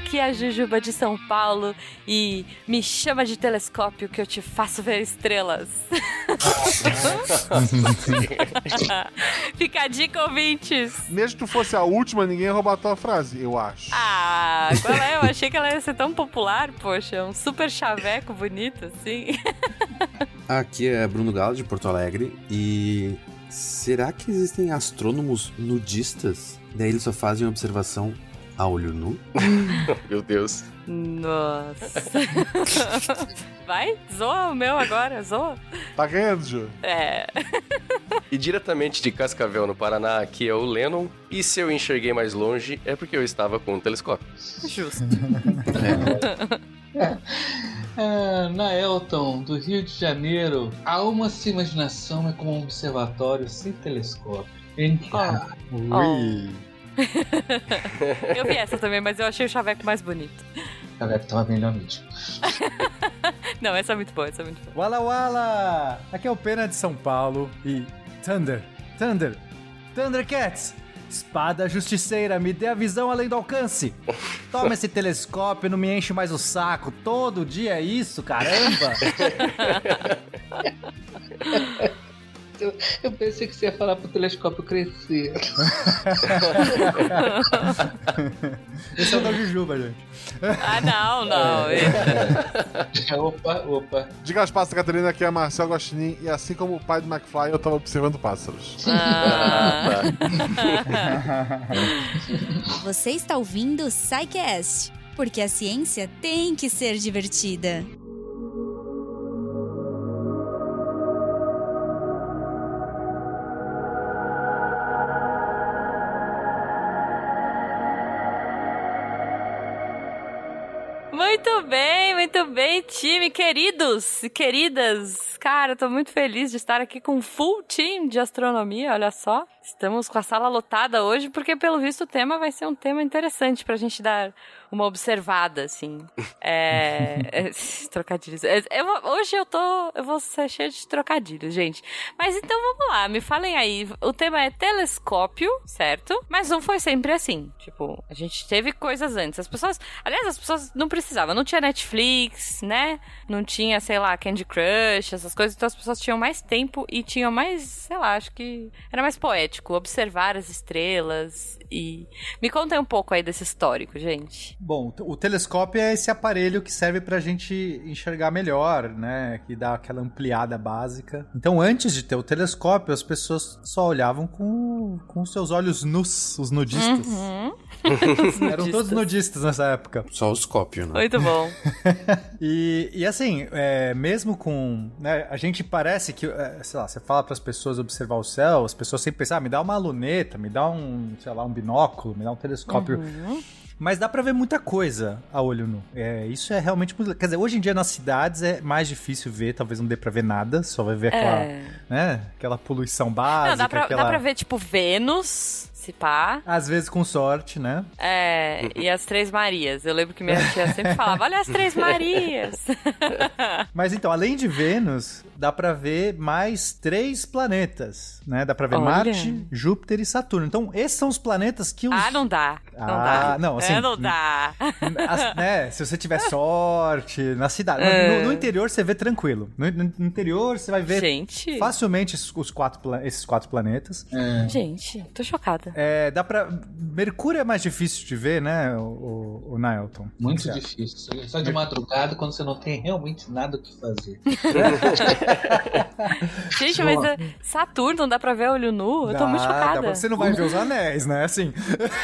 aqui é a Jujuba de São Paulo e me chama de telescópio que eu te faço ver estrelas. Fica a dica, ouvintes. Mesmo que tu fosse a última, ninguém ia roubar a tua frase, eu acho. Ah, qual é? Eu achei que ela ia ser tão popular, poxa, um super chaveco bonito, assim. Aqui é Bruno Galo, de Porto Alegre, e será que existem astrônomos nudistas? Daí eles só fazem observação a olho nu? Meu Deus. Nossa. Vai, zoa o meu agora, zoa. Tá ganhando, Ju. É. E diretamente de Cascavel, no Paraná, aqui é o Lennon. E se eu enxerguei mais longe, é porque eu estava com um telescópio. Justo. É, na Elton, do Rio de Janeiro, a alma sem imaginação é como um observatório sem telescópio. Então, Oh. Eu vi essa também, mas eu achei o chaveco mais bonito. a Gabi tava melhor nítido. Não, essa é muito boa, essa é muito boa. Wala Wala! Aqui é o Pena de São Paulo e. Thunder! Thunder! Thundercats! Espada justiceira, me dê a visão além do alcance! Toma esse telescópio, não me enche mais o saco. Todo dia é isso, caramba! Eu, eu pensei que você ia falar pro telescópio crescer. Esse é o da Jujuba, gente. Ah, não, não. É, opa, opa. Diga as passas, Catarina, aqui é Marcel Gostinin, e assim como o pai do McFly, eu tava observando pássaros. Ah. Você está ouvindo o Psycast, porque a ciência tem que ser divertida. Muito bem, muito bem, time, queridos e queridas. Cara, eu tô muito feliz de estar aqui com um full team de astronomia, olha só. Estamos com a sala lotada hoje, porque pelo visto o tema vai ser um tema interessante pra gente dar uma observada, assim. É. é, trocadilhos. É, eu hoje eu tô. Eu vou ser cheio de trocadilhos, gente. Mas então vamos lá, me falem aí. O tema é telescópio, certo? Mas não foi sempre assim. Tipo, a gente teve coisas antes. As pessoas. Aliás, as pessoas não precisavam. Não tinha Netflix, né? Não tinha, sei lá, Candy Crush, essas coisas. Então as pessoas tinham mais tempo e tinham mais, sei lá, acho que era mais poético. Observar as estrelas e. Me contem um pouco aí desse histórico, gente. Bom, o telescópio é esse aparelho que serve pra gente enxergar melhor, né? Que dá aquela ampliada básica. Então, antes de ter o telescópio, as pessoas só olhavam com, com seus olhos nus, os nudistas. Uhum. Eram todos nudistas nessa época. Só os cópios, né? Muito bom. E, e assim, é, mesmo com. né, a gente parece que, é, sei lá, você fala para as pessoas observar o céu, as pessoas sempre pensam, ah, me dá uma luneta, me dá um, sei lá, um binóculo, me dá um telescópio. Uhum. Mas dá pra ver muita coisa a olho nu. É, isso é realmente muito. Quer dizer, hoje em dia nas cidades é mais difícil ver, talvez não dê pra ver nada, só vai ver aquela, É. né, aquela poluição básica. Não, dá pra, aquela... dá pra ver, tipo, Vênus, se pá. Às vezes com sorte, né? É, e as Três Marias. Eu lembro que minha tia sempre falava, olha as Três Marias. Mas então, além de Vênus, dá pra ver mais três planetas, né? Dá pra ver Olha. Marte, Júpiter e Saturno. Então, esses são os planetas que os. Ah, não dá. Não Ah, dá. não, assim, É, não dá. As- né, se você tiver sorte na cidade. É. No, no interior você vê tranquilo. No, no- interior você vai ver Gente. facilmente os, os quatro, esses quatro planetas. Gente, tô chocada. É, dá pra. Mercúrio é mais difícil de ver, né, o, o, o Nailton? Muito difícil. Só de madrugada, quando você não tem realmente nada o que fazer. Gente, mas é, Saturno dá pra ver olho nu? Eu tô muito Dá, dá chocada. pra- Você não vai ver os anéis, né? Assim.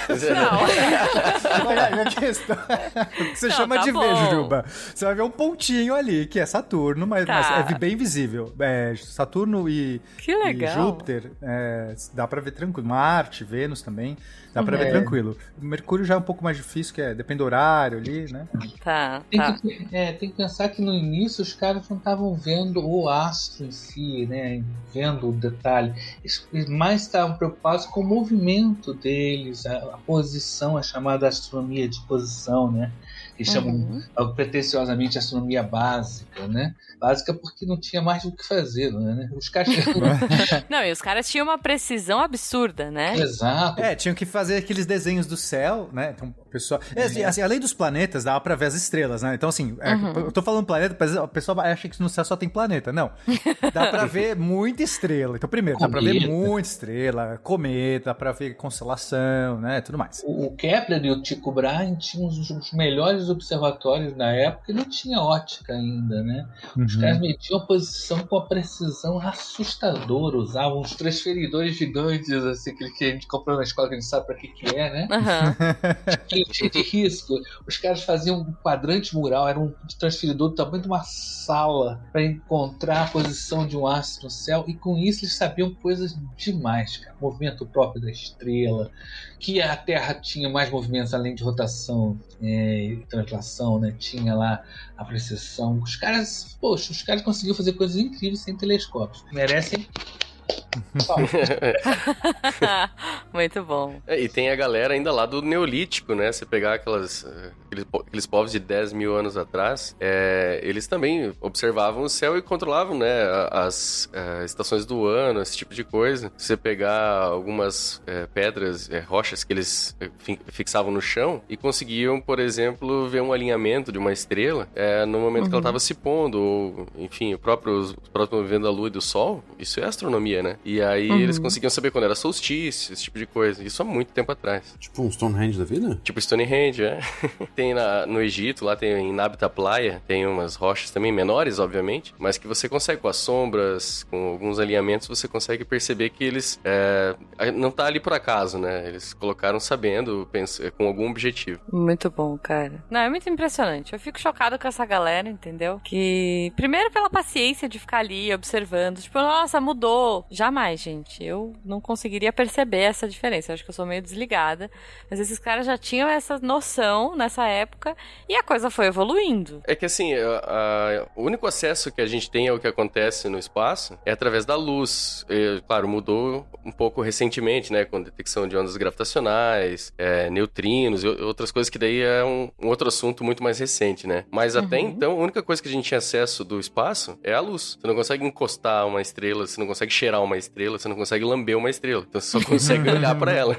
Não. Mas a questão o que você Não, chama tá de bom. ver, Jujuba. Você vai ver um pontinho ali, que é Saturno, mas, Tá. mas é bem visível. É, Saturno e, Que legal. e Júpiter, é, dá pra ver tranquilo. Marte, Vênus também, dá pra ver É. tranquilo. Mercúrio já é um pouco mais difícil, que é, depende do horário ali, né? Tá, Tem tá. que, é, tem que pensar que no início os caras não estavam vendo o astro em si, né? Vendo o detalhe. Eles mais estavam preocupados com o movimento deles, a, a posição, a chamada astronomia de posição, né? Que chamam Uhum. uh, pretensiosamente astronomia básica, né? Básica porque não tinha mais o que fazer, né? Os caras. Não, e os caras tinham uma precisão absurda, né? Exato. É, tinham que fazer aqueles desenhos do céu, né? Então, o pessoal. É, assim, assim, além dos planetas, dava pra ver as estrelas, né? Então, assim, é, Uhum. eu tô falando planeta, mas o pessoal acha que no céu só tem planeta. Não. Dá pra ver muita estrela. Então, primeiro, dá pra ver Cometa. muita estrela, cometa, dá pra ver constelação, né? Tudo mais. O Kepler e o Tycho Brahe tinham os, os melhores observatórios na época e não tinha ótica ainda, né? Os Uhum. caras mediam a posição com a precisão assustadora, usavam uns transferidores gigantes, assim, aquele que a gente comprou na escola, que a gente sabe pra que que é, né? Aquele cheio de risco. Os caras faziam um quadrante mural, era um transferidor do tamanho de uma sala para encontrar a posição de um astro no céu, e com isso eles sabiam coisas demais, cara. Movimento próprio da estrela, que a Terra tinha mais movimentos além de rotação é, e translação, né? Tinha lá a precessão. Os caras, poxa, os caras conseguiram fazer coisas incríveis sem telescópios. Merecem. Muito bom. É, e tem a galera ainda lá do Neolítico, né? Você pegar aquelas, aqueles, aqueles povos de 10 mil anos atrás, é, eles também observavam o céu e controlavam, né? As eh, estações do ano, esse tipo de coisa. Se você pegar algumas eh, pedras, eh, rochas que eles fi- fixavam no chão e conseguiam, por exemplo, ver um alinhamento de uma estrela no momento que ela estava se pondo, ou, enfim, o próprio, os próprios movimento da lua e do sol, isso é astronomia, né? E aí eles conseguiam saber quando era solstício, esse tipo de coisa. Isso há muito tempo atrás. Tipo um Stonehenge da vida? Tipo Stonehenge, é. tem na- no Egito, lá tem em Nabta Playa, tem umas rochas também menores, obviamente, mas que você consegue, com as sombras, com alguns alinhamentos, você consegue perceber que eles é, não tá ali por acaso, né? Eles colocaram sabendo, com algum objetivo. Muito bom, cara. Não, é muito impressionante. Eu fico chocado com essa galera, entendeu? Que, primeiro, pela paciência de ficar ali observando. Tipo, nossa, mudou. Jamais, gente. Eu não conseguiria perceber essa diferença. Eu acho que eu sou meio desligada. Mas esses caras já tinham essa noção nessa época e a coisa foi evoluindo. É que assim, a- a- o único acesso que a gente tem ao que acontece no espaço é através da luz. E, claro, mudou um pouco recentemente, né? Com detecção de ondas gravitacionais, é, neutrinos e outras coisas que daí é um, um outro assunto muito mais recente, né? Mas até então, a única coisa que a gente tinha acesso do espaço é a luz. Você não consegue encostar uma estrela, você não consegue cheirar uma estrela, você não consegue lamber uma estrela. Então você só consegue olhar pra ela.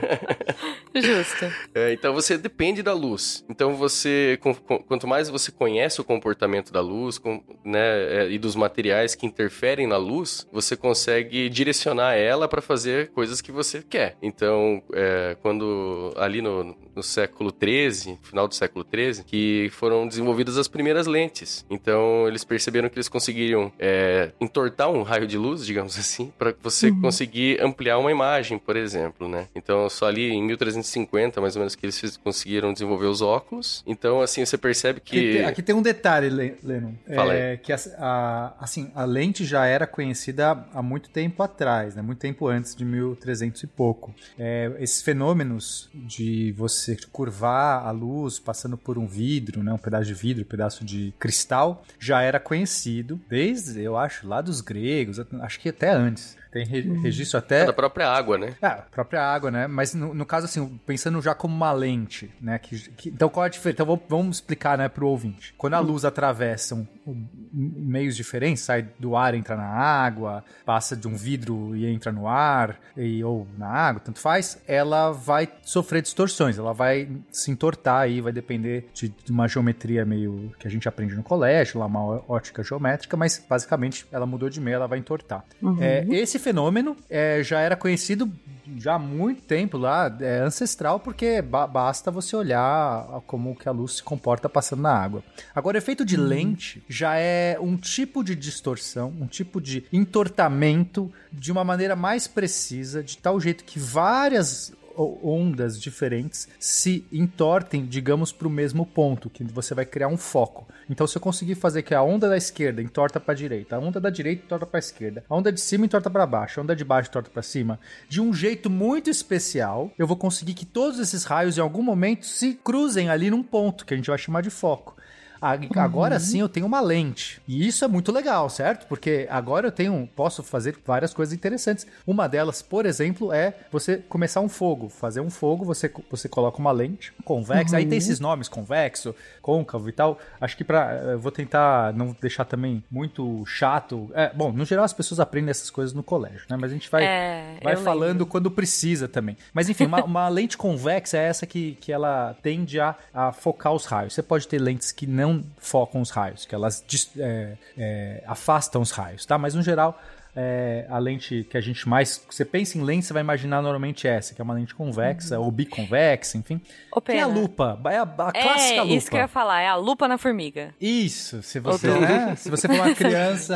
Justo. É, então você depende da luz. Então você, com- com- quanto mais você conhece o comportamento da luz, com- né, é, e dos materiais que interferem na luz, você consegue direcionar ela para fazer coisas que você quer. Então, é, quando ali no, no século 13, final do século 13, que foram desenvolvidas as primeiras lentes. Então eles perceberam que eles conseguiriam é, entortar um raio de luz, digamos assim, para você conseguir ampliar uma imagem, por exemplo, né? Então só ali em 1350, mais ou menos, que eles conseguiram desenvolver os óculos. Então assim você percebe Aqui, que tem- aqui tem um detalhe, Le- Lennon. Fala É, que a, a- assim, a lente já era conhecida há muito tempo atrás, né? muito tempo antes de 1300 e pouco. É, esses fenômenos de você curvar a luz passando por um vidro, né? um pedaço de vidro, um pedaço de cristal, já era conhecido desde, eu acho, lá dos gregos, acho que até antes. Tem re- registro até é da própria água, né? ah, a própria água, né? Mas no, no caso, assim, pensando já como uma lente, né? Que, que- então, qual é a diferença? Então, vamos- explicar, né, pro ouvinte. Quando a luz atravessa um- um- meios diferentes, sai do ar, entra na água, passa de um vidro e entra no ar, e, ou na água, tanto faz, ela vai sofrer distorções, ela vai se entortar aí, vai depender de, de uma geometria meio que a gente aprende no colégio, lá uma ótica geométrica, mas basicamente ela mudou de meio, ela vai entortar. É, esse fenômeno é, já era conhecido já há muito tempo lá, é ancestral, porque ba- basta você olhar como que a luz se comporta passando na água. Agora, o efeito de lente já é um tipo de distorção, um tipo de entortamento de uma maneira mais precisa, de tal jeito que várias ondas diferentes se entortem, digamos, para o mesmo ponto, que você vai criar um foco. Então, se eu conseguir fazer que a onda da esquerda entorta para a direita, a onda da direita entorta para a esquerda, a onda de cima entorta para baixo, a onda de baixo entorta para cima, de um jeito muito especial, eu vou conseguir que todos esses raios em algum momento se cruzem ali num ponto que a gente vai chamar de foco. A- Agora sim eu tenho uma lente. E isso é muito legal, certo? Porque agora eu tenho, posso fazer várias coisas interessantes. Uma delas, por exemplo, é você começar um fogo. Fazer um fogo, você, você coloca uma lente convexa. Aí tem esses nomes, convexo, côncavo e tal. Acho que pra. Eu vou tentar não deixar também muito chato. É, bom, no geral as pessoas aprendem essas coisas no colégio, né? Mas a gente vai, É, vai falando lembro. quando precisa também. Mas enfim, uma, uma lente convexa é essa que, que ela tende a, a focar os raios. Você pode ter lentes que não focam os raios, que elas é, é, afastam os raios, tá? Mas no geral, é, a lente que a gente mais. Você pensa em lente, você vai imaginar normalmente essa, que é uma lente convexa ou biconvexa, enfim. Ô, Que é a lupa, é a, a É, clássica lupa. isso que eu ia falar, é a lupa na formiga. Isso, se você, né, se você for uma criança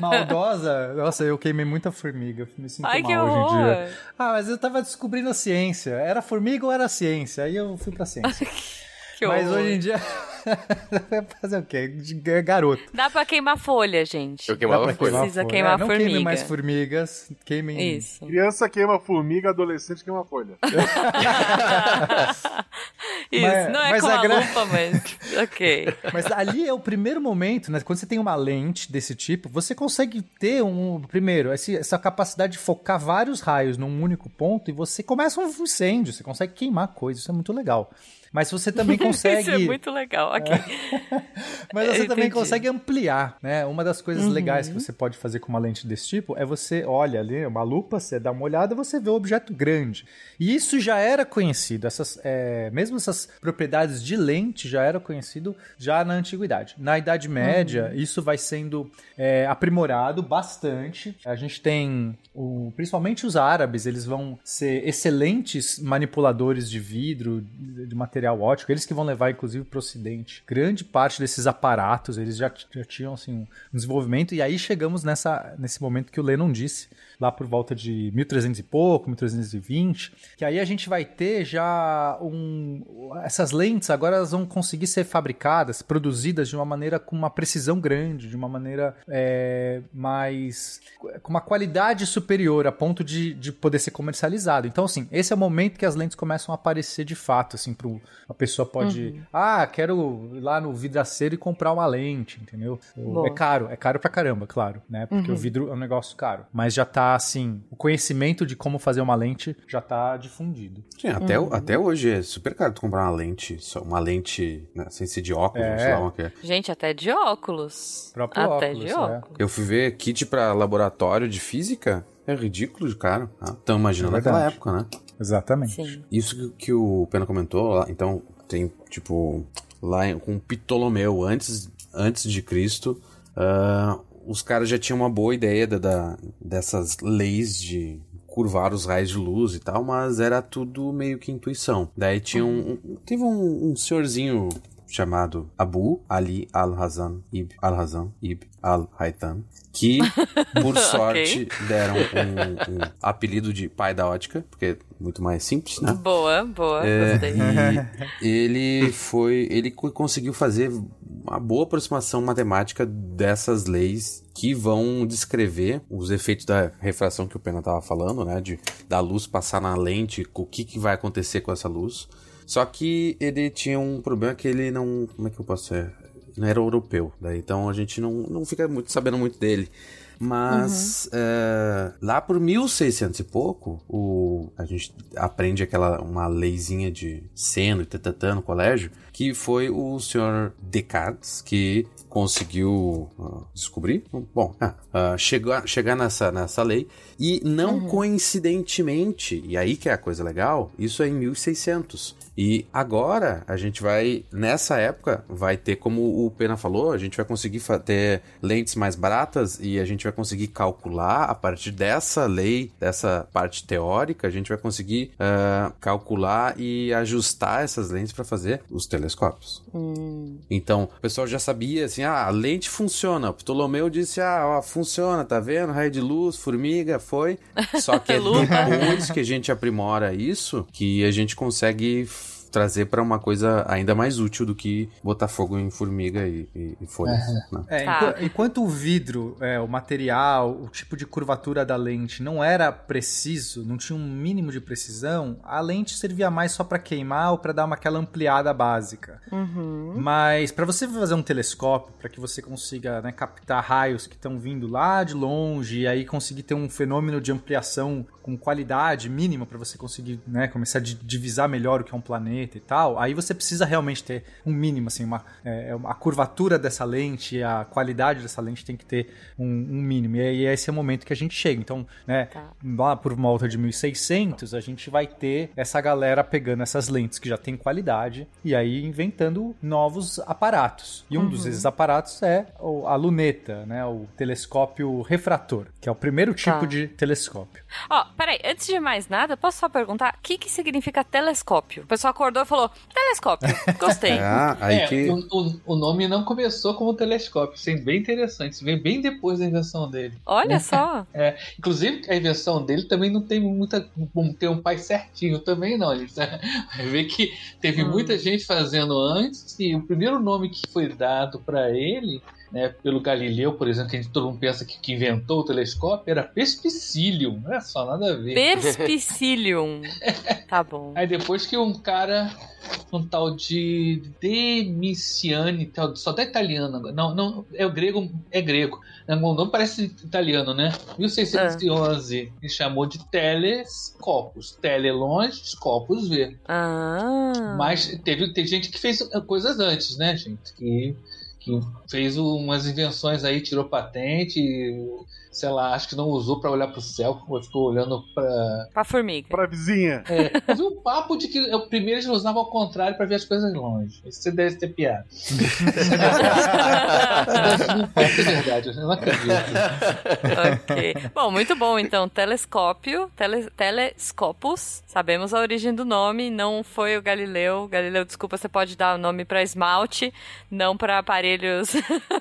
maldosa, nossa, eu queimei muita formiga, me sinto Ai, mal que hoje em dia. Ah, mas eu tava descobrindo a ciência. Era formiga ou era ciência? Aí eu fui pra ciência. Que mas hoje em dia vai fazer o quê? De- Garoto. Dá pra queimar folha, gente. Eu queimava folha. queimar Precisa folha. queimar É, não formiga. queimem mais formigas, queimem... Isso. Criança queima formiga, adolescente queima folha. Isso. Mas- não é mas com a a gra- lupa, mas. ok. Mas ali é o primeiro momento, né? Quando você tem uma lente desse tipo, você consegue ter um. Primeiro, essa capacidade de focar vários raios num único ponto e você começa um incêndio, você consegue queimar coisas, isso é muito legal. Mas você também consegue. Isso é muito legal. Ok. Mas você Eu também entendi. consegue ampliar, né? Uma das coisas Uhum. legais que você pode fazer com uma lente desse tipo é você olha ali uma lupa, você dá uma olhada, você vê o objeto grande. E isso já era conhecido, essas, é, mesmo essas propriedades de lente já era conhecido já na antiguidade. Na Idade Média, Uhum. isso vai sendo é, aprimorado bastante. A gente tem, o- principalmente os árabes, eles vão ser excelentes manipuladores de vidro, de de material óptico, eles que vão levar inclusive para o Ocidente. Grande parte desses aparatos, eles já, já tinham assim um desenvolvimento e aí chegamos nessa nesse momento que o Lennon disse, lá por volta de 1300 e pouco, 1320, que aí a gente vai ter já um essas lentes agora elas vão conseguir ser fabricadas, produzidas de uma maneira com uma precisão grande, de uma maneira é, mais com uma qualidade superior a ponto de, de poder ser comercializado. Então assim, esse é o momento que as lentes começam a aparecer de fato, assim, pro, a pessoa pode, ah, quero ir lá no vidraceiro e comprar uma lente, entendeu? Boa. É caro, é caro pra caramba, claro, né? Porque o vidro é um negócio caro, mas já tá assim, o conhecimento de como fazer uma lente já tá difundido. Sim, até, Uhum. até hoje é super caro tu comprar uma lente, só uma lente né, sem ser de óculos, É. sei lá uma que é. Gente, até de óculos. Próprio até óculos, de é. óculos. Eu fui ver kit pra laboratório de física, é ridículo de caro. Ah, então imaginando É naquela época, né? Exatamente. Sim. Isso que, que o Pena comentou, lá, então tem tipo lá com Ptolomeu antes antes de Cristo, ah, os caras já tinham uma boa ideia da, da- dessas leis de curvar os raios de luz e tal, mas era tudo meio que intuição. Daí tinha um, um- teve um, um senhorzinho chamado Abu Ali Al-Hazan Ibn Al-Hazan Ibn Al-Haytham, que, por sorte, deram um, um apelido de pai da ótica, porque é muito mais simples, né? Boa, boa. É, Gostei. e ele foi. Ele co- conseguiu fazer uma boa aproximação matemática dessas leis que vão descrever os efeitos da refração que o Pena estava falando, né? De da luz passar na lente, o que, que vai acontecer com essa luz. Só que ele tinha um problema que ele não. Como é que eu posso ser? Não era europeu. Daí, então a gente não, não fica muito sabendo muito dele. Mas é, lá por 1600 e pouco, o, a gente aprende aquela uma leizinha de seno e tatatã no colégio, que foi o senhor Descartes que conseguiu ah, descobrir, bom, ah, ah, chegar, chegar nessa, nessa lei e não coincidentemente, e aí que é a coisa legal, isso é em 1600. E agora a gente vai, nessa época, vai ter, como o Pena falou, a gente vai conseguir ter lentes mais baratas e a gente vai conseguir calcular a partir dessa lei, dessa parte teórica, a gente vai conseguir ah, calcular e ajustar essas lentes para fazer os telescópios. Então, o pessoal já sabia assim, ah, a lente funciona. O Ptolomeu disse, ah, ó, funciona, tá vendo? Raio de luz, formiga, foi. Só que é depois que a gente aprimora isso que a gente consegue trazer pra uma coisa ainda mais útil do que botar fogo em formiga e, e, e folhas. né? É, Tá. enqu- enquanto o vidro, é, o material, o tipo de curvatura da lente não era preciso, não tinha um mínimo de precisão, a lente servia mais só pra queimar ou pra dar uma aquela ampliada básica. Uhum. Mas para você fazer um telescópio, para que você consiga né, captar raios que estão vindo lá de longe e aí conseguir ter um fenômeno de ampliação com qualidade mínima para você conseguir né, começar a di- divisar melhor o que é um planeta e tal, aí você precisa realmente ter um mínimo, assim, uma, é, a curvatura dessa lente, a qualidade dessa lente tem que ter um, um mínimo. E aí esse é o momento que a gente chega. Então, né, Tá. lá por volta de 1600, a gente vai ter essa galera pegando essas lentes que já tem qualidade e aí inventando novos aparatos. E um dos desses aparatos é a luneta, né, o telescópio refrator, que é o primeiro tipo Tá. de telescópio. Ó, peraí, antes de mais nada, posso só perguntar o que, que significa telescópio? O pessoal acordou e falou: telescópio, gostei. Ah, aí é, que. o, o- o nome não começou como telescópio, isso é bem interessante, isso vem bem depois da invenção dele. Olha só. É, inclusive, a invenção dele também não tem muita. Não tem um pai certinho também, não. A gente vai ver que teve Hum. muita gente fazendo antes, e o primeiro nome que foi dado para ele. Né, pelo Galileu, por exemplo, que a gente, todo mundo pensa que, que inventou o telescópio, era Perspicillium. Não é só nada a ver. Perspicillium. Tá bom. Aí depois que um cara, um tal de Demiciani, só tá italiano agora. Não, não, é o grego, é grego. O nome parece italiano, né? 1611, ele chamou de telescopos. Tele longe, scopus ver. Ah. Mas teve, teve gente que fez coisas antes, né, gente? Que, que fez umas invenções aí, tirou patente, sei lá, acho que não usou pra olhar pro céu, ficou olhando pra, Pra formiga. Pra vizinha. eu vi um papo de que o primeiro eles usavam ao contrário pra ver as coisas longe. Isso você deve ter piada. ser verdade, eu não acredito. ok. Bom, muito bom então. Telescópio, tele, telescopos. Sabemos a origem do nome, não foi o Galileu. Galileu, desculpa, você pode dar o nome pra esmalte, não pra aparelhos.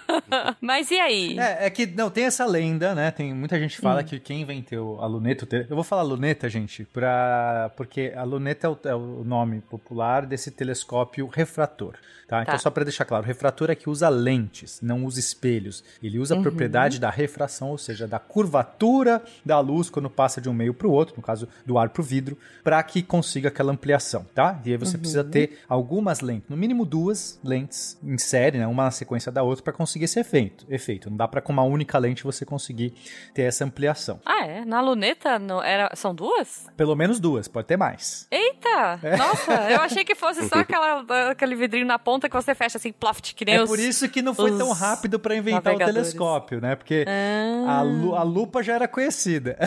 Mas e aí? É, é que não tem essa lenda, né? Tem muita gente fala que quem inventou a luneta, eu vou falar luneta, gente, pra... porque a luneta é o, é o nome popular desse telescópio refrator. Tá? Então, Tá. só para deixar claro, o refrator é que usa lentes, não usa espelhos. Ele usa a propriedade da refração, ou seja, da curvatura da luz quando passa de um meio para o outro, no caso do ar para o vidro, para que consiga aquela ampliação, tá? E aí você precisa ter algumas lentes, no mínimo duas lentes em série, né? uma na sequência da outra, para conseguir esse efeito. efeito. Não dá para com uma única lente você conseguir ter essa ampliação. Ah, é? Na luneta não, era, são duas? Pelo menos duas, pode ter mais. Eita! Nossa, eu achei que fosse só aquela, aquele vidrinho na ponta que você fecha assim, ploft, que nem É os... por isso que não foi tão rápido para inventar o telescópio, né? Porque Ah. a, lu- a lupa já era conhecida.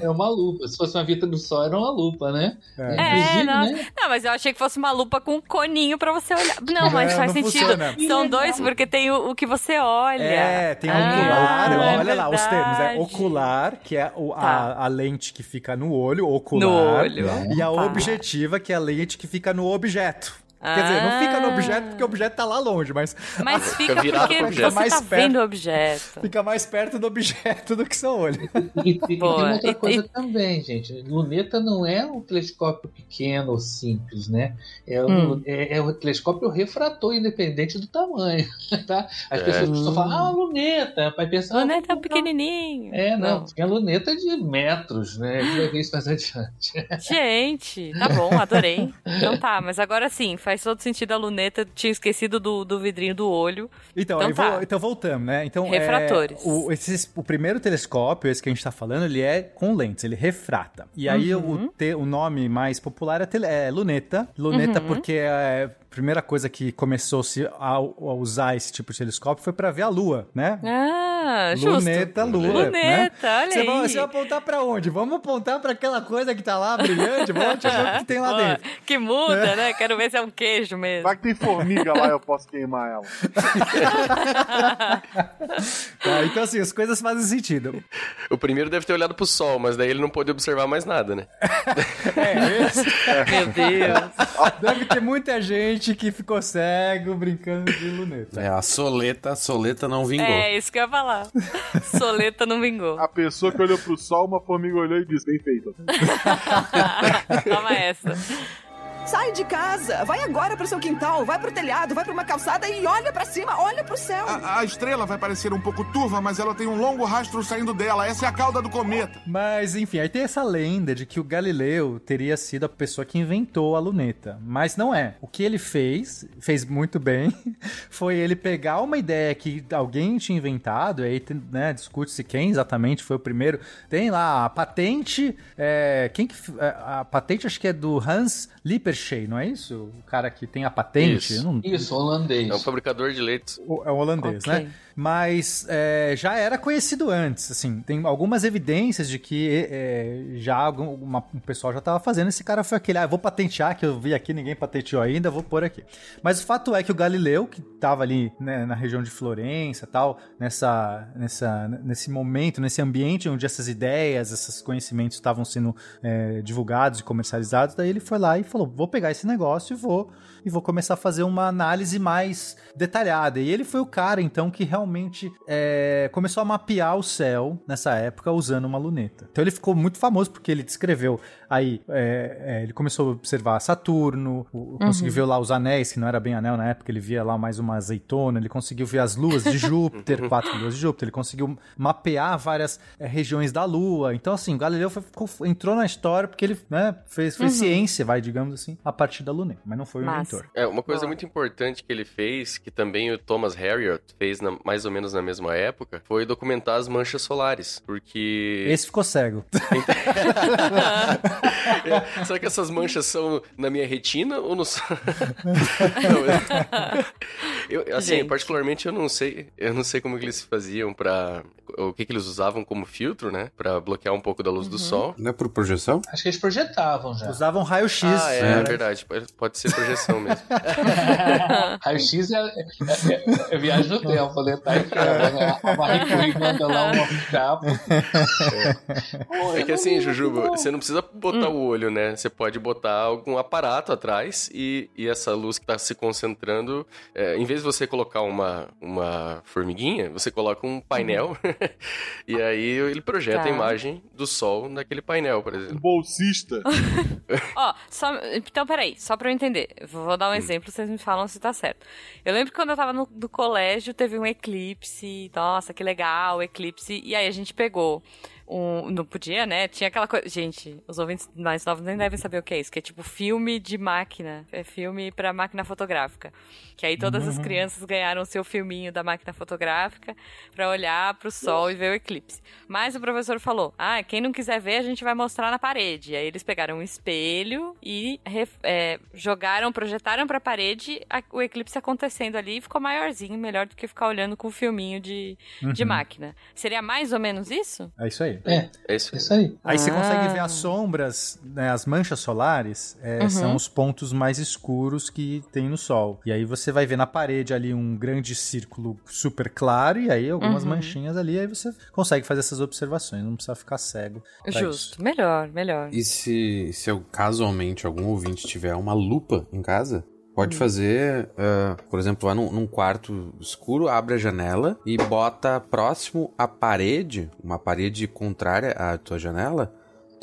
É uma lupa. Se fosse uma vita do sol, era uma lupa, né? É. É, nossa. né? Não, mas eu achei que fosse uma lupa com um coninho pra você olhar. Não, mas Não, faz não sentido. funciona. São dois, porque tem o, o que você olha. É, tem Ah, ocular, é olha lá os termos. É ocular, que é o- Tá. a, a lente que fica no olho, ocular. No olho. E a objetiva, que é a lente que fica no objeto. Quer dizer, não fica no Ah. objeto porque o objeto tá lá longe, mas Mas fica virado porque você objeto. Mais tá perto. vendo o objeto. fica mais perto do objeto do que seu olho. E, e- e tem outra E- coisa e- também, gente. Luneta não é um telescópio pequeno ou simples, né? É, Hum. o, é, é o telescópio refrator, independente do tamanho, tá? As É. pessoas costumam falar, ah, luneta, vai pensar... Luneta é ah, pequenininho. É, não, tinha luneta de metros, né? A ver isso mais adiante. Gente, tá bom, adorei. Então tá, mas agora sim, faz todo sentido a luneta. Tinha esquecido do, do vidrinho do olho. Então, Então tá. vo- então voltamos, né? Então, Refratores. é, o, esses- o primeiro telescópio, esse que a gente tá falando, ele é com lentes, ele refrata. E aí Uhum. o, te- o nome mais popular é, tele- é luneta. Luneta Uhum. porque é primeira coisa que começou-se a, a usar esse tipo de telescópio foi pra ver a Lua, né? Ah, justo. Luneta, Lua. Luneta, né? olha você aí. Vai, você vai apontar pra onde? Vamos apontar pra aquela coisa que tá lá brilhante? Vamos ver o que tem lá Pô, dentro. Que muda, né? Quero ver se é um queijo mesmo. Vai que tem formiga lá, eu posso queimar ela. Tá, então, assim, as coisas fazem sentido. O primeiro deve ter olhado pro sol, mas daí ele não pôde observar mais nada, né? É, esse, Meu Deus. Deve ter muita gente que ficou cego brincando de luneta. É, a soleta, a soleta não vingou. É, isso que eu ia falar. Soleta não vingou. A pessoa que olhou pro sol, uma formiga olhou e disse, bem feito. Toma essa. Sai de casa, vai agora pro seu quintal, vai pro telhado, vai pra uma calçada e olha pra cima, olha pro céu. A, a estrela vai parecer um pouco turva, mas ela tem um longo rastro saindo dela. Essa é a cauda do cometa. Mas, enfim, aí tem essa lenda de que o Galileu teria sido a pessoa que inventou a luneta. Mas não é. O que ele fez, fez muito bem, foi ele pegar uma ideia que alguém tinha inventado, aí né, discute-se quem exatamente foi o primeiro. Tem lá a patente. É, quem que. é, A patente acho que é do Hans Lippershey, não é isso? O cara que tem a patente. Isso. Não- Isso, holandês. É um fabricador de leites. o- é o holandês, Ok. né? Mas é, já era conhecido antes, assim. Tem algumas evidências de que é, já algum, uma- um pessoal já estava fazendo. Esse cara foi aquele, ah, vou patentear, que eu vi aqui, ninguém patenteou ainda, vou pôr aqui. Mas o fato é que o Galileu, que estava ali né, na região de Florença tal, nessa, nessa, nesse momento, nesse ambiente onde essas ideias, esses conhecimentos estavam sendo é, divulgados e comercializados, daí ele foi lá e falou, vou pegar esse negócio e vou e vou começar a fazer uma análise mais detalhada. E ele foi o cara, então, que realmente é, começou a mapear o céu nessa época usando uma luneta. Então ele ficou muito famoso porque ele descreveu aí, é, é, ele começou a observar Saturno, o- conseguiu ver lá os anéis, que não era bem anel na época, ele via lá mais uma azeitona, ele conseguiu ver as luas de Júpiter, quatro luas de Júpiter, ele conseguiu mapear várias é, regiões da Lua. Então, assim, o Galileu foi- ficou- entrou na história porque ele né, fez, fez ciência, vai, digamos assim, a partir da luneta, mas não foi o Massa. inventor. É, uma coisa Boa. muito importante que ele fez, que também o Thomas Harriot fez na- mais ou menos na mesma época, foi documentar as manchas solares. Porque. Esse ficou cego. É, será que essas manchas são na minha retina ou no. Não, eu, assim, Gente. particularmente eu não sei, eu não sei como que eles faziam para o que que eles usavam como filtro, né, Pra bloquear um pouco da luz do sol. Não é por projeção? Acho que eles projetavam já. Usavam raio-x. Ah, é, né? é verdade, pode- ser projeção mesmo. Raio-X é, é, é- é viagem no tempo, né? Tá aí, né? A Marie Curie manda lá uma capa. É que assim, Jujuba, você não precisa botar o olho, né? Você pode botar algum aparato atrás e, e essa luz que tá se concentrando, é, em vez de você colocar uma, uma formiguinha, você coloca um painel e aí ele projeta Tá. a imagem do sol naquele painel, por Um exemplo. bolsista. Ó, só, então peraí, só pra eu entender. Vou dar um exemplo, vocês me falam se tá certo. Eu lembro que quando eu tava no, no colégio, teve um eclipse. Nossa, que legal, eclipse. E aí a gente pegou. Um, não podia, né? Tinha aquela coisa. Gente, os ouvintes mais novos nem devem saber o que é isso, que é tipo filme de máquina. É filme pra máquina fotográfica. Que aí todas as crianças ganharam o seu filminho da máquina fotográfica pra olhar pro sol e ver o eclipse. Mas o professor falou: ah, quem não quiser ver, a gente vai mostrar na parede. Aí eles pegaram um espelho e é, jogaram, projetaram pra parede a- o eclipse acontecendo ali e ficou maiorzinho, melhor do que ficar olhando com o filminho de, de máquina. Seria mais ou menos isso? É isso aí. É, É isso. isso aí. Aí você Ah. consegue ver as sombras, né, as manchas solares, é, são os pontos mais escuros que tem no Sol. E aí você vai ver na parede ali um grande círculo super claro e aí algumas manchinhas ali, aí você consegue fazer essas observações, não precisa ficar cego. Justo. isso. Melhor, melhor. E se, se eu, casualmente algum ouvinte tiver uma lupa em casa, pode fazer, ah, por exemplo, vai num, num quarto escuro, abre a janela e bota próximo à parede, uma parede contrária à tua janela,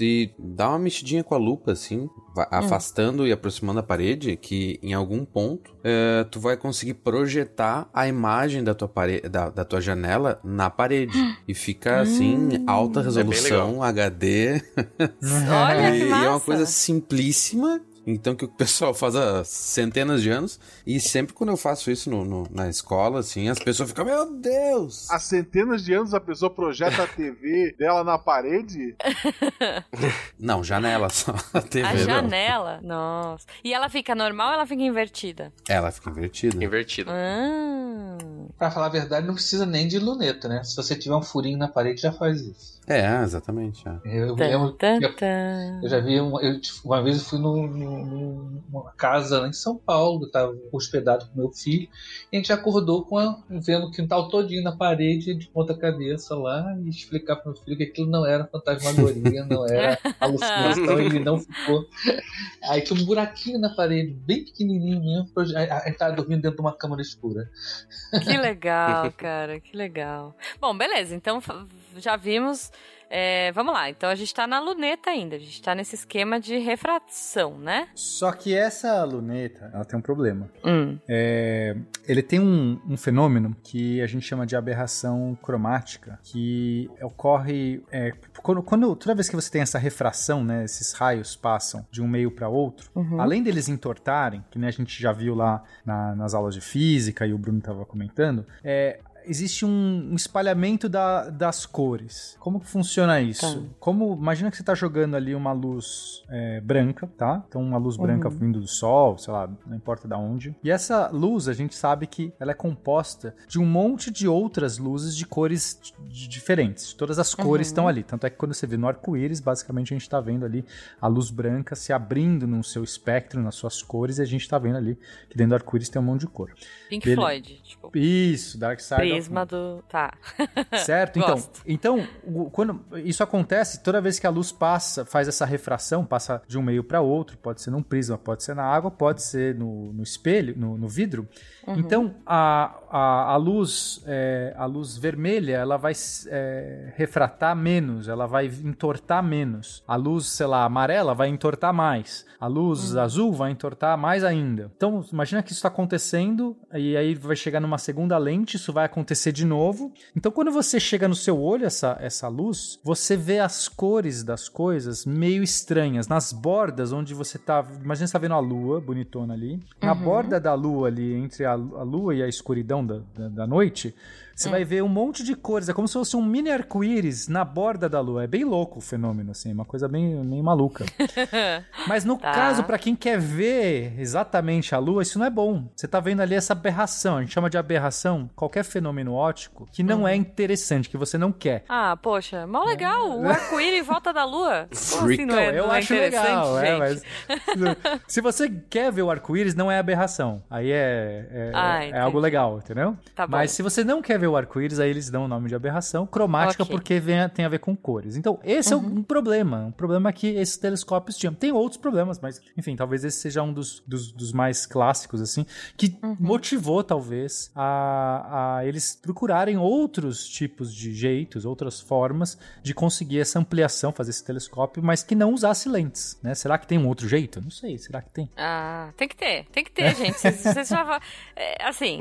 e dá uma mexidinha com a lupa, assim, va- afastando e aproximando a parede, que em algum ponto eh, tu vai conseguir projetar a imagem da tua, pare da, da tua janela na parede. E fica assim, alta resolução, HD. Olha e, que e massa. é uma coisa simplíssima. Então que o pessoal faz há centenas de anos. E sempre quando eu faço isso no, no- na escola, assim, as pessoas ficam, meu Deus! Há centenas de anos a pessoa projeta a TV dela na parede. Não, janela só. A TV A não. janela? Nossa. E ela fica normal ou ela fica invertida? Ela fica invertida. Invertido. Ah. Pra falar a verdade, não precisa nem de luneta, né? Se você tiver um furinho na parede, já faz isso. É, exatamente. é. Eu eu- tan. Eu já vi uma, eu, uma vez eu fui num- num- numa casa lá em São Paulo, eu tava hospedado com meu filho, e a gente acordou com a, vendo o quintal todinho na parede de ponta cabeça lá e explicar para meu filho que aquilo não era fantasmagoria, não era alucinação, ele não ficou. Aí tinha um buraquinho na parede, bem pequenininho mesmo, a gente tava dormindo dentro de uma câmara escura. Que legal, cara, que legal. Bom, beleza, então já vimos É, vamos lá, então a gente tá na luneta ainda, a gente tá nesse esquema de refração, né? Só que essa luneta, ela tem um problema. Hum. É, ele tem um, um fenômeno que a gente chama de aberração cromática, que ocorre é, quando, quando- toda vez que você tem essa refração, né, esses raios passam de um meio para outro, Uhum. além deles entortarem, que né, a gente já viu lá na- nas aulas de física e o Bruno estava comentando, é, existe um, um espalhamento da- das cores. Como que funciona isso? Tá. Como imagina que você está jogando ali uma luz é, branca, tá? Então uma luz branca Uhum. vindo do sol, sei lá, não importa da onde. E essa luz a gente sabe que ela é composta de um monte de outras luzes de cores diferentes. Todas as cores Uhum. estão ali. Tanto é que quando você vê no arco-íris, basicamente a gente está vendo ali a luz branca se abrindo no seu espectro, nas suas cores, e a gente está vendo ali que dentro do arco-íris tem um monte de cor. Pink Bele- Floyd, tipo, Isso, Dark Side prisma do. Tá. Certo? Então, então quando isso acontece, toda vez que a luz passa, faz essa refração, passa de um meio para outro, pode ser num prisma, pode ser na água, pode ser no, no espelho, no, no vidro. Então, a, a, a luz é, a luz vermelha, ela vai é, refratar menos, ela vai entortar menos. A luz, sei lá, amarela vai entortar mais. A luz azul vai entortar mais ainda. Então, imagina que isso está acontecendo e aí vai chegar numa segunda lente, isso vai acontecer de novo. Então, quando você chega no seu olho essa, essa luz, você vê as cores das coisas meio estranhas. Nas bordas onde você tá. Imagina você tá vendo a lua bonitona ali. Na borda da lua ali, entre a, a lua e a escuridão da, da, da noite. Você vai ver um monte de cores, é como se fosse um mini arco-íris na borda da lua. É bem louco o fenômeno, assim, uma coisa bem, bem maluca. Mas no Tá. caso, pra quem quer ver exatamente a lua, isso não é bom. Você tá vendo ali essa aberração, a gente chama de aberração qualquer fenômeno óptico que não Uhum. é interessante, que você não quer. Ah, poxa, mó legal. O arco-íris em volta da lua. Assim não é, Então, eu não é acho legal, é, mas se você quer ver o arco-íris, não é aberração. Aí é, é, Ah, é algo legal, entendeu? Tá bom. Mas se você não quer ver o arco-íris, aí eles dão o nome de aberração cromática Ok. porque vem, tem a ver com cores. Então, esse Uhum. é um problema, um problema que esses telescópios tinham. Tem outros problemas, mas enfim, talvez esse seja um dos, dos, dos mais clássicos, assim, que Uhum. motivou, talvez, a, a eles procurarem outros tipos de jeitos, outras formas de conseguir essa ampliação, fazer esse telescópio, mas que não usasse lentes, né? Será que tem um outro jeito? Não sei, será que tem? Ah, tem que ter, tem que ter, gente. Vocês, já é, assim,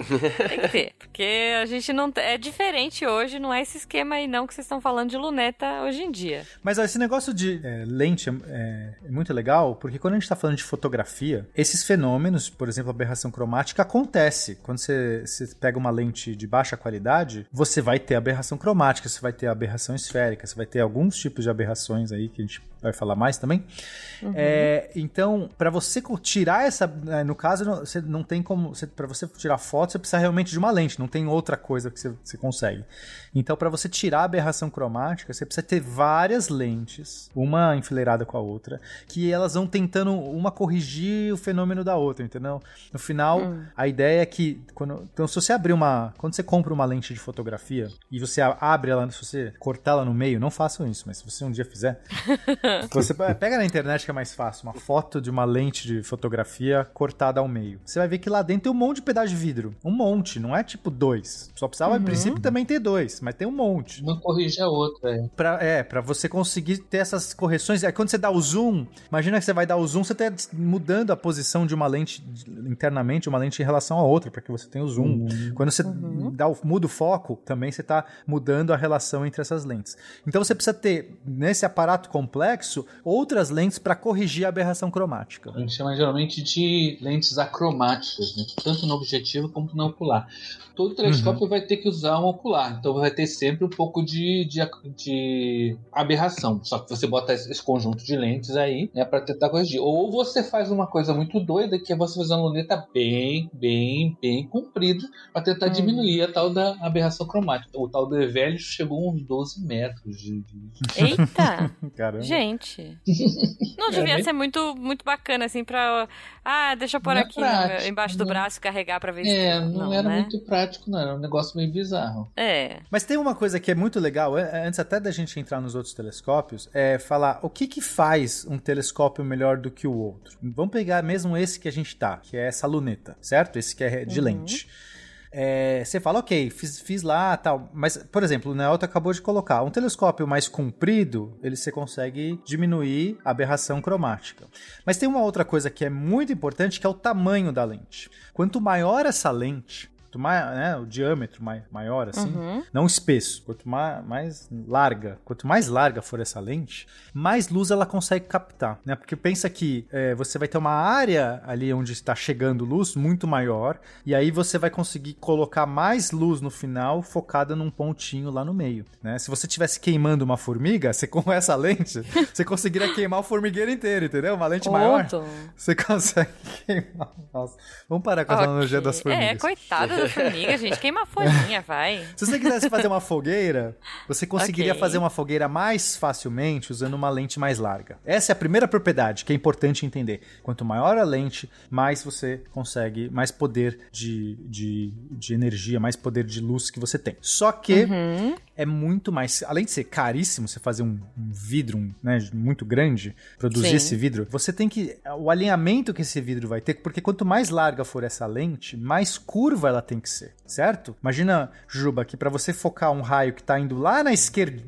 tem que ter. Porque a gente não. É diferente hoje, não é esse esquema aí não que vocês estão falando de luneta hoje em dia. Mas ó, esse negócio de é, lente é, é muito legal, porque quando a gente está falando de fotografia, esses fenômenos, por exemplo, aberração cromática, acontece. Quando você, você pega uma lente de baixa qualidade, você vai ter aberração cromática, você vai ter aberração esférica, você vai ter alguns tipos de aberrações aí que a gente vai falar mais também. É, então, para você tirar essa, é, no caso, você não tem como, para você tirar foto, você precisa realmente de uma lente, não tem outra coisa que você, você consegue. Então, para você tirar a aberração cromática, você precisa ter várias lentes, uma enfileirada com a outra, que elas vão tentando uma corrigir o fenômeno da outra, entendeu? No final, a ideia é que quando, então se você abrir uma, quando você compra uma lente de fotografia e você abre ela, se você cortar ela no meio, não façam isso, mas se você um dia fizer, você pe- pega na internet que é mais fácil, uma foto de uma lente de fotografia cortada ao meio. Você vai ver que lá dentro tem um monte de pedaço de vidro. Um monte, não é tipo dois. Só precisava, Uhum. a princípio, também ter dois, mas tem um monte. Uma corrige a outra, é. Pra, é, pra você conseguir ter essas correções. Aí quando você dá o zoom, imagina que você vai dar o zoom, você tá mudando a posição de uma lente internamente, uma lente em relação à outra, para que você tenha o zoom. Quando você dá o, muda o foco, também você tá mudando a relação entre essas lentes. Então você precisa ter, nesse aparato complexo, outras lentes para corrigir a aberração cromática. A gente chama geralmente de lentes acromáticas, né? tanto no objetivo como no ocular. Todo telescópio vai ter que usar um ocular, então vai ter sempre um pouco de, de, de aberração. Só que você bota esse esse conjunto de lentes aí né, para tentar corrigir. Ou você faz uma coisa muito doida, que é você fazer uma luneta bem, bem, bem comprida para tentar diminuir a tal da aberração cromática. O tal do Evelio chegou a uns 12 metros de, de- Eita! Caramba. Gente. Não devia né? ser muito, muito bacana, assim, pra. Ah, deixa eu pôr Não é aqui no- prático, embaixo do não. braço e carregar pra ver se. É, não, era né? muito prático, não. Era um negócio meio bizarro. É. Mas tem uma coisa que é muito legal, an- antes até da gente entrar nos outros telescópios, é falar o que que faz um telescópio melhor do que o outro. Vamos pegar mesmo esse que a gente tá, que é essa luneta, certo? Esse que é de lente. É, você fala, ok, fiz, fiz lá tal. Mas, por exemplo, o Nelton acabou de colocar um telescópio mais comprido, ele você consegue diminuir a aberração cromática. Mas tem uma outra coisa que é muito importante, que é o tamanho da lente. Quanto maior essa lente, quanto mais, né, o diâmetro mai- maior, assim, Uhum. não espesso, quanto mais, mais larga, quanto mais larga for essa lente, mais luz ela consegue captar, né? Porque pensa que é, você vai ter uma área ali onde está chegando luz muito maior, e aí você vai conseguir colocar mais luz no final focada num pontinho lá no meio, né? Se você estivesse queimando uma formiga, você com essa lente, você conseguiria queimar o formigueiro inteiro, entendeu? Uma lente maior, Ponto. você consegue queimar. Nossa, vamos parar com essa analogia Ok. das formigas. É, coitada da formiga, gente. Queima a folhinha, vai. Se você quisesse fazer uma fogueira, você conseguiria Ok. fazer uma fogueira mais facilmente usando uma lente mais larga. Essa é a primeira propriedade que é importante entender. Quanto maior a lente, mais você consegue, mais poder de, de, de energia, mais poder de luz que você tem. Só que Uhum. é muito mais. Além de ser caríssimo você fazer um, um vidro um, né, muito grande, produzir Sim. esse vidro, você tem que. O alinhamento que esse vidro vai ter, porque quanto mais larga for essa lente, mais curva ela tem que ser, certo? Imagina, Juba, que para você focar um raio que tá indo lá na esquerda.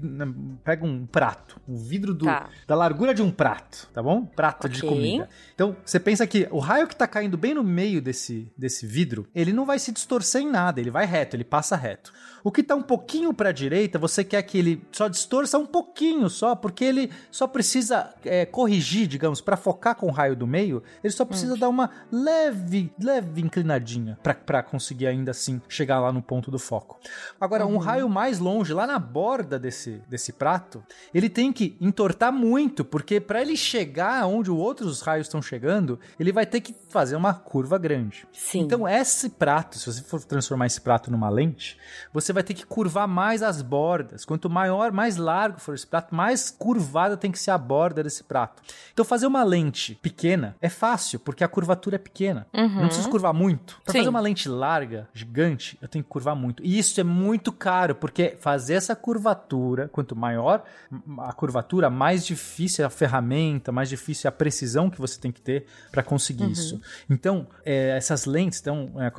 Pega um prato, um vidro do, Tá. da largura de um prato, tá bom? Prato de Ok. comida. Então, você pensa que o raio que tá caindo bem no meio desse, desse vidro, ele não vai se distorcer em nada, ele vai reto, ele passa reto. O que tá um pouquinho pra direita, você quer que ele só distorça um pouquinho só, porque ele só precisa é, corrigir, digamos, pra focar com o raio do meio, ele só precisa dar uma leve, leve inclinadinha pra conseguir ainda assim chegar lá no ponto do foco. Agora, um raio mais longe, lá na borda desse, desse prato, ele tem que entortar muito, porque para ele chegar onde os outros raios estão chegando, ele vai ter que fazer uma curva grande. Sim. Então, esse prato, se você for transformar esse prato numa lente, você vai ter que curvar mais as bordas. Quanto maior, mais largo for esse prato, mais curvada tem que ser a borda desse prato. Então, fazer uma lente pequena é fácil, porque a curvatura é pequena. Não preciso curvar muito. Para fazer uma lente larga, gigante, eu tenho que curvar muito. E isso é muito caro, porque fazer essa curvatura, quanto maior a curvatura, mais difícil é a ferramenta, mais difícil é a precisão que você tem que ter para conseguir isso. Então, é, essas lentes, então, é,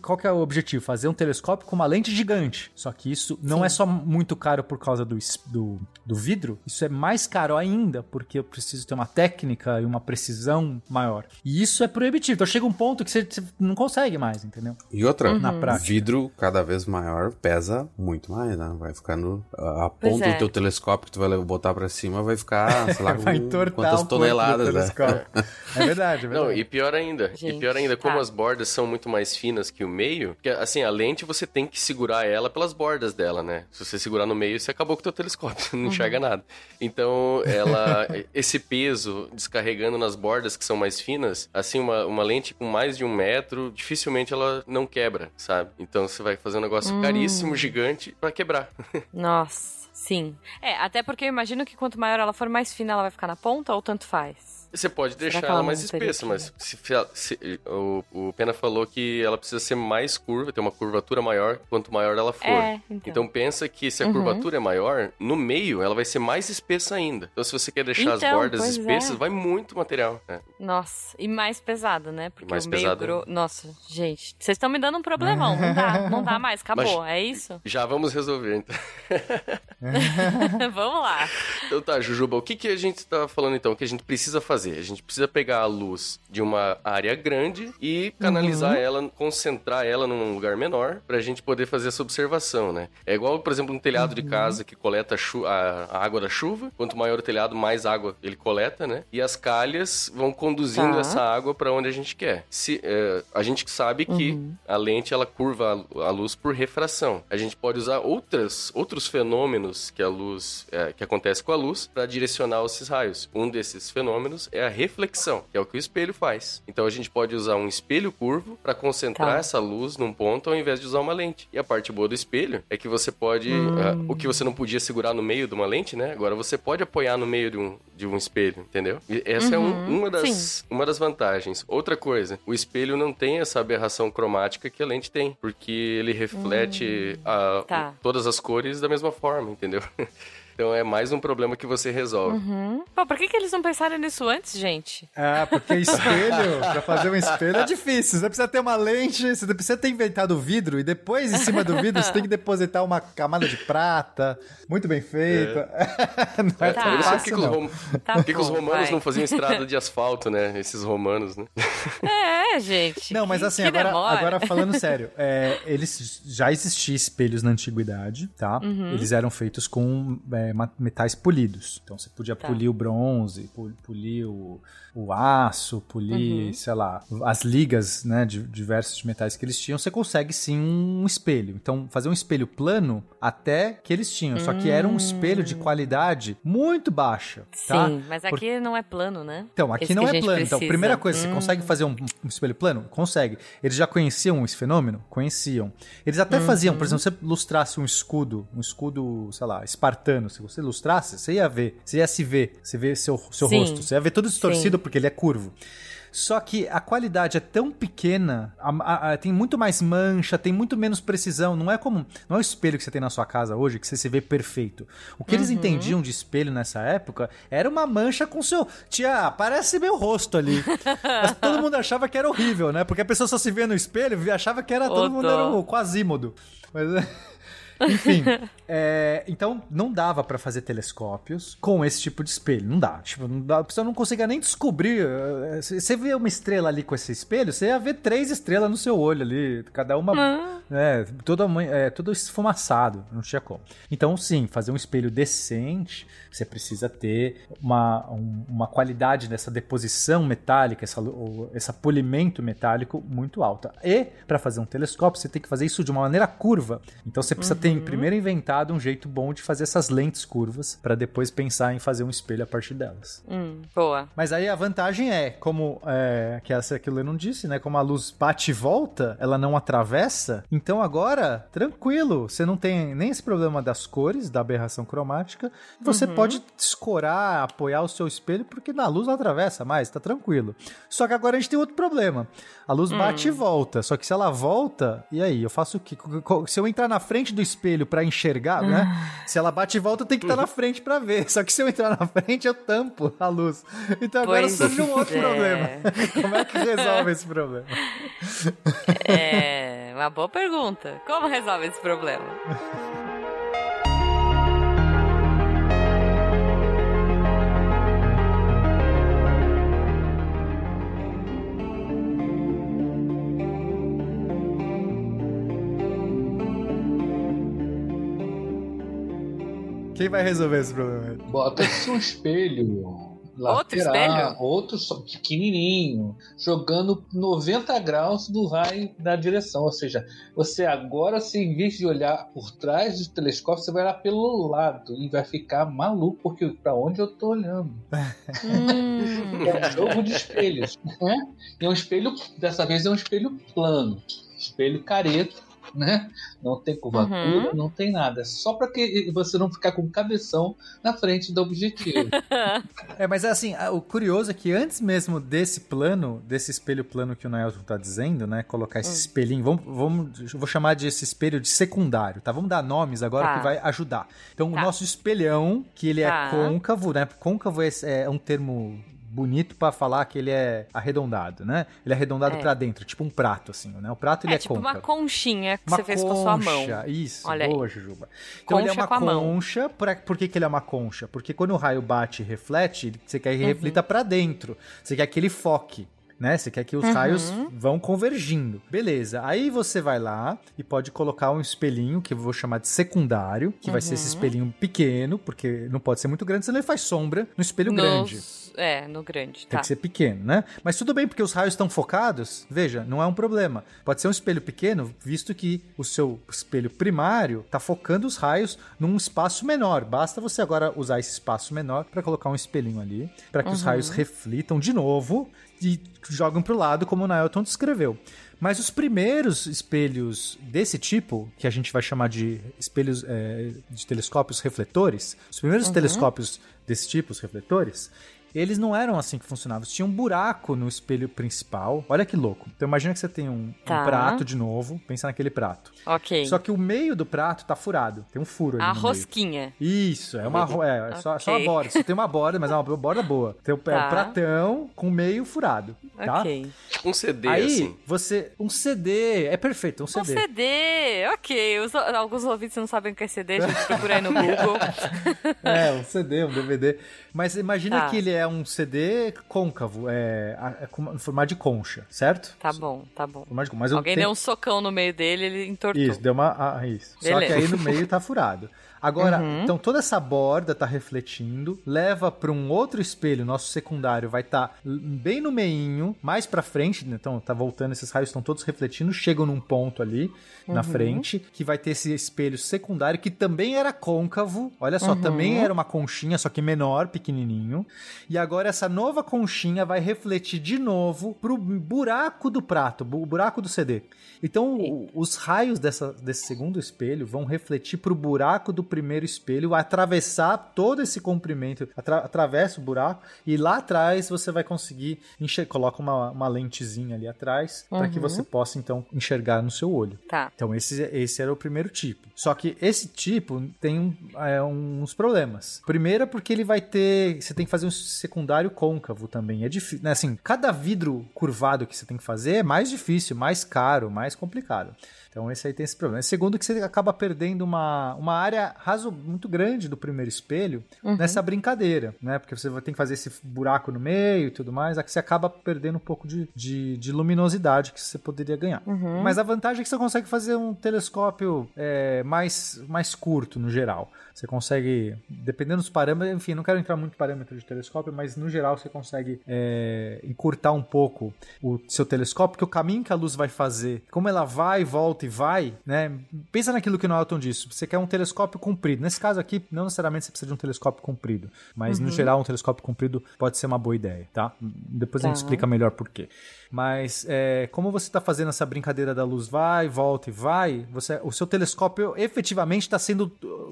qual que é o objetivo? Fazer um telescópio com uma lente gigante. Só que isso não é só muito caro por causa do, do, do vidro, isso é mais caro ainda, porque eu preciso ter uma técnica e uma precisão maior. E isso é proibitivo. Então chega um ponto que você, você não consegue mais, entendeu? E outra, Na prática. vidro cada vez maior pesa muito mais, né? Vai ficando. A ponta é. do teu telescópio que tu vai botar pra cima vai ficar, sei lá, Vai quantas do toneladas, né? telescópio. É verdade, é verdade. Não, e pior ainda, Gente, e pior ainda, como tá. as bordas são muito mais finas que o meio, que assim, a lente você tem que segurar ela pelas bordas dela, né? Se você segurar no meio, você acabou com o teu telescópio, não enxerga nada. Então, ela, esse peso descarregando nas bordas que são mais finas, assim, uma, uma lente com mais de um metro, dificilmente ela não quebra, sabe? Então você vai fazer um negócio caríssimo, gigante, pra quebrar. Nossa, sim. É, até porque eu imagino que quanto maior ela for, mais fina ela vai ficar na ponta ou tanto faz? Você pode deixar ela ela mais espessa, mas se, se- o, o Pena falou que ela precisa ser mais curva, ter uma curvatura maior, quanto maior ela for. É, então. Então pensa que se a Uhum. curvatura é maior, no meio ela vai ser mais espessa ainda. Então se você quer deixar as Então, bordas pois espessas, é. vai muito material. né? Nossa, e mais pesado, né? Porque Mais o meio pesado grosso. Nossa, gente, vocês estão me dando um problemão. Não dá, não dá mais, acabou. Mas- É isso? Já vamos resolver, então. Vamos lá. Então tá, Jujuba, o que, que a gente tá falando então? O que a gente precisa fazer? A gente precisa pegar a luz de uma área grande e canalizar ela, concentrar ela num lugar menor pra gente poder fazer essa observação, né? É igual, por exemplo, um telhado de casa que coleta a, a- a água da chuva. Quanto maior o telhado, mais água ele coleta, né? E as calhas vão conduzindo Tá. essa água pra onde a gente quer. Se, é, a gente sabe que a lente ela curva a, a luz por refração. A gente pode usar outras, outros fenômenos que a luz é, que acontece com a luz para direcionar esses raios. Um desses fenômenos é a reflexão, que é o que o espelho faz. Então a gente pode usar um espelho curvo para concentrar Tá. essa luz num ponto ao invés de usar uma lente. E a parte boa do espelho é que você pode ah, o que você não podia segurar no meio de uma lente, né? Agora você pode apoiar no meio de um, de um espelho, entendeu? E essa é um- uma das uma das vantagens. Outra coisa, o espelho não tem essa aberração cromática que a lente tem, porque ele reflete a- tá. todas as cores da mesma forma, entendeu? Então é mais um problema que você resolve. Uhum. Pô, por que, que eles não pensaram nisso antes, gente? Ah, porque espelho, pra fazer um espelho é difícil. Você precisa ter uma lente, você precisa ter inventado o vidro e depois, em cima do vidro, você tem que depositar uma camada de prata, muito bem feita. Não é Tá. tão fácil, que, que os, não. rom- Tá por que que os romanos vai. não faziam estrada de asfalto, né? Esses romanos, né? É, gente. Não, mas assim, agora, demora. agora falando sério, é, eles já existiam espelhos na antiguidade, tá? Uhum. Eles eram feitos com é, ma- metais polidos. Então você podia Tá. polir o bronze, pol- polir o, o aço, polir, Uhum. sei lá, as ligas, né, de diversos metais que eles tinham. Você consegue sim um espelho. Então fazer um espelho plano até que eles tinham. Só que era um espelho de qualidade muito baixa, tá? Sim, mas aqui não é plano, né? Então, aqui Esse não é plano. Então, precisa. primeira coisa, você Hum. consegue fazer um, um espelho plano? Consegue. Eles já conheciam esse fenômeno? Conheciam. Eles até faziam, Uhum. por exemplo, se você lustrasse um escudo, um escudo, sei lá, espartano, se você lustrasse, você ia ver, você ia se ver, você vê seu, seu Sim. rosto, você ia ver todo distorcido porque ele é curvo. Só que a qualidade é tão pequena, a- a- a- tem muito mais mancha, tem muito menos precisão. Não é como. Não é o espelho que você tem na sua casa hoje que você se vê perfeito. O que eles Uhum. entendiam de espelho nessa época era uma mancha com seu. Tia, parece meu rosto ali. Mas todo mundo achava que era horrível, né? Porque a pessoa só se via no espelho e achava que era todo mundo era o Quasímodo. Mas. Enfim, é, então não dava pra fazer telescópios com esse tipo de espelho. Não dá. Tipo, não dá, a pessoa não conseguia nem descobrir. eh, Você vê uma estrela ali com esse espelho, você ia ver três estrelas no seu olho ali, cada uma. É, toda, mãe- é, tudo esfumaçado, não tinha como. Então, sim, fazer um espelho decente, você precisa ter uma, um- uma qualidade dessa deposição metálica, essa, essa polimento metálico muito alta. E, para fazer um telescópio, você tem que fazer isso de uma maneira curva. Então, você precisa ter, primeiro, inventado um jeito bom de fazer essas lentes curvas, para depois pensar em fazer um espelho a partir delas. Hum, boa. Mas aí a vantagem é, como é, que essa que o Lennon disse, né? Como a luz bate e volta, ela não atravessa. Então agora, tranquilo, você não tem nem esse problema das cores, da aberração cromática. Você pode escorar, apoiar o seu espelho, porque na luz não atravessa mais, tá tranquilo. Só que agora a gente tem outro problema. A luz bate e volta. Só que se ela volta, e aí? Eu faço o quê? Se eu entrar na frente do espelho pra enxergar, né? Se ela bate e volta, tenho que estar na frente pra ver. Só que se eu entrar na frente, eu tampo a luz. Então agora Pois surge um outro é. problema. Como é que resolve esse problema? É uma boa pergunta. Como resolve esse problema? Quem vai resolver esse problema? Bota-se um espelho. Outro lateral, espelho? Outro só pequenininho, jogando 90 graus do raio da direção. Ou seja, você agora, se em vez de olhar por trás do telescópio, você vai olhar pelo lado e vai ficar maluco, porque para onde eu tô olhando? Hum, É um jogo de espelhos. Né? E é um espelho, dessa vez é um espelho plano, espelho careta. Né? Não tem curvatura, Uhum. não tem nada. É só para que você não ficar com o cabeção na frente do objetivo. É, mas assim, a- o curioso é que antes mesmo desse plano, desse espelho plano que o Nailton tá dizendo, né? Colocar esse espelhinho, vamos, vamos, vou chamar de esse espelho de secundário, tá? Vamos dar nomes agora Tá. que vai ajudar. Então, o Tá. nosso espelhão, que ele Tá. é côncavo, né? Côncavo é, é um termo bonito pra falar que ele é arredondado, né? Ele é arredondado É. pra dentro, tipo um prato, assim, né? O prato ele é é, tipo uma conchinha que Uma você fez com a sua mão. concha, Isso, Olha aí. boa, Jujuba. Então ele é Concha uma concha. Pra, por que, que ele é uma concha? Porque quando o raio bate e reflete, você quer que Uhum. reflita pra dentro. Você quer que ele foque. Né? Você quer que os Uhum. raios vão convergindo. Beleza. Aí você vai lá e pode colocar um espelhinho, que eu vou chamar de secundário, que vai ser Uhum. esse espelhinho pequeno, porque não pode ser muito grande, senão ele faz sombra no espelho grande. É, no grande, Tem tá. que ser pequeno, né? Mas tudo bem, porque os raios estão focados. Veja, não é um problema. Pode ser um espelho pequeno, visto que o seu espelho primário está focando os raios num espaço menor. Basta você agora usar esse espaço menor para colocar um espelhinho ali, para que os raios reflitam de novo e jogam para o lado, como o Nailton descreveu. Mas os primeiros espelhos desse tipo, que a gente vai chamar de espelhos é, de telescópios refletores, os primeiros telescópios desse tipo, os refletores, eles não eram assim que funcionavam. Tinha um buraco no espelho principal. Olha que louco. Então imagina que você tem um, Tá. um prato de novo, pensa naquele prato. Ok. Só que o meio do prato tá furado. Tem um furo ali A no meio. rosquinha. Isso, é uma é, é só, só a borda. Só tem uma borda, mas é uma borda boa. Tem o é Tá. um pratão com meio furado, tá? Ok. Um CD, Aí assim. você um CD, é perfeito, um Um CD. CD, ok. Os- alguns ouvintes não sabem o que é CD, a gente procura aí no Google. É, um CD, um DVD. Mas imagina Tá. que ele é um CD côncavo, é, é com- em formato de concha, certo? Tá bom, tá bom. Formato. Mas Alguém tenho- deu um socão no meio dele, ele entortou. Isso, deu uma. Ah, isso. Só que aí no meio tá furado. Agora, Uhum. então toda essa borda tá refletindo, leva para um outro espelho, nosso secundário vai estar bem no meinho, mais pra frente, né? então tá voltando, esses raios estão todos refletindo, chegam num ponto ali na Uhum. frente, que vai ter esse espelho secundário que também era côncavo, olha só, Uhum. também era uma conchinha, só que menor, pequenininho. E agora essa nova conchinha vai refletir de novo pro buraco do prato, o buraco do CD. Então, o- os raios dessa, desse segundo espelho vão refletir pro buraco do primeiro espelho, atravessar todo esse comprimento, atra- atravessa o buraco, e lá atrás você vai conseguir enxergar. Coloca uma, uma lentezinha ali atrás, para que Uhum. você possa então enxergar no seu olho. Tá. Então, esse, esse era o primeiro tipo. Só que esse tipo tem um- é, uns problemas. Primeiro, é porque ele vai ter. Você tem que fazer um secundário côncavo também. É difícil. Assim, cada vidro curvado que você tem que fazer é mais difícil, mais caro, mais complicado. Então, esse aí tem esse problema. Segundo, que você acaba perdendo uma, uma área raso, muito grande do primeiro espelho Uhum. nessa brincadeira, né? Porque você ter que fazer esse buraco no meio e tudo mais. Aqui você acaba perdendo um pouco de, de, de luminosidade que você poderia ganhar. Uhum. Mas a vantagem é que você consegue fazer um telescópio é, mais, mais curto no geral. Você consegue, dependendo dos parâmetros, enfim, não quero entrar muito em parâmetro de telescópio, mas no geral você consegue é, encurtar um pouco o seu telescópio, porque o caminho que a luz vai fazer, como ela vai, volta e vai, né? Pensa naquilo que o Norton disse. Você quer um telescópio comprido. Nesse caso aqui, não necessariamente você precisa de um telescópio comprido, mas no Uhum. geral um telescópio comprido pode ser uma boa ideia, tá? Depois a gente Tá. explica melhor por quê. Mas é, como você está fazendo essa brincadeira da luz vai, volta e vai, você, o seu telescópio efetivamente está sendo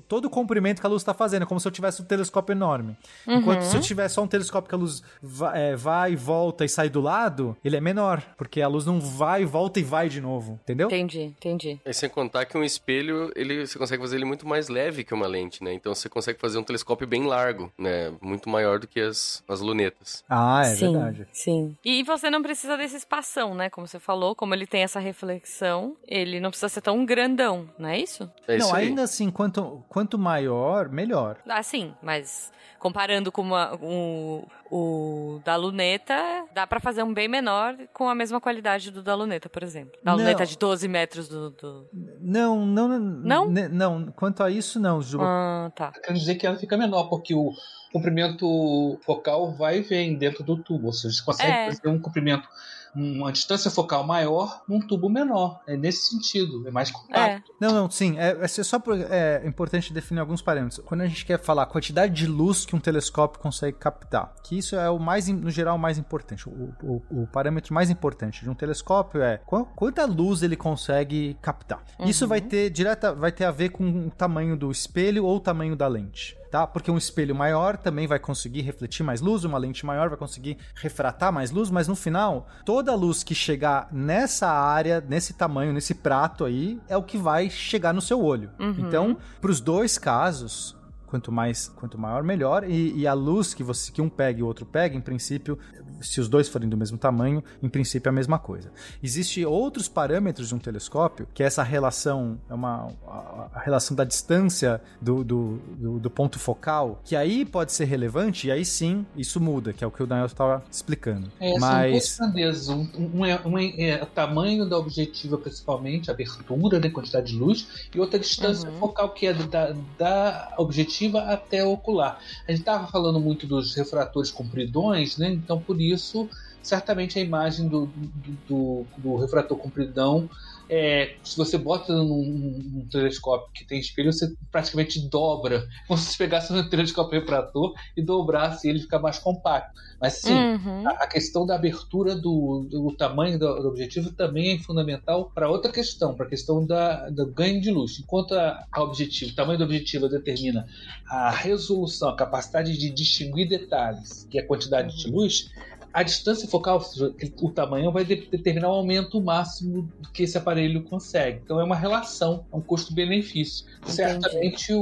todo o comprimento que a luz está fazendo, é como se eu tivesse um telescópio enorme. Enquanto Uhum. se eu tiver só um telescópio que a luz va- é, vai, volta e sai do lado, ele é menor, porque a luz não vai, volta e vai de novo, entendeu? Entendi, entendi. E sem contar que um espelho, ele, você consegue fazer ele muito mais leve que uma lente, né? Então você consegue fazer um telescópio bem largo, né? Muito maior do que as, as lunetas. Ah, é sim, verdade. Sim. E você não precisa desse espação, né? Como você falou, como ele tem essa reflexão, ele não precisa ser tão grandão, não é isso? É isso não, aí. ainda assim, quanto, quanto maior, melhor. Ah, sim, mas comparando com uma- o, o da luneta, dá pra fazer um bem menor com a mesma qualidade do da luneta, por exemplo. Da Não. luneta de 12 metros do... do... Não, não, Não? ne- não. Quanto a isso, não, Ju. Ah, tá. Quer dizer que ela fica menor, porque o comprimento focal vai e vem dentro do tubo. Ou seja, você consegue É. fazer um comprimento, uma distância focal maior num tubo menor. É nesse sentido, é mais compacto. É. Não, não, sim. É, é só por- é importante definir alguns parâmetros. Quando a gente quer falar a quantidade de luz que um telescópio consegue captar, que isso é o mais, no geral, o mais importante. O, o- o parâmetro mais importante de um telescópio é qu- quanta luz ele consegue captar. Isso vai ter direta, vai ter a ver com o tamanho do espelho ou o tamanho da lente. Tá? Porque um espelho maior também vai conseguir refletir mais luz, uma lente maior vai conseguir refratar mais luz, mas no final, toda a luz que chegar nessa área, nesse tamanho, nesse prato aí, é o que vai chegar no seu olho. Uhum. Então, para os dois casos, quanto mais, quanto maior, melhor. E, e a luz que você que um pega e o outro pega, em princípio, se os dois forem do mesmo tamanho, em princípio é a mesma coisa. Existem outros parâmetros de um telescópio, que é essa relação, é uma a, a relação da distância do, do, do, do ponto focal, que aí pode ser relevante, e aí sim, isso muda, que é o que o Daniel estava explicando. É, são Mas duas grandezas. Um, um é, um é- é o tamanho da objetiva, principalmente, a abertura, né, quantidade de luz, e outra distância Uhum. focal, que é da, da objetiva até o ocular. A gente estava falando muito dos refratores compridões, né? Então, por isso, certamente a imagem do, do, do- do refrator compridão é, se você bota num, num, telescópio que tem espelho, você praticamente dobra. Como se você pegasse um telescópio refrator e dobrasse ele ficar mais compacto. Mas sim, Uhum. a, a questão da abertura do, do tamanho do, do objetivo também é fundamental para outra questão, para a questão da, do ganho de luz. Enquanto a, a objetivo, o tamanho do objetivo determina a resolução, a capacidade de distinguir detalhes e a quantidade de luz, a distância focal, o tamanho, vai de- determinar o aumento máximo que esse aparelho consegue. Então é uma relação, é um custo-benefício. Certamente o,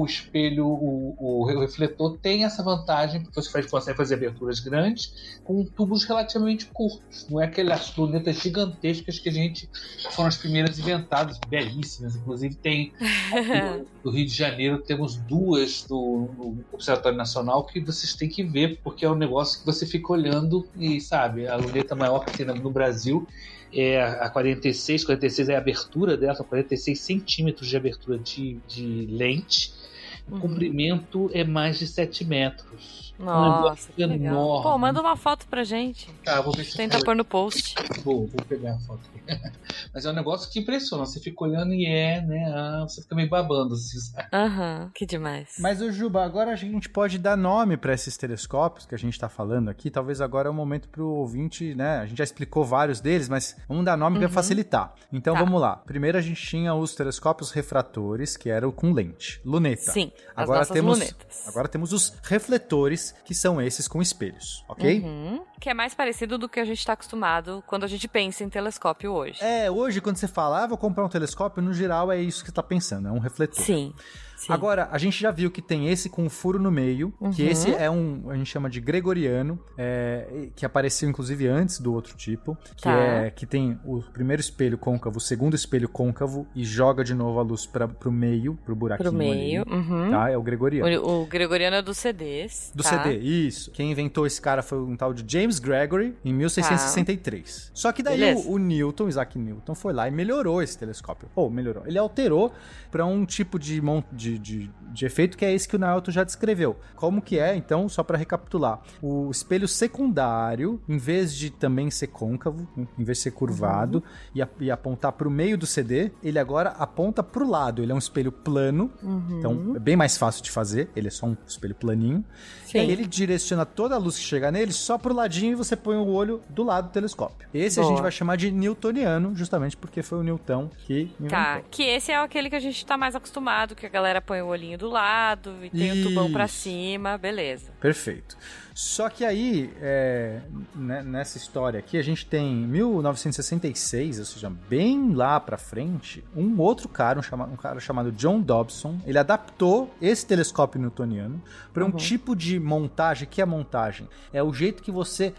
o- espelho, o, o refletor tem essa vantagem, porque você faz- consegue fazer aberturas grandes com tubos relativamente curtos. Não é aquelas lunetas gigantescas que a gente foram as primeiras inventadas, belíssimas. Inclusive tem do Rio de Janeiro temos duas do, no Observatório Nacional que vocês têm que ver, porque é um negócio que você fica olhando e sabe, a luneta maior que tem no- no Brasil é a 46, 46 é a abertura dela, são 46 centímetros de abertura de, de lente. O Uhum. comprimento é mais de 7 metros. Um Nossa, legal. enorme. Pô, manda uma foto pra gente. Tá, vou ver se Tenta pôr no post. Vou, vou pegar a foto aqui. Mas é um negócio que impressiona. Você fica olhando e é, né? ah, você fica meio babando, assim, sabe? Aham, que demais. Mas, ô Juba, agora a gente pode dar nome para esses telescópios que a gente tá falando aqui. Talvez agora é o momento pro ouvinte, né? A gente já explicou vários deles, mas vamos dar nome para Uhum. facilitar. Então Tá. vamos lá. Primeiro a gente tinha os telescópios refratores, que eram com lente, luneta. Sim, as Agora temos, lunetas. agora temos os refletores, que são esses com espelhos, ok? Uhum. Que é mais parecido do que a gente tá acostumado quando a gente pensa em telescópio hoje. É, hoje quando você fala, ah, vou comprar um telescópio, no geral é isso que você tá pensando, é um refletor. Sim. Sim. Agora, a gente já viu que tem esse com furo no meio, que Uhum. esse é um, a gente chama de gregoriano, é, que apareceu inclusive antes do outro tipo, que Tá. é que tem o primeiro espelho côncavo, o segundo espelho côncavo e joga de novo a luz para pro meio, pro buraquinho Pro meio. ali, Uhum. tá? É o gregoriano. O, o Gregoriano é dos CDs. Do tá? CD, isso. Quem inventou esse cara foi um tal de James Gregory em 1663. Só que daí o, o Newton, Isaac Newton, foi lá e melhorou esse telescópio. Ou melhorou. Ele alterou para um tipo de, mon- de, de, de efeito que é esse que o Naoto já descreveu. Como que é, então, só para recapitular. O espelho secundário, em vez de também ser côncavo, em vez de ser curvado e, a- e apontar para o meio do CD, ele agora aponta para o lado. Ele é um espelho plano, Uhum. então é bem mais fácil de fazer. Ele é só um espelho planinho. Sim. E aí ele direciona toda a luz que chega nele só pro ladinho e você põe o olho do lado do telescópio. Esse a Boa. gente vai chamar de newtoniano, justamente porque foi o Newton que inventou. Tá, que esse é aquele que a gente tá mais acostumado, que a galera põe o olhinho do lado e tem o tubão pra Isso. cima, beleza. Perfeito. Só que aí, é, né, nessa história aqui, a gente tem em 1966, ou seja, bem lá pra frente, um outro cara, um, chama- um cara chamado John Dobson, ele adaptou esse telescópio newtoniano para um tipo de montagem, que é a montagem? É o jeito que você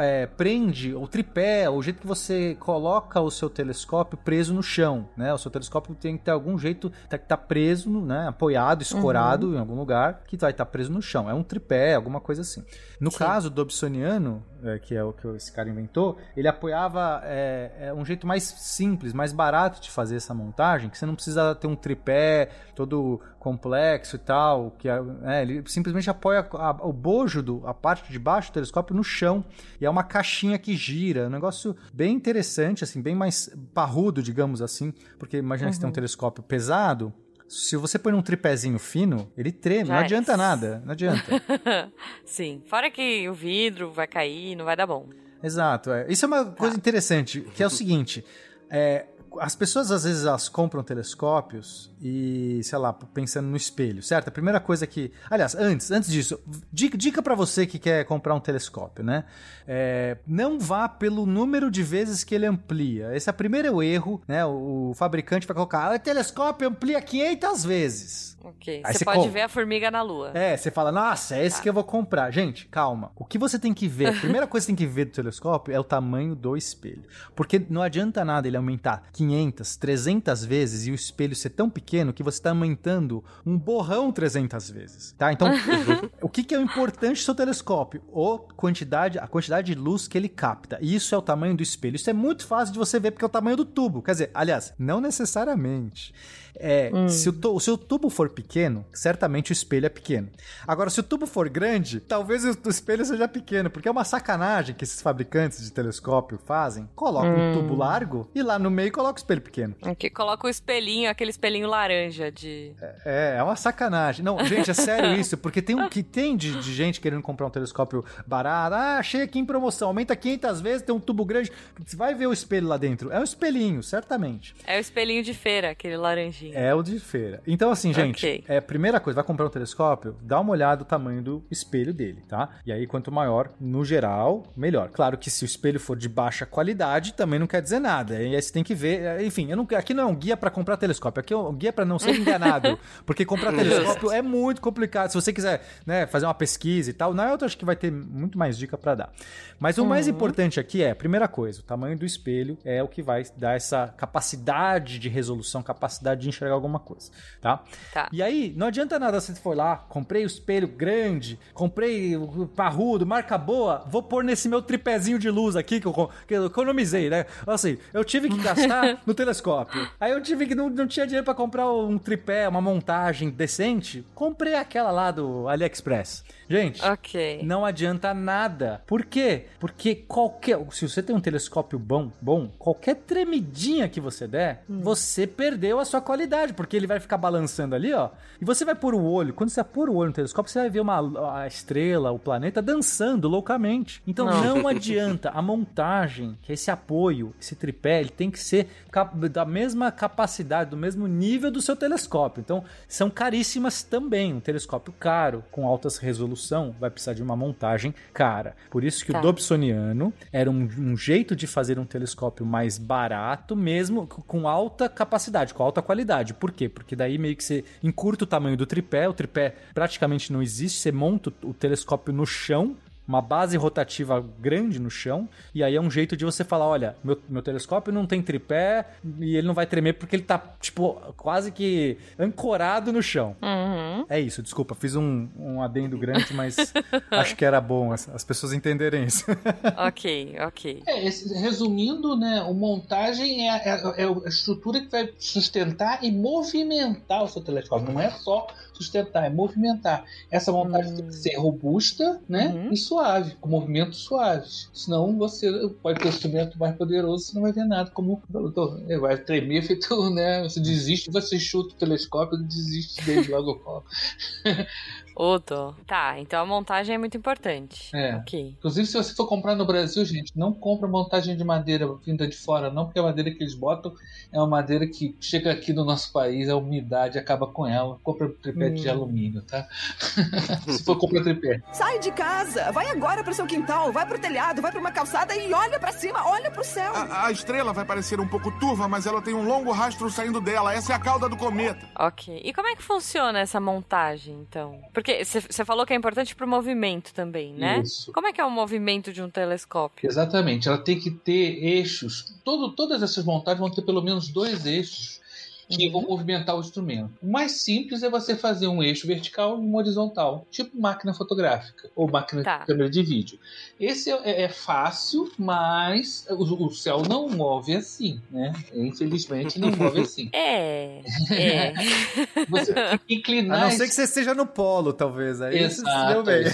é, prende o tripé, o jeito que você coloca o seu telescópio preso no chão, né? O seu telescópio tem que ter algum jeito, tem que estar preso, né? Apoiado, escorado em algum lugar, que vai estar preso no chão. É um tripé, alguma coisa assim. No Sim. caso do Dobsoniano, é, que é o que esse cara inventou, ele apoiava é, é, um jeito mais simples, mais barato de fazer essa montagem, que você não precisa ter um tripé todo complexo e tal, que é, é, ele simplesmente apoia a- o bojo, do, a parte de baixo do telescópio no chão, e é uma caixinha que gira, um negócio bem interessante, assim, bem mais parrudo, digamos assim, porque imagina que você tem um telescópio pesado, se você põe um tripézinho fino, ele treme, Já não é. adianta nada, não adianta. Sim, fora que o vidro vai cair, não vai dar bom. Exato. é. Isso é uma Tá. coisa interessante, que é o seguinte: é, as pessoas às vezes elas compram telescópios e, sei lá, pensando no espelho, certo? A primeira coisa que. Aliás, antes, antes disso, dica, dica para você que quer comprar um telescópio, né? É, não vá pelo número de vezes que ele amplia. Esse é o primeiro erro, né? O, o fabricante vai colocar, "Ah, o telescópio amplia 500 vezes. Ok. Aí Você você pode compra. ver a formiga na lua. É, você fala, nossa, é esse Tá. que eu vou comprar. Gente, calma. O que você tem que ver, a primeira coisa que você tem que ver do telescópio é o tamanho do espelho. Porque não adianta nada ele aumentar 500, 300 vezes e o espelho ser tão pequeno que você está aumentando um borrão 300 vezes, tá? Então, o que, que é o importante do seu telescópio? O quantidade, a quantidade de luz que ele capta. E isso é o tamanho do espelho. Isso é muito fácil de você ver porque é o tamanho do tubo. Quer dizer, aliás, não necessariamente. É, Hum. se, o se o tubo for pequeno, certamente o espelho é pequeno. Agora, se o tubo for grande, talvez o, espelho seja pequeno, porque é uma sacanagem que esses fabricantes de telescópio fazem. Coloca um Hum. tubo largo e lá no meio coloca o espelho pequeno. Aqui coloca o espelhinho, aquele espelhinho laranja de. É, é uma sacanagem. Não, gente, é sério isso, porque tem um que tem de, de gente querendo comprar um telescópio barato. Ah, achei aqui em promoção, aumenta 500 vezes, tem um tubo grande. Você vai ver o espelho lá dentro. É um espelhinho, certamente. É o espelhinho de feira, aquele É o de feira. Então, assim, gente, Ok. é primeira coisa, vai comprar um telescópio, dá uma olhada no tamanho do espelho dele, tá? E aí, quanto maior, no geral, melhor. Claro que se o espelho for de baixa qualidade, também não quer dizer nada. E aí você tem que ver. Enfim, eu não, aqui não é um guia pra comprar telescópio, aqui é um guia pra não ser enganado. porque comprar telescópio é muito complicado. Se você quiser né, fazer uma pesquisa e tal, na outra acho que vai ter muito mais dica pra dar. Mas o mais importante aqui é, primeira coisa, o tamanho do espelho é o que vai dar essa capacidade de resolução, capacidade de enxergar alguma coisa, tá? Tá. E aí, não adianta nada você for lá, comprei o espelho grande, comprei o parrudo, marca boa, vou pôr nesse meu tripézinho de luz aqui que eu, que eu economizei, né? Assim, eu tive que gastar no telescópio. Aí eu tive que, não, não tinha dinheiro pra comprar um tripé, uma montagem decente, comprei aquela lá do AliExpress. Gente, Ok. não adianta nada. Por quê? Porque qualquer. Se você tem um telescópio bom, bom, qualquer tremidinha que você der, você perdeu a sua qualidade. Porque ele vai ficar balançando ali, ó. E você vai pôr o olho. Quando você pôr o olho no telescópio, você vai ver uma, a estrela, o planeta dançando loucamente. Então Não. não, adianta. A montagem, que é esse apoio, esse tripé, ele tem que ser da mesma capacidade, do mesmo nível do seu telescópio. Então, são caríssimas também. Um telescópio caro, com altas resolução, vai precisar de uma montagem cara. Por isso que Tá. o Dobsoniano era um, um jeito de fazer um telescópio mais barato, mesmo com alta capacidade, com alta qualidade. Por quê? Porque daí meio que você encurta o tamanho do tripé, o tripé praticamente não existe, você monta o telescópio no chão, uma base rotativa grande no chão, e aí é um jeito de você falar, olha, meu, meu telescópio não tem tripé e ele não vai tremer porque ele tá, tipo, quase que ancorado no chão. Uhum. É isso, desculpa, fiz um, um adendo grande, mas acho que era bom as, as pessoas entenderem isso. Ok, ok. É, esse- resumindo, né, o montagem é, é- é a estrutura que vai sustentar e movimentar o seu telescópio. Não é só sustentar, é movimentar. Essa montagem tem que ser robusta, né, Uhum. e suave, com movimentos suaves. Senão você pode ter um instrumento mais poderoso, você não vai ver nada. Como ele vai tremer, feito, né, você desiste, você chuta o telescópio e desiste dele logo. logo. Ô, dó. Tá, então a montagem é muito importante. É. Ok. Inclusive, se você for comprar no Brasil, gente, não compra montagem de madeira vinda de fora, não, porque a madeira que eles botam é uma madeira que chega aqui no nosso país, a umidade acaba com ela. Compra tripé de Hum. alumínio, tá? se for comprar tripé. Sai de casa, vai agora pro seu quintal, vai pro telhado, vai pra uma calçada e olha pra cima, olha pro céu. A, a estrela vai parecer um pouco turva, mas ela tem um longo rastro saindo dela. Essa é a cauda do cometa. Ok. E como é que funciona essa montagem, então? Porque você falou que é importante pro movimento também, né? Isso. Como é que é o movimento de um telescópio? Exatamente, ela tem que ter eixos. Todo, todas essas montagens vão ter pelo menos dois eixos que Uhum. vão movimentar o instrumento. O mais simples é você fazer um eixo vertical e um horizontal, tipo máquina fotográfica ou máquina Tá. de câmera de vídeo. Esse é, é fácil, mas o, o céu não move assim, né? Infelizmente não move assim. É. É. Você tem que A inclinar. não esse- ser que você esteja no polo, talvez. Aí você se Exato. deu bem.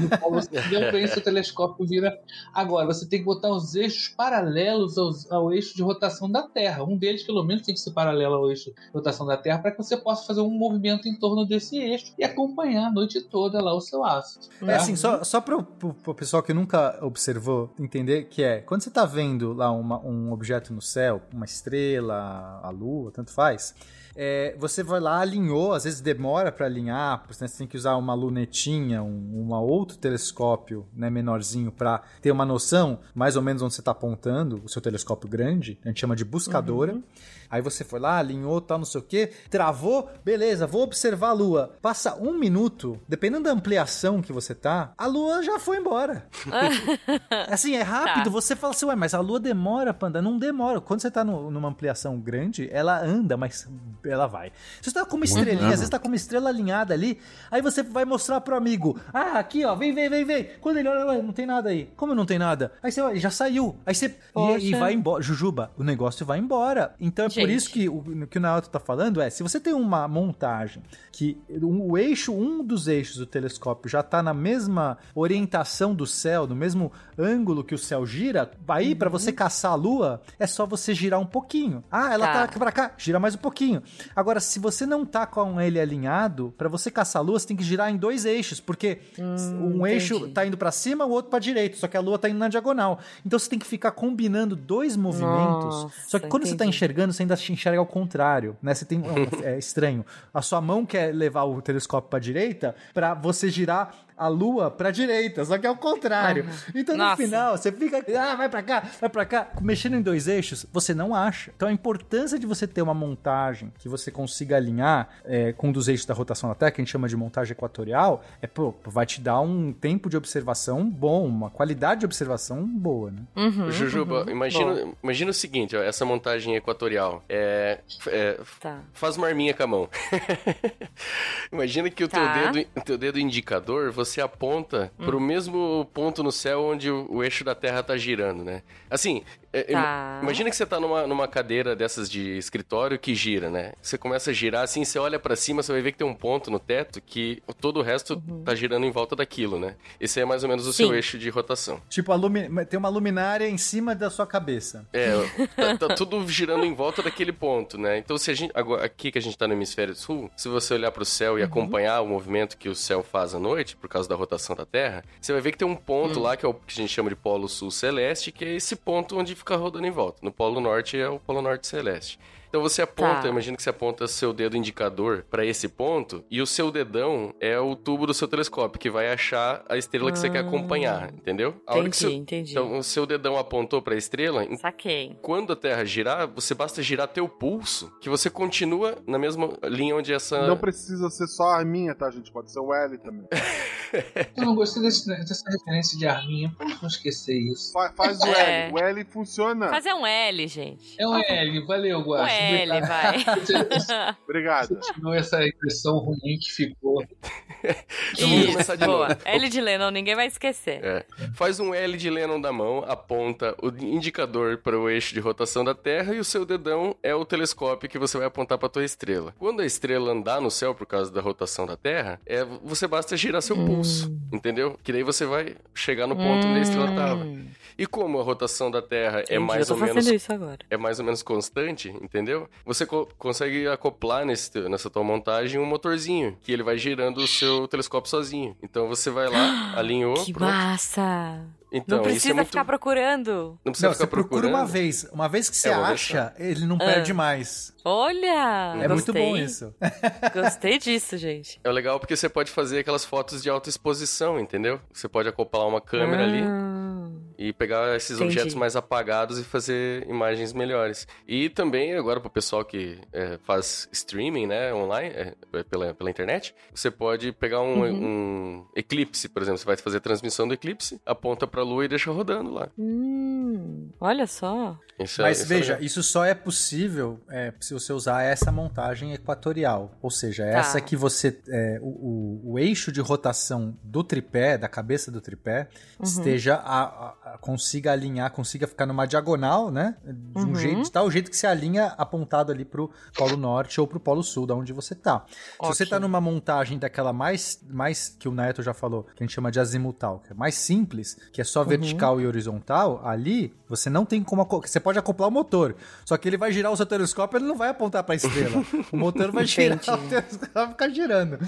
No polo você deu bem, seu telescópio vira. Agora, você tem que botar os eixos paralelos aos- ao, eixo de rotação da Terra. Um deles, pelo menos, tem que ser paralelo ao eixo de rotação da Terra para que você possa fazer um movimento em torno desse eixo e acompanhar a noite toda lá o seu ácido. É tá? assim, só, só pro, pro pessoal que nunca observou entender que é, quando você tá vendo lá uma- um objeto no céu, uma estrela, a lua, tanto faz, é, você vai lá, alinhou, às vezes demora para alinhar, porque você tem que usar uma lunetinha, um outro telescópio né, menorzinho para ter uma noção mais ou menos onde você está apontando, o seu telescópio grande, a gente chama de buscadora. Aí você foi lá, alinhou, tal, não sei o que, travou, beleza, vou observar a lua. Passa um minuto, dependendo da ampliação que você tá, a lua já foi embora. assim, é rápido, Tá. você fala assim, ué, mas a lua demora pra andar. Não demora. Quando você tá no- numa ampliação grande, ela anda, mas ela vai. Se você tá com uma estrelinha, ano. às vezes tá com uma estrela alinhada ali, aí você vai mostrar pro amigo, ah, aqui ó, vem, vem, vem, vem. Quando ele olha, ué, não tem nada aí. Como não tem nada? Aí você, olha, já saiu. Aí você, e, e vai embora. Jujuba, o negócio vai embora. Então é por isso que o que o Naoto tá falando é, se você tem uma montagem que o, eixo, um dos eixos do telescópio já tá na mesma orientação do céu, no mesmo ângulo que o céu gira, aí pra você caçar a lua, é só você girar um pouquinho. Ah, ela tá, Tá. pra cá, gira mais um pouquinho. Agora, se você não tá com ele alinhado, pra você caçar a lua, você tem que girar em dois eixos, porque um eixo entendi. tá indo pra cima, o outro pra direita, só que a lua tá indo na diagonal. Então você tem que ficar combinando dois movimentos. Nossa, só que quando você tá entendi. enxergando, você ainda enxerga ao contrário, né? Você tem é estranho. A sua mão quer levar o telescópio pra direita pra você girar a lua pra direita, só que é o contrário. Então no Nossa. final, você fica, ah, vai pra cá, vai pra cá, mexendo em dois eixos, você não acha. Então a importância de você ter uma montagem que você consiga alinhar é, com um dos eixos da rotação da Terra, que a gente chama de montagem equatorial, é, pô, vai te dar um tempo de observação bom, uma qualidade de observação boa, né? Uhum, Jujuba, uhum. imagina, Bom, imagina o seguinte, ó, essa montagem equatorial. É, é, Tá. Faz uma arminha com a mão. Imagina que o Tá. teu, dedo, o teu dedo indicador, você aponta Hum. pro mesmo ponto no céu onde o, o eixo da Terra tá girando, né? Assim, Tá. imagina que você tá numa, numa cadeira dessas de escritório que gira, né? Você começa a girar assim, você olha pra cima, você vai ver que tem um ponto no teto que todo o resto tá girando em volta daquilo, né? Esse é mais ou menos o seu Uhum. Sim. eixo de rotação. Tipo, a lumi- tem uma luminária em cima da sua cabeça. É, tá, tá tudo girando em volta daquele ponto, né? Então, se a gente. Agora, aqui que a gente tá no hemisfério sul, se você olhar pro céu e acompanhar o movimento que o céu faz à noite, por causa da rotação da Terra, você vai ver que tem um ponto lá, que é o que a gente chama de Polo Sul Celeste, que é esse ponto onde fica rodando em volta. No Polo Norte é o Polo Norte Celeste. Então você aponta, Tá. imagina que você aponta seu dedo indicador pra esse ponto e o seu dedão é o tubo do seu telescópio que vai achar a estrela que você quer acompanhar, entendeu? A Entendi, seu- entendi. Então o seu dedão apontou pra estrela, Saquei. quando a Terra girar, você basta girar teu pulso, que você continua na mesma linha onde essa. Não precisa ser só a minha, tá, gente? Pode ser o L também. Eu não gostei desse- dessa referência de arminha. Como não esquecer isso? Fa- faz o É. L. O L funciona. Fazer um L, gente. É um L, valeu, Um Guaxa. L, vai. Obrigado. Tirou essa impressão ruim que ficou. Então começar de boa. novo. L de Lennon, ninguém vai esquecer. É. Faz um L de Lennon da mão, aponta o indicador para o eixo de rotação da Terra e o seu dedão é o telescópio que você vai apontar para tua estrela. Quando a estrela andar no céu por causa da rotação da Terra, é, você basta girar seu pulso, entendeu? Que daí você vai chegar no ponto onde a estrela estava. E como a rotação da Terra é Entendi, mais ou menos é mais ou menos constante, entendeu? Você co- consegue acoplar nesse, nessa tua montagem um motorzinho, que ele vai girando o seu telescópio sozinho. Então você vai lá, alinhou, Que pronto. massa! Então, não isso precisa é muito... ficar procurando. Não precisa Não, ficar você procura procurando. uma vez. Uma vez que você É, acha, ele não perde mais. Olha! É muito gostei. bom isso. Gostei disso, gente. É legal porque você pode fazer aquelas fotos de alta exposição, entendeu? Você pode acoplar uma câmera ali Ah, e pegar esses Entendi. objetos mais apagados e fazer imagens melhores. E também, agora, pro pessoal que é, faz streaming, né, online, é, é, pela, pela internet, você pode pegar um, Uhum. um eclipse, por exemplo. Você vai fazer a transmissão do eclipse, aponta pra lua e deixa rodando lá. Hum, olha só. Isso é- Mas isso é veja, legal. isso só é possível é, se você usar essa montagem equatorial. Ou seja, Tá. essa que você. é, o, o- o eixo de rotação do tripé, da cabeça do tripé, Uhum. esteja. A, a- a- consiga alinhar, consiga ficar numa diagonal, né? De um Uhum. jeito, de tal jeito que se alinha apontado ali pro Polo Norte ou pro Polo Sul, da onde você tá. Se você tá numa montagem daquela mais, mais que o Neto já falou, que a gente chama de azimutal, que é mais simples, que é só Uhum. vertical e horizontal, ali você não tem como. Você pode acoplar o motor, só que ele vai girar o seu telescópio ele não vai apontar pra estrela. o motor vai girar, o telescópio vai ficar girando.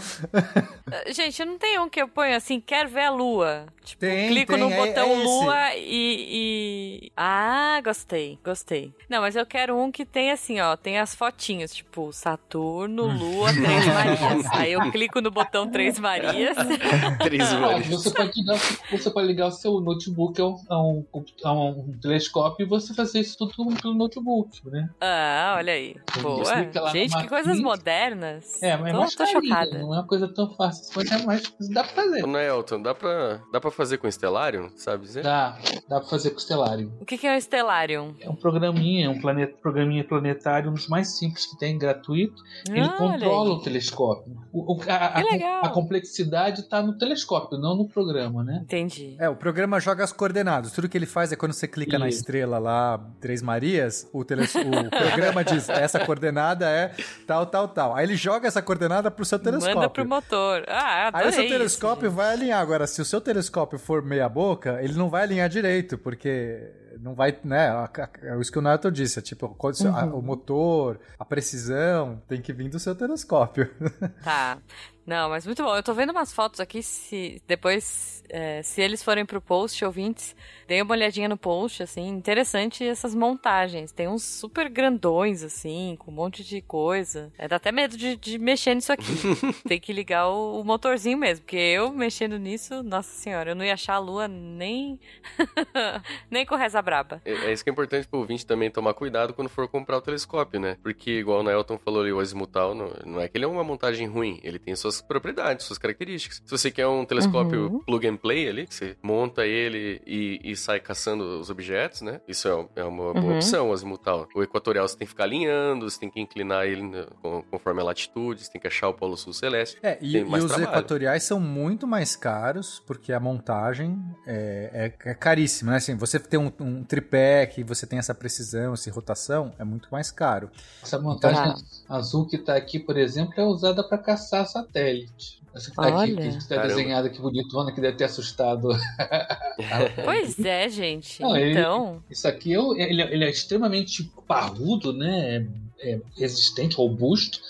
Ah, Gente, não tem um que eu ponho assim, quero ver a lua. Tipo, Tem, clico tem, no é- botão é lua e, e- Ah, gostei, gostei. Não, mas eu quero um que tem assim, ó, tem as fotinhas, tipo, Saturno, Lua, Três Marias. Aí eu clico no botão Três Marias. Três olhos. você, pode ligar, você pode ligar o seu notebook a um, a um, a um telescópio e você fazer isso tudo pelo notebook, né? Ah, olha aí. Boa. clica lá Gente, que coisas ficha. modernas. É, mas é tô, mais tô chocada. não é uma coisa tão fácil, mas é mais dá pra fazer. Ô, Nelton, dá pra, dá pra fazer com Stellarium, sabe dizer? Dá, dá pra fazer com o Stellarium. O que, que é o Stellarium? É um programinha, um planeta, programinha planetário, um dos mais simples que tem, gratuito. Ele Ah, controla aí. o telescópio. O- o- a, a- Que legal. a complexidade está no telescópio, não no programa, né? Entendi. É, o programa joga as coordenadas. Tudo que ele faz é quando você clica clica na Isso. estrela lá, Três Marias, o, tele- o programa diz, essa coordenada é tal, tal, tal. Aí ele joga essa coordenada pro seu telescópio. Manda pro motor. Ah, Aí o seu isso, telescópio vai alinhar. Agora, se o seu telescópio for meia boca, ele não vai alinhar direito, porque não vai, né? É isso que o Nato disse. É tipo, Uhum. o motor, a precisão, tem que vir do seu telescópio. Tá. Não, mas muito bom. Eu tô vendo umas fotos aqui, se depois, é, se eles forem pro post, ouvintes, deem uma olhadinha no post, assim, interessante essas montagens. Tem uns super grandões, assim, com um monte de coisa. É, dá até medo de, de mexer nisso aqui. Tem que ligar o, o motorzinho mesmo, porque eu mexendo nisso, nossa senhora, eu não ia achar a lua nem, nem com reza braba. É, é isso que é importante pro ouvinte também tomar cuidado quando for comprar o telescópio, né? Porque, igual o Nelton falou ali, o azimutal, não, não é que ele é uma montagem ruim, ele tem suas propriedades, suas características. Se você quer um telescópio Uhum. plug and play ali, que você monta ele e, e sai caçando os objetos, né? Isso é, é uma boa Uhum. opção, o azimutal. O equatorial você tem que ficar alinhando, você tem que inclinar ele conforme a latitude, você tem que achar o polo sul celeste. É, e, Tem e os trabalho. equatoriais são muito mais caros, porque a montagem é, é, é caríssima, né? Assim, você tem um, um tripé que você tem essa precisão, essa rotação, é muito mais caro. Essa montagem Tá. azul que tá aqui, por exemplo, é usada para caçar satélite. Essa que tá aqui, Olha. que tá Caramba. desenhada aqui bonitona, que deve ter assustado. Pois é, gente. Não, ele- então. Isso aqui é, ele, é- ele é extremamente parrudo, né? É, é resistente, robusto.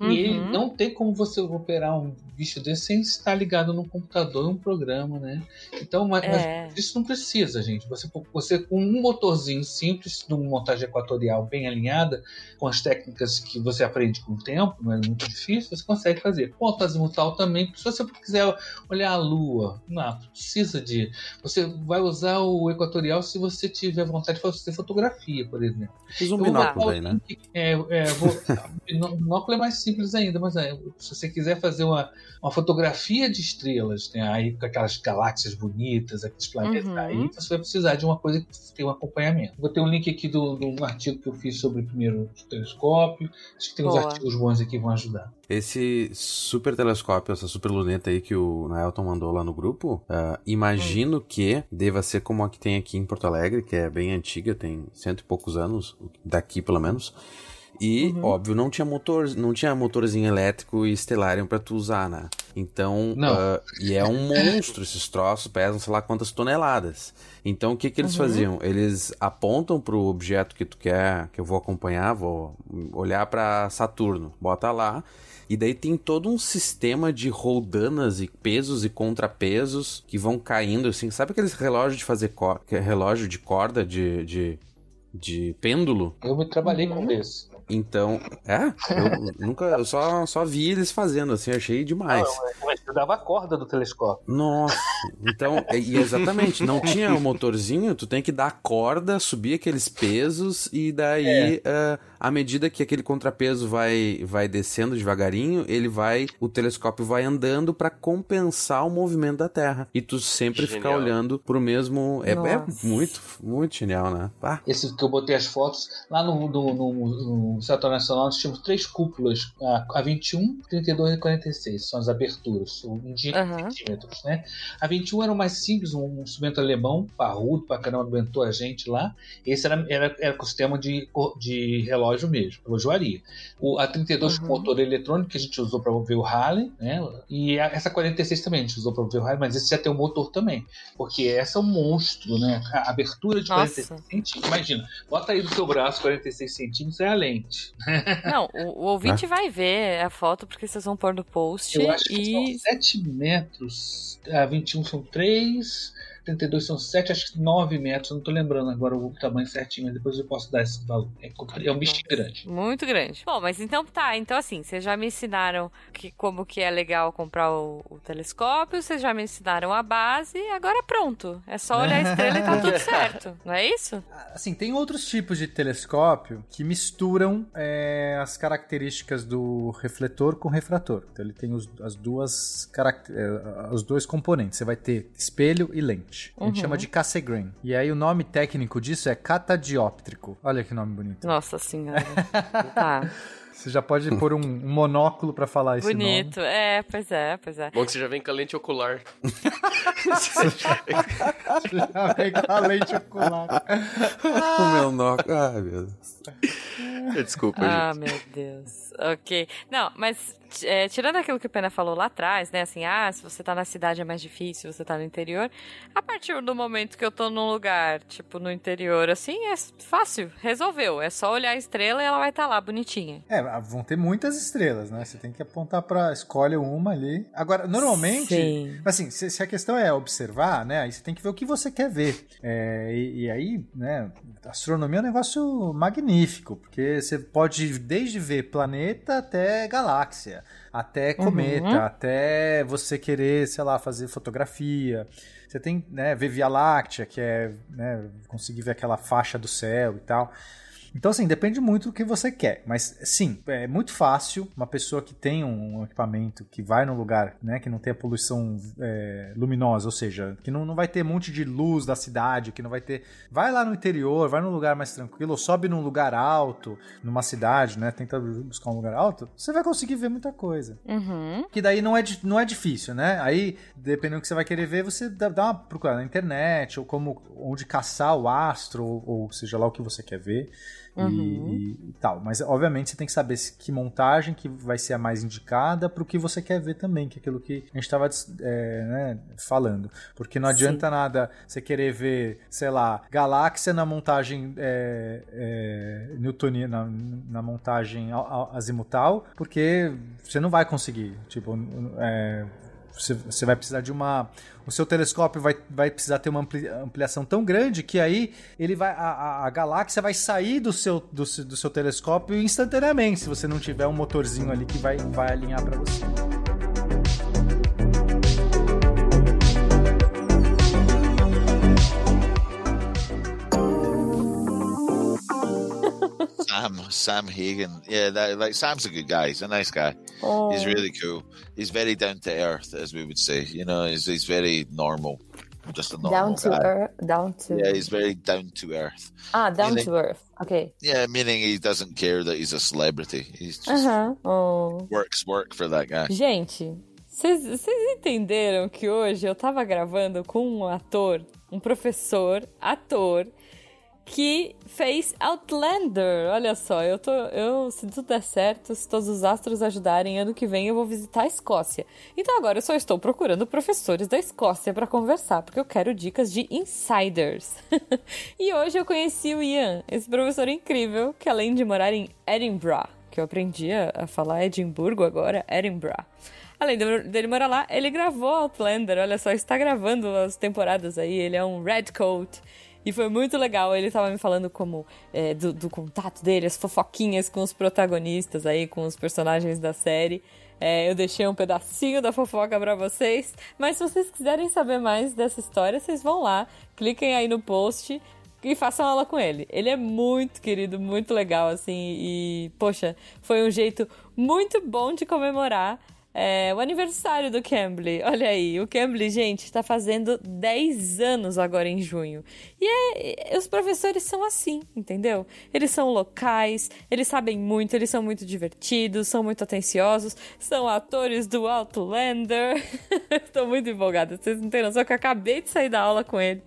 Uhum. E ele não tem como você operar um bicho desse sem estar ligado num computador, um programa, né? Então, mas, mas É. isso não precisa, gente. Você, você com um motorzinho simples, numa montagem equatorial bem alinhada, com as técnicas que você aprende com o tempo, não é muito difícil, você consegue fazer. Com o azimutal também, se você quiser olhar a Lua, não precisa de. Você vai usar o equatorial se você tiver vontade de fazer fotografia, por exemplo. Usa um vou binóculo aí, né? É, é, vou, binó- binóculo é mais simples ainda, mas é, se você quiser fazer uma, uma fotografia de estrelas, né, aí com aquelas galáxias bonitas, aqueles planetas, Uhum. aí você vai precisar de uma coisa que tem um acompanhamento. Vou ter um link aqui do, do artigo que eu fiz sobre o primeiro telescópio. Acho que tem uns Boa. artigos bons aqui que vão ajudar. Esse super telescópio, essa super luneta aí que o Naelton mandou lá no grupo, ah, imagino que deva ser como a que tem aqui em Porto Alegre, que é bem antiga, tem cento e poucos anos, daqui pelo menos. E, óbvio, não tinha motor, não tinha motorzinho elétrico e Stellarium pra tu usar, né? Então, Não. ah, e é um monstro esses troços, pesam sei lá quantas toneladas. Então, o que que eles faziam? Eles apontam pro objeto que tu quer, que eu vou acompanhar, vou olhar pra Saturno, bota lá, e daí tem todo um sistema de roldanas e pesos e contrapesos que vão caindo, assim. Sabe aqueles relógios de fazer é relógio de corda, de, de, de pêndulo? Eu me trabalhei Uhum. com esse. Então, é, eu nunca, eu só, só vi eles fazendo, assim, achei demais. Mas eu dava a corda do telescópio. Nossa, então, e exatamente, não tinha o motorzinho, tu tem que dar a corda, subir aqueles pesos e daí, eh, à medida que aquele contrapeso vai, vai descendo devagarinho, ele vai, o telescópio vai andando pra compensar o movimento da Terra. E tu sempre Genial. olhando pro mesmo, é, é muito, muito genial, né? Ah, Esse que eu botei as fotos, lá no, no, no, no Setor Nacional nós tínhamos três cúpulas, a, a 21, 32 e 46, são as aberturas, um de Aham. centímetros, né? A 21 era o mais simples, um instrumento alemão, parrudo pra caramba, aguentou a gente lá. Esse era, era, era com o sistema de, de relógio mesmo, relojoaria. O, a 32 com Uhum. motor eletrônico que a gente usou para ver o Harley, né? E a- essa 46 também a gente usou para ver o Harley, mas esse já tem o motor também, porque essa é um monstro, né? A abertura de Nossa. 46 centímetros, imagina, bota aí do seu braço 46 centímetros é a lente. Não, o, o ouvinte vai ver a foto porque vocês vão pôr no post. Eu acho que e são 7 metros, a 21 são 3, 32 são 7, acho que 9 metros, eu não tô lembrando agora o tamanho certinho, mas depois eu posso dar esse valor. É, é um bichinho grande. Muito grande. Bom, mas então tá. Então, assim, vocês já me ensinaram que, como que é legal comprar o, o telescópio, vocês já me ensinaram a base, agora pronto. É só olhar a estrela e tá tudo certo. Não é isso? Assim, tem outros tipos de telescópio que misturam é, as características do refletor com refrator. Então ele tem os, as duas é, os dois componentes. Você vai ter espelho e lente. A gente Uhum. chama de Cassegrain. E aí o nome técnico disso é catadióptrico. Olha que nome bonito. Nossa senhora. tá. Você já pode pôr um, um monóculo pra falar esse Bonito. É, pois é, pois é. Bom que você já vem com a lente ocular. nome. Já vem com a lente ocular. O meu nó. Ai, meu Deus. Desculpa, Ah, gente. meu Deus. Ok. Não, mas é, tirando aquilo que o Pena falou lá atrás, né? Assim, ah, se você tá na cidade é mais difícil, se você tá no interior. A partir do momento que eu tô num lugar, tipo, no interior, assim, é fácil. Resolveu. É só olhar a estrela e ela vai estar lá, bonitinha. É, vão ter muitas estrelas, né? Você tem que apontar pra. Escolhe uma ali. Agora, normalmente. Sim. Assim, se, se a questão é observar, né? Aí você tem que ver o que você quer ver. É, e, e aí, né? Astronomia é um negócio magnífico, porque você pode desde ver planeta até galáxia, até cometa, Uhum. até você querer, sei lá, fazer fotografia. Você tem, né, ver Via Láctea, que é, né, conseguir ver aquela faixa do céu e tal. Então, assim, depende muito do que você quer. Mas, sim, é muito fácil uma pessoa que tem um equipamento que vai num lugar, né, que não tem a poluição é, luminosa, ou seja, que não, não vai ter um monte de luz da cidade, que não vai ter. Vai lá no interior, vai num lugar mais tranquilo, ou sobe num lugar alto, numa cidade, né, tenta buscar um lugar alto, você vai conseguir ver muita coisa. Uhum. Que daí não é, não é difícil, né? Aí, dependendo do que você vai querer ver, você dá, dá uma procurada na internet, ou como onde caçar o astro, ou, ou seja lá o que você quer ver. Uhum. E, e tal. Mas, obviamente, você tem que saber que montagem que vai ser a mais indicada para o que você quer ver também, que é aquilo que a gente estava falando. Porque não adianta nada você querer ver, sei lá, galáxia na montagem é, é, newtoniana, na, na montagem azimutal, porque você não vai conseguir. Tipo, é, você, vai precisar de uma. O seu telescópio vai, vai precisar ter uma ampli- ampliação tão grande que aí ele vai. A, a- galáxia vai sair do seu, do, do seu telescópio instantaneamente, se você não tiver um motorzinho ali que vai, vai alinhar para você. Sam, Sam Hagen. Yeah, that, like Sam's a good guy. He's a nice guy. Oh. He's really cool. He's very down to earth, as we would say. You know, he's, he's very normal. Just a normal Down to guy. earth. Down to. Yeah, he's very down to earth. Ah, down Meaning- to earth. Ok. Yeah, meaning he doesn't care that he's a celebrity. He's just Aham. Oh. works work for that guy. Gente, vocês vocês entenderam que hoje eu tava gravando com um ator, um professor, ator, que fez Outlander. Olha só, eu tô. Eu, se tudo der certo, se todos os astros ajudarem, ano que vem eu vou visitar a Escócia. Então agora eu só estou procurando professores da Escócia para conversar, porque eu quero dicas de insiders. e hoje eu conheci o Ian, esse professor incrível, que além de morar em Edinburgh, que eu aprendi a, falar Edimburgo agora, Edinburgh. Além de- dele morar lá, ele gravou Outlander, olha só, está gravando as temporadas aí, ele é um Redcoat. E foi muito legal, ele tava me falando como é, do, do contato dele, as fofoquinhas com os protagonistas aí, com os personagens da série. É, eu deixei um pedacinho da fofoca pra vocês, mas se vocês quiserem saber mais dessa história, vocês vão lá, cliquem aí no post e façam aula com ele. Ele é muito querido, muito legal, assim, e, poxa, foi um jeito muito bom de comemorar é, o aniversário do Cambly. Olha aí, o Cambly, gente, está fazendo 10 anos agora em junho. E é- os professores são assim, entendeu? Eles são locais, eles sabem muito, eles são muito divertidos, são muito atenciosos, são atores do Outlander. Estou muito empolgada, vocês não têm noção que eu acabei de sair da aula com ele.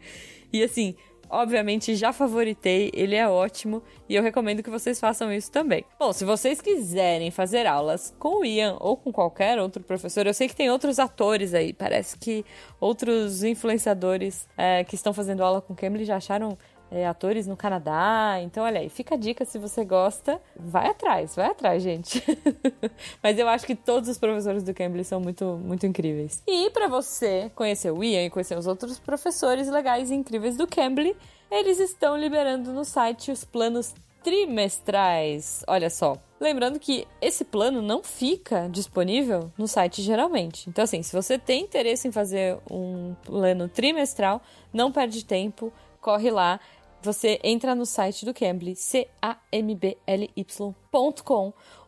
E assim, obviamente já favoritei, ele é ótimo e eu recomendo que vocês façam isso também. Bom, se vocês quiserem fazer aulas com o Ian ou com qualquer outro professor, eu sei que tem outros atores aí, parece que outros influenciadores é, que estão fazendo aula com Cambly já acharam é, atores no Canadá. Então, olha aí, fica a dica se você gosta. Vai atrás, vai atrás, gente. Mas eu acho que todos os professores do Cambly são muito, muito incríveis. E para você conhecer o Ian e conhecer os outros professores legais e incríveis do Cambly, eles estão liberando no site os planos trimestrais. Olha só. Lembrando que esse plano não fica disponível no site geralmente. Então, assim, se você tem interesse em fazer um plano trimestral, não perde tempo, corre lá. Você entra no site do Cambly, C-A-M-B-L-Y.com,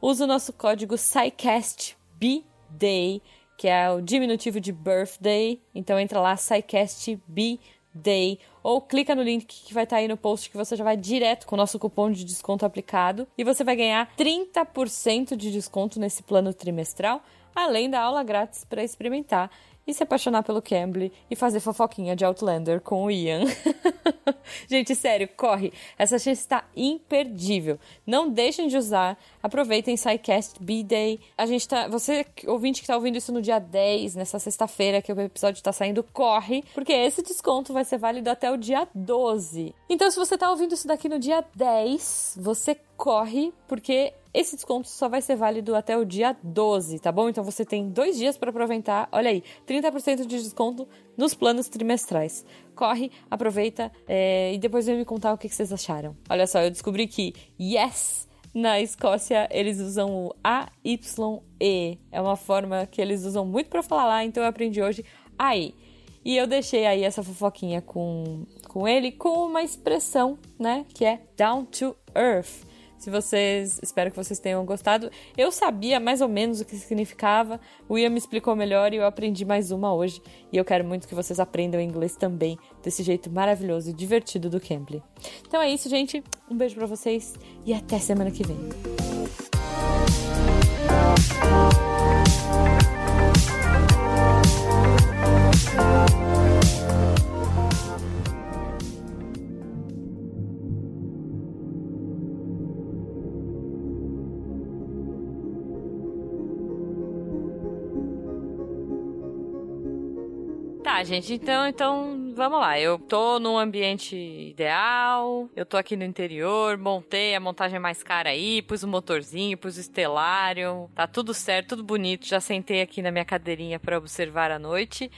usa o nosso código SciCastBDay, que é o diminutivo de birthday. Então entra lá, SciCastBDay Day ou clica no link que vai estar aí no post que você já vai direto com o nosso cupom de desconto aplicado e você vai ganhar 30% de desconto nesse plano trimestral, além da aula grátis para experimentar e se apaixonar pelo Cambly e fazer fofoquinha de Outlander com o Ian. Gente, sério, corre. Essa chance está imperdível. Não deixem de usar. Aproveitem SciCast B-Day. A gente tá. Você, ouvinte que tá ouvindo isso no dia 10, nessa sexta-feira que o episódio tá saindo, corre, porque esse desconto vai ser válido até o dia 12. Então, se você tá ouvindo isso daqui no dia 10, você corre, porque esse desconto só vai ser válido até o dia 12, tá bom? Então você tem dois dias para aproveitar. Olha aí, 30% de desconto nos planos trimestrais. Corre, aproveita é, e depois vem me contar o que, que vocês acharam. Olha só, eu descobri que yes! Na Escócia, eles usam o AYE. É uma forma que eles usam muito para falar lá, então eu aprendi hoje aí. E eu deixei aí essa fofoquinha com, com ele com uma expressão, né? Que é down to earth. Se vocês. Espero que vocês tenham gostado. Eu sabia mais ou menos o que significava. O Ian me explicou melhor e eu aprendi mais uma hoje. E eu quero muito que vocês aprendam inglês também, desse jeito maravilhoso e divertido do Cambly. Então é isso, gente. Um beijo para vocês e até semana que vem. Tá, gente, então, então vamos lá. Eu tô num ambiente ideal, eu tô aqui no interior, montei a montagem mais cara aí, pus o motorzinho, pus o estelário, tá tudo certo, tudo bonito. Já sentei aqui na minha cadeirinha para observar a noite.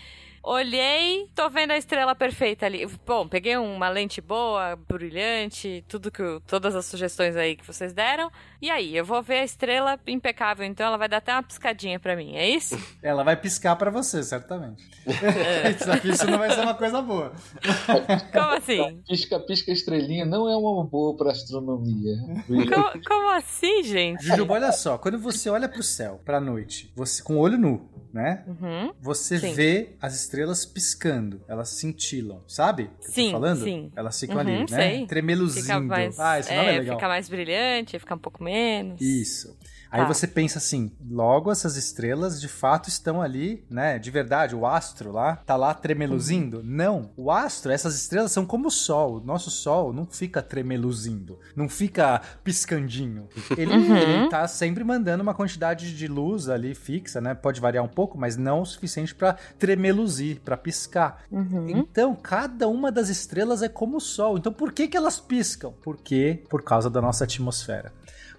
Olhei, tô vendo a estrela perfeita ali. Bom, peguei uma lente boa, brilhante, tudo que eu- todas as sugestões aí que vocês deram. E aí, eu vou ver a estrela impecável, então ela vai dar até uma piscadinha pra mim, é isso? Ela vai piscar pra você, certamente. Isso não vai ser uma coisa boa. Como assim? Pisca, pisca estrelinha não é uma boa pra astronomia. Como, como assim, gente? Jujuba, olha só, quando você olha pro céu, pra noite, você com o olho nu, né? Uhum. Você Sim. vê as estrelas piscando, elas cintilam, sabe? que eu Sim, falando? sim. Elas ficam Uhum, ali, né? sei. Tremeluzindo. Fica mais, ah, nome é, é, legal. fica mais brilhante, fica um pouco menos. Isso. Aí Tá. você pensa assim, logo essas estrelas de fato estão ali, né? De verdade, o astro lá tá lá tremeluzindo? Uhum. Não. O astro, essas estrelas são como o sol. O nosso sol não fica tremeluzindo, não fica piscandinho. Ele, Uhum. ele tá sempre mandando uma quantidade de luz ali fixa, né? Pode variar um pouco, mas não o suficiente pra tremeluzir, pra piscar. Uhum. Então, cada uma das estrelas é como o Sol. Então, por que, que elas piscam? Por quê? Por causa da nossa atmosfera.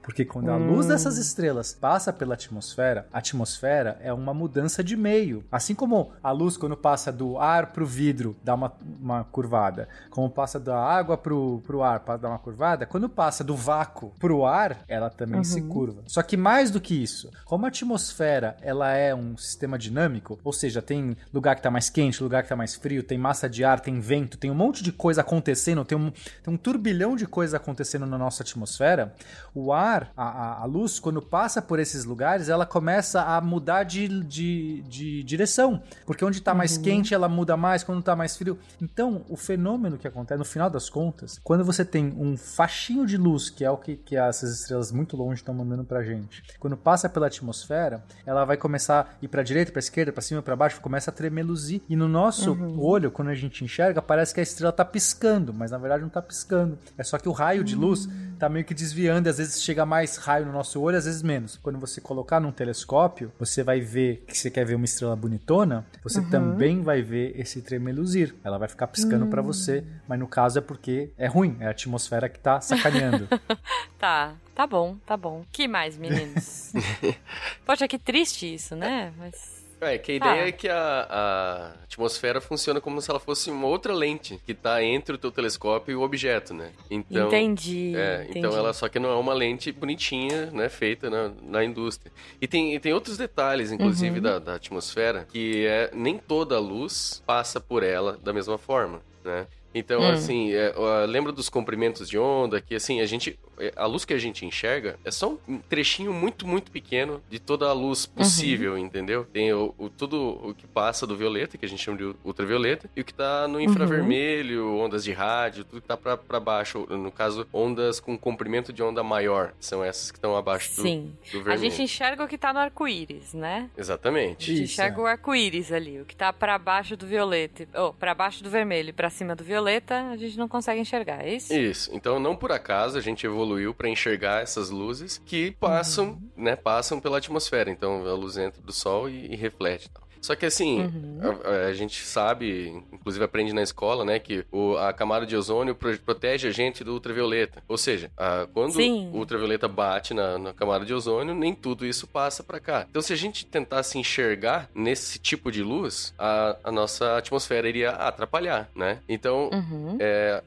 Porque quando a luz Hum. dessas estrelas passa pela atmosfera, a atmosfera é uma mudança de meio. Assim como a luz, quando passa do ar pro vidro, dá uma, uma curvada. Como passa da água pro, pro ar, dá uma curvada. Quando passa do vácuo pro ar, ela também se Uhum. curva. Só que mais do que isso, como a atmosfera ela é um sistema dinâmico, ou seja, tem lugar que tá mais quente, lugar que tá mais frio, tem massa de ar, tem vento, tem um monte de coisa acontecendo, tem um, tem um turbilhão de coisas acontecendo na nossa atmosfera, o ar, a, a- a luz, quando passa por esses lugares, ela começa a mudar de, de, de direção. Porque onde tá mais quente, ela muda mais, quando tá mais frio. Então, o fenômeno que acontece, no final das contas, quando você tem um faixinho de luz, que é o que, que essas estrelas muito longe estão mandando pra gente, quando passa pela atmosfera, ela vai começar a ir pra direita, pra esquerda, pra cima, pra baixo, começa a tremeluzir. E no nosso Uhum. olho, quando a gente enxerga, parece que a estrela tá piscando, mas na verdade não tá piscando. É só que o raio de luz tá meio que desviando, e às vezes chega mais raio no nosso olho, às vezes menos. Quando você colocar num telescópio, você vai ver que você quer ver uma estrela bonitona, você Uhum. também vai ver esse tremeluzir. Ela vai ficar piscando pra Hum. você, mas no caso é porque é ruim, é a atmosfera que tá sacaneando. Tá, tá bom, tá bom. Que mais, meninos? Poxa, que triste isso, né? Mas. É, que a ideia Ah. é que a, a atmosfera funciona como se ela fosse uma outra lente que tá entre o teu telescópio e o objeto, né? Então, Entendi, É, entendi. então ela só que não é uma lente bonitinha, né, feita na, na indústria. E tem, e tem outros detalhes, inclusive, Uhum. da, da atmosfera, que é nem toda a luz passa por ela da mesma forma, né? Então, Hum. assim, é, lembra dos comprimentos de onda, que assim, a gente. É, A luz que a gente enxerga é só um trechinho muito, muito pequeno de toda a luz possível, entendeu? Tem o, o- tudo o que passa do violeta, que a gente chama de ultravioleta, e o que tá no infravermelho, ondas de rádio, tudo que tá pra, pra baixo. No caso, ondas com comprimento de onda maior. São essas que estão abaixo do, Sim. do A vermelho. gente enxerga o que tá no arco-íris, né? A Exatamente. gente enxerga o arco-íris ali, o que tá pra baixo do violeta. Ou, pra baixo do vermelho e pra cima do violeta, a gente não consegue enxergar, é isso? Isso. Então, não por acaso a gente evoluiu para enxergar essas luzes que passam, Uhum. né, passam pela atmosfera. Então, a luz entra do sol e, e reflete. Só que assim, Uhum. a, a gente sabe, inclusive aprende na escola, né, que o- a camada de ozônio pro- protege a gente do ultravioleta. Ou seja, a- quando Sim. o ultravioleta bate na, na camada de ozônio, nem tudo isso passa para cá. Então, se a gente tentasse enxergar nesse tipo de luz, a, a nossa atmosfera iria atrapalhar, né? Então, Uhum. é,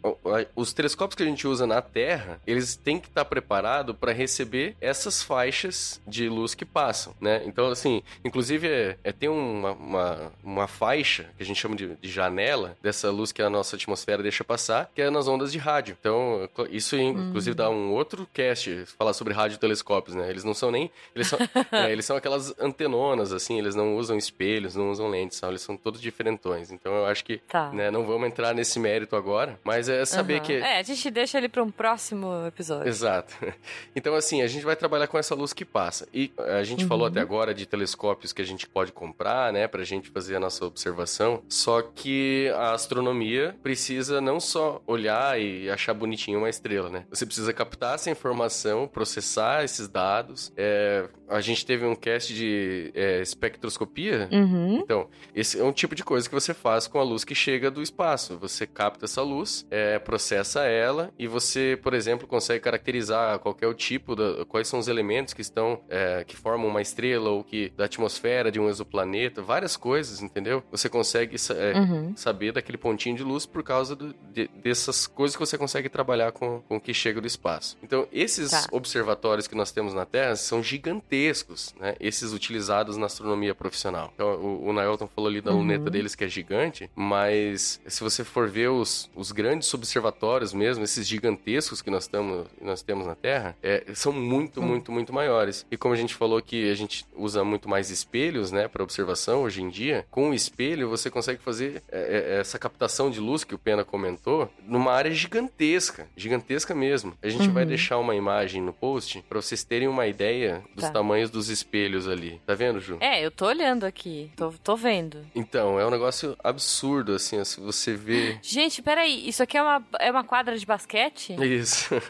os telescópios que a gente usa na Terra, eles têm que estar preparados para receber essas faixas de luz que passam, né? Então, assim, inclusive é, é, tem uma, uma, uma faixa que a gente chama de, de janela dessa luz que a nossa atmosfera deixa passar, que é nas ondas de rádio. Então, isso inclusive dá um outro cast falar sobre radiotelescópios, né? Eles não são nem eles são, é, eles são aquelas antenonas assim, eles não usam espelhos, não usam lentes, sabe? eles são todos diferentões. Então, eu acho que Tá. né, não vamos entrar nesse mérito agora, mas é saber Aham. que É, a gente deixa ele pra um próximo episódio. Exato. Então, assim, a gente vai trabalhar com essa luz que passa. E a gente Uhum. falou até agora de telescópios que a gente pode comprar, né, pra gente fazer a nossa observação. Só que a astronomia precisa não só olhar e achar bonitinho uma estrela, né? Você precisa captar essa informação, processar esses dados. É, a gente teve um cast de é, espectroscopia. Uhum. Então, esse é um tipo de coisa que você faz com a luz que chega do espaço. Você capta essa luz, é, processa ela e você, por exemplo, consegue caracterizar qualquer tipo, da, quais são os elementos que estão, é, que formam uma estrela ou que da atmosfera de um exoplaneta, várias coisas, entendeu? Você consegue é, Uhum. saber daquele pontinho de luz por causa do- de- dessas coisas que você consegue trabalhar com, com o que chega do espaço. Então, esses Tá. observatórios que nós temos na Terra são gigantescos, né? Esses utilizados na astronomia profissional. Então, o, o Nailton falou ali da Uhum. luneta deles que é gigante, mas se você for ver os, os grandes observatórios mesmo, esses gigantescos que nós, tamo, nós temos na Terra, é, são muito, muito, muito maiores. E como a gente falou que a gente usa muito mais espelhos, né, para observação hoje em dia, com o espelho você consegue fazer é, é, essa captação de luz que o Pena comentou numa área gigantesca, gigantesca mesmo. A gente vai Uhum. deixar uma imagem no post para vocês terem uma ideia dos Tá. tamanhos dos espelhos ali. Tá vendo, Ju? É, eu tô olhando aqui. Tô, tô vendo. Então, é um negócio absurdo, assim, se você vê. Gente, peraí. Isso aqui é uma, é uma quadra de basquete? Isso.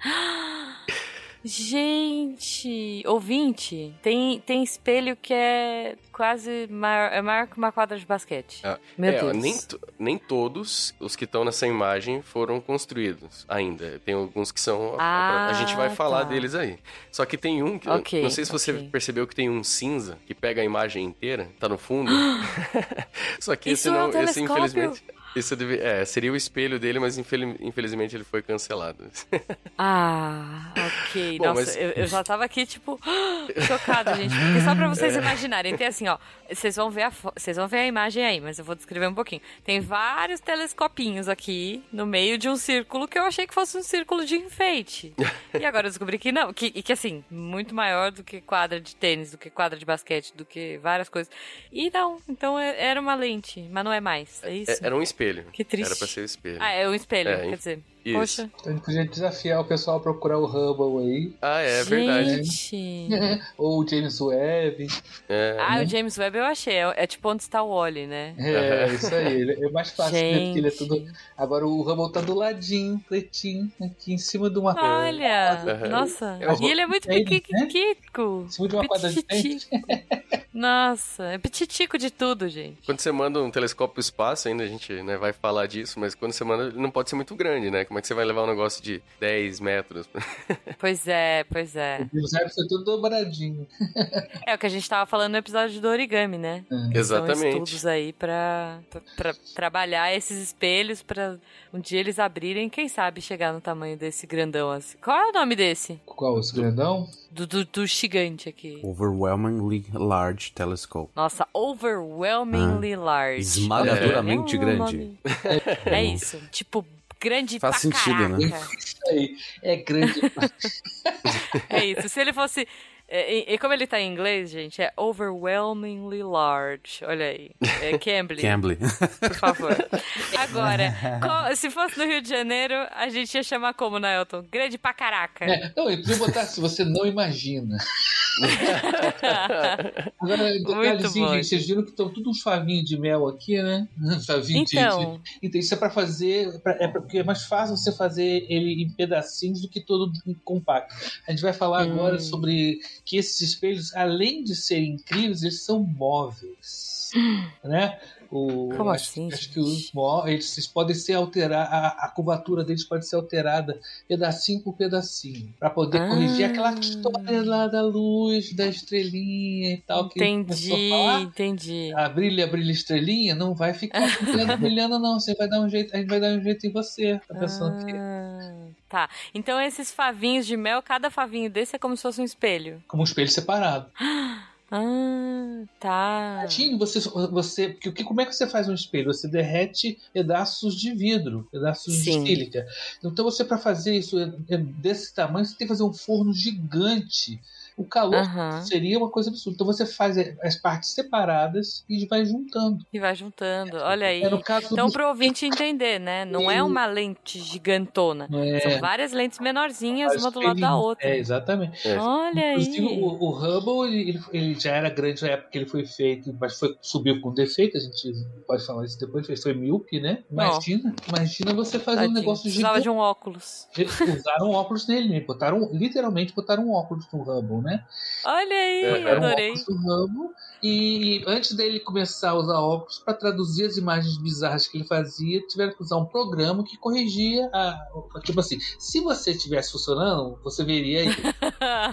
Gente, ouvinte, tem, tem espelho que é quase maior, é maior que uma quadra de basquete. Ah, Meu é, Deus. Nem, nem todos os que estão nessa imagem foram construídos ainda. Tem alguns que são. Ah, a gente vai falar tá. deles aí. Só que tem um que. Ok, não sei se você ok. percebeu que tem um cinza que pega a imagem inteira, tá no fundo. Só que Isso esse é um não. esse, infelizmente. Esse deve- é, seria o espelho dele, mas infeli- infelizmente ele foi cancelado. Ah, ok. Bom, Nossa, mas- eu, eu já tava aqui, tipo, chocada, gente. Porque só pra vocês É. imaginarem, tem assim, ó. Vocês vão, ver a vocês vão ver a imagem aí, mas eu vou descrever um pouquinho. Tem vários telescopinhos aqui no meio de um círculo que eu achei que fosse um círculo de enfeite. e agora eu descobri que não. Que, e que assim, muito maior do que quadra de tênis, do que quadra de basquete, do que várias coisas. E não, então é- era uma lente, mas não é mais. É isso? É, era um espelho. Que triste. Era pra ser o espelho. Ah, é um espelho, É, quer dizer. Isso. Poxa. Então a gente podia desafiar o pessoal a procurar o Hubble aí. Ah, é verdade. Gente. Ou o James Webb. É. Ah, o James Webb eu achei. É, é tipo onde está o Wally, né? É, isso aí. ele- É mais fácil, né? Porque ele é Gente. tudo. Agora o Hubble tá do ladinho, pretinho, aqui em cima de uma. Olha, Aham. nossa. É o E ele é muito pequitico. Em cima de uma quadra de tênis. Nossa, é petitico de tudo, gente. Quando você manda um telescópio pro espaço, ainda a gente né, vai falar disso, mas quando você manda, ele não pode ser muito grande, né? Como é que você vai levar um negócio de 10 metros? Pois é, pois é. O zero foi tudo dobradinho. É o que a gente tava falando no episódio do origami, né? É. Exatamente. São estudos aí pra, pra, pra trabalhar esses espelhos pra um dia eles abrirem, quem sabe chegar no tamanho desse grandão assim. Qual é o nome desse? Qual? Esse grandão? Do, do, do gigante aqui. Overwhelmingly Large Telescope. Nossa, overwhelmingly large. Esmagadoramente É um grande. nome- É isso. Tipo, grande Faz pra sentido, né? caraca. Isso aí. É grande. É isso. Se ele fosse. é, E, e como ele tá em inglês, gente, é overwhelmingly large. Olha aí. É Cambly, Cambly. por favor. Agora, co- se fosse no Rio de Janeiro, a gente ia chamar como, Naelton? Grande pra caraca. É, não, ele podia botar se você não imagina. Agora, detalhezinho, gente, vocês viram que estão tudo uns favinhos de mel aqui, né? Favinho de- Então. de. Então, isso é pra fazer. pra- é pra- porque é mais fácil você fazer ele em pedacinhos do que todo em compacto. A gente vai falar Hum. agora sobre que esses espelhos, além de serem incríveis, eles são móveis. né? O, Como acho, assim, Acho que os mó- eles, podem ser alterados, a, a curvatura deles pode ser alterada pedacinho por pedacinho, para poder Ah. corrigir aquela história lá da luz, da estrelinha e tal. Que Entendi, falar. entendi. A brilha, brilha, estrelinha, não vai ficar brilhando, brilhando, não. Você vai dar um jeito, a gente vai dar um jeito em você. Tá pensando que Ah, Tá. Então esses favinhos de mel, cada favinho desse é como se fosse um espelho. como um espelho separado. Ah, tá. Imagine você, você que- como é que você faz um espelho? Você derrete pedaços de vidro, pedaços Sim. de sílica. Então você para fazer isso é- é desse tamanho, você tem que fazer um forno gigante. O calor Aham. seria uma coisa absurda. Então você faz as partes separadas e vai juntando. E vai juntando. Olha aí. É no caso Então, do- pro ouvinte entender, né? Não é uma lente gigantona. É- São várias lentes menorzinhas, uma do lado da outra. É, exatamente. Olha Inclusive, aí. o, o Hubble, ele, ele- já era grande na época que ele foi feito, mas foi, subiu com defeito, a gente pode falar isso depois, foi míope, né? Imagina, imagina você fazer um Tadinho, negócio Precisava gigante. de um óculos. Eles usaram óculos nele, né? botaram, literalmente botaram um óculos no Hubble, né? Olha aí, um adorei. no Hubble e antes dele começar a usar óculos para traduzir as imagens bizarras que ele fazia, tiveram que usar um programa que corrigia a, tipo assim, se você estivesse funcionando, você veria aí.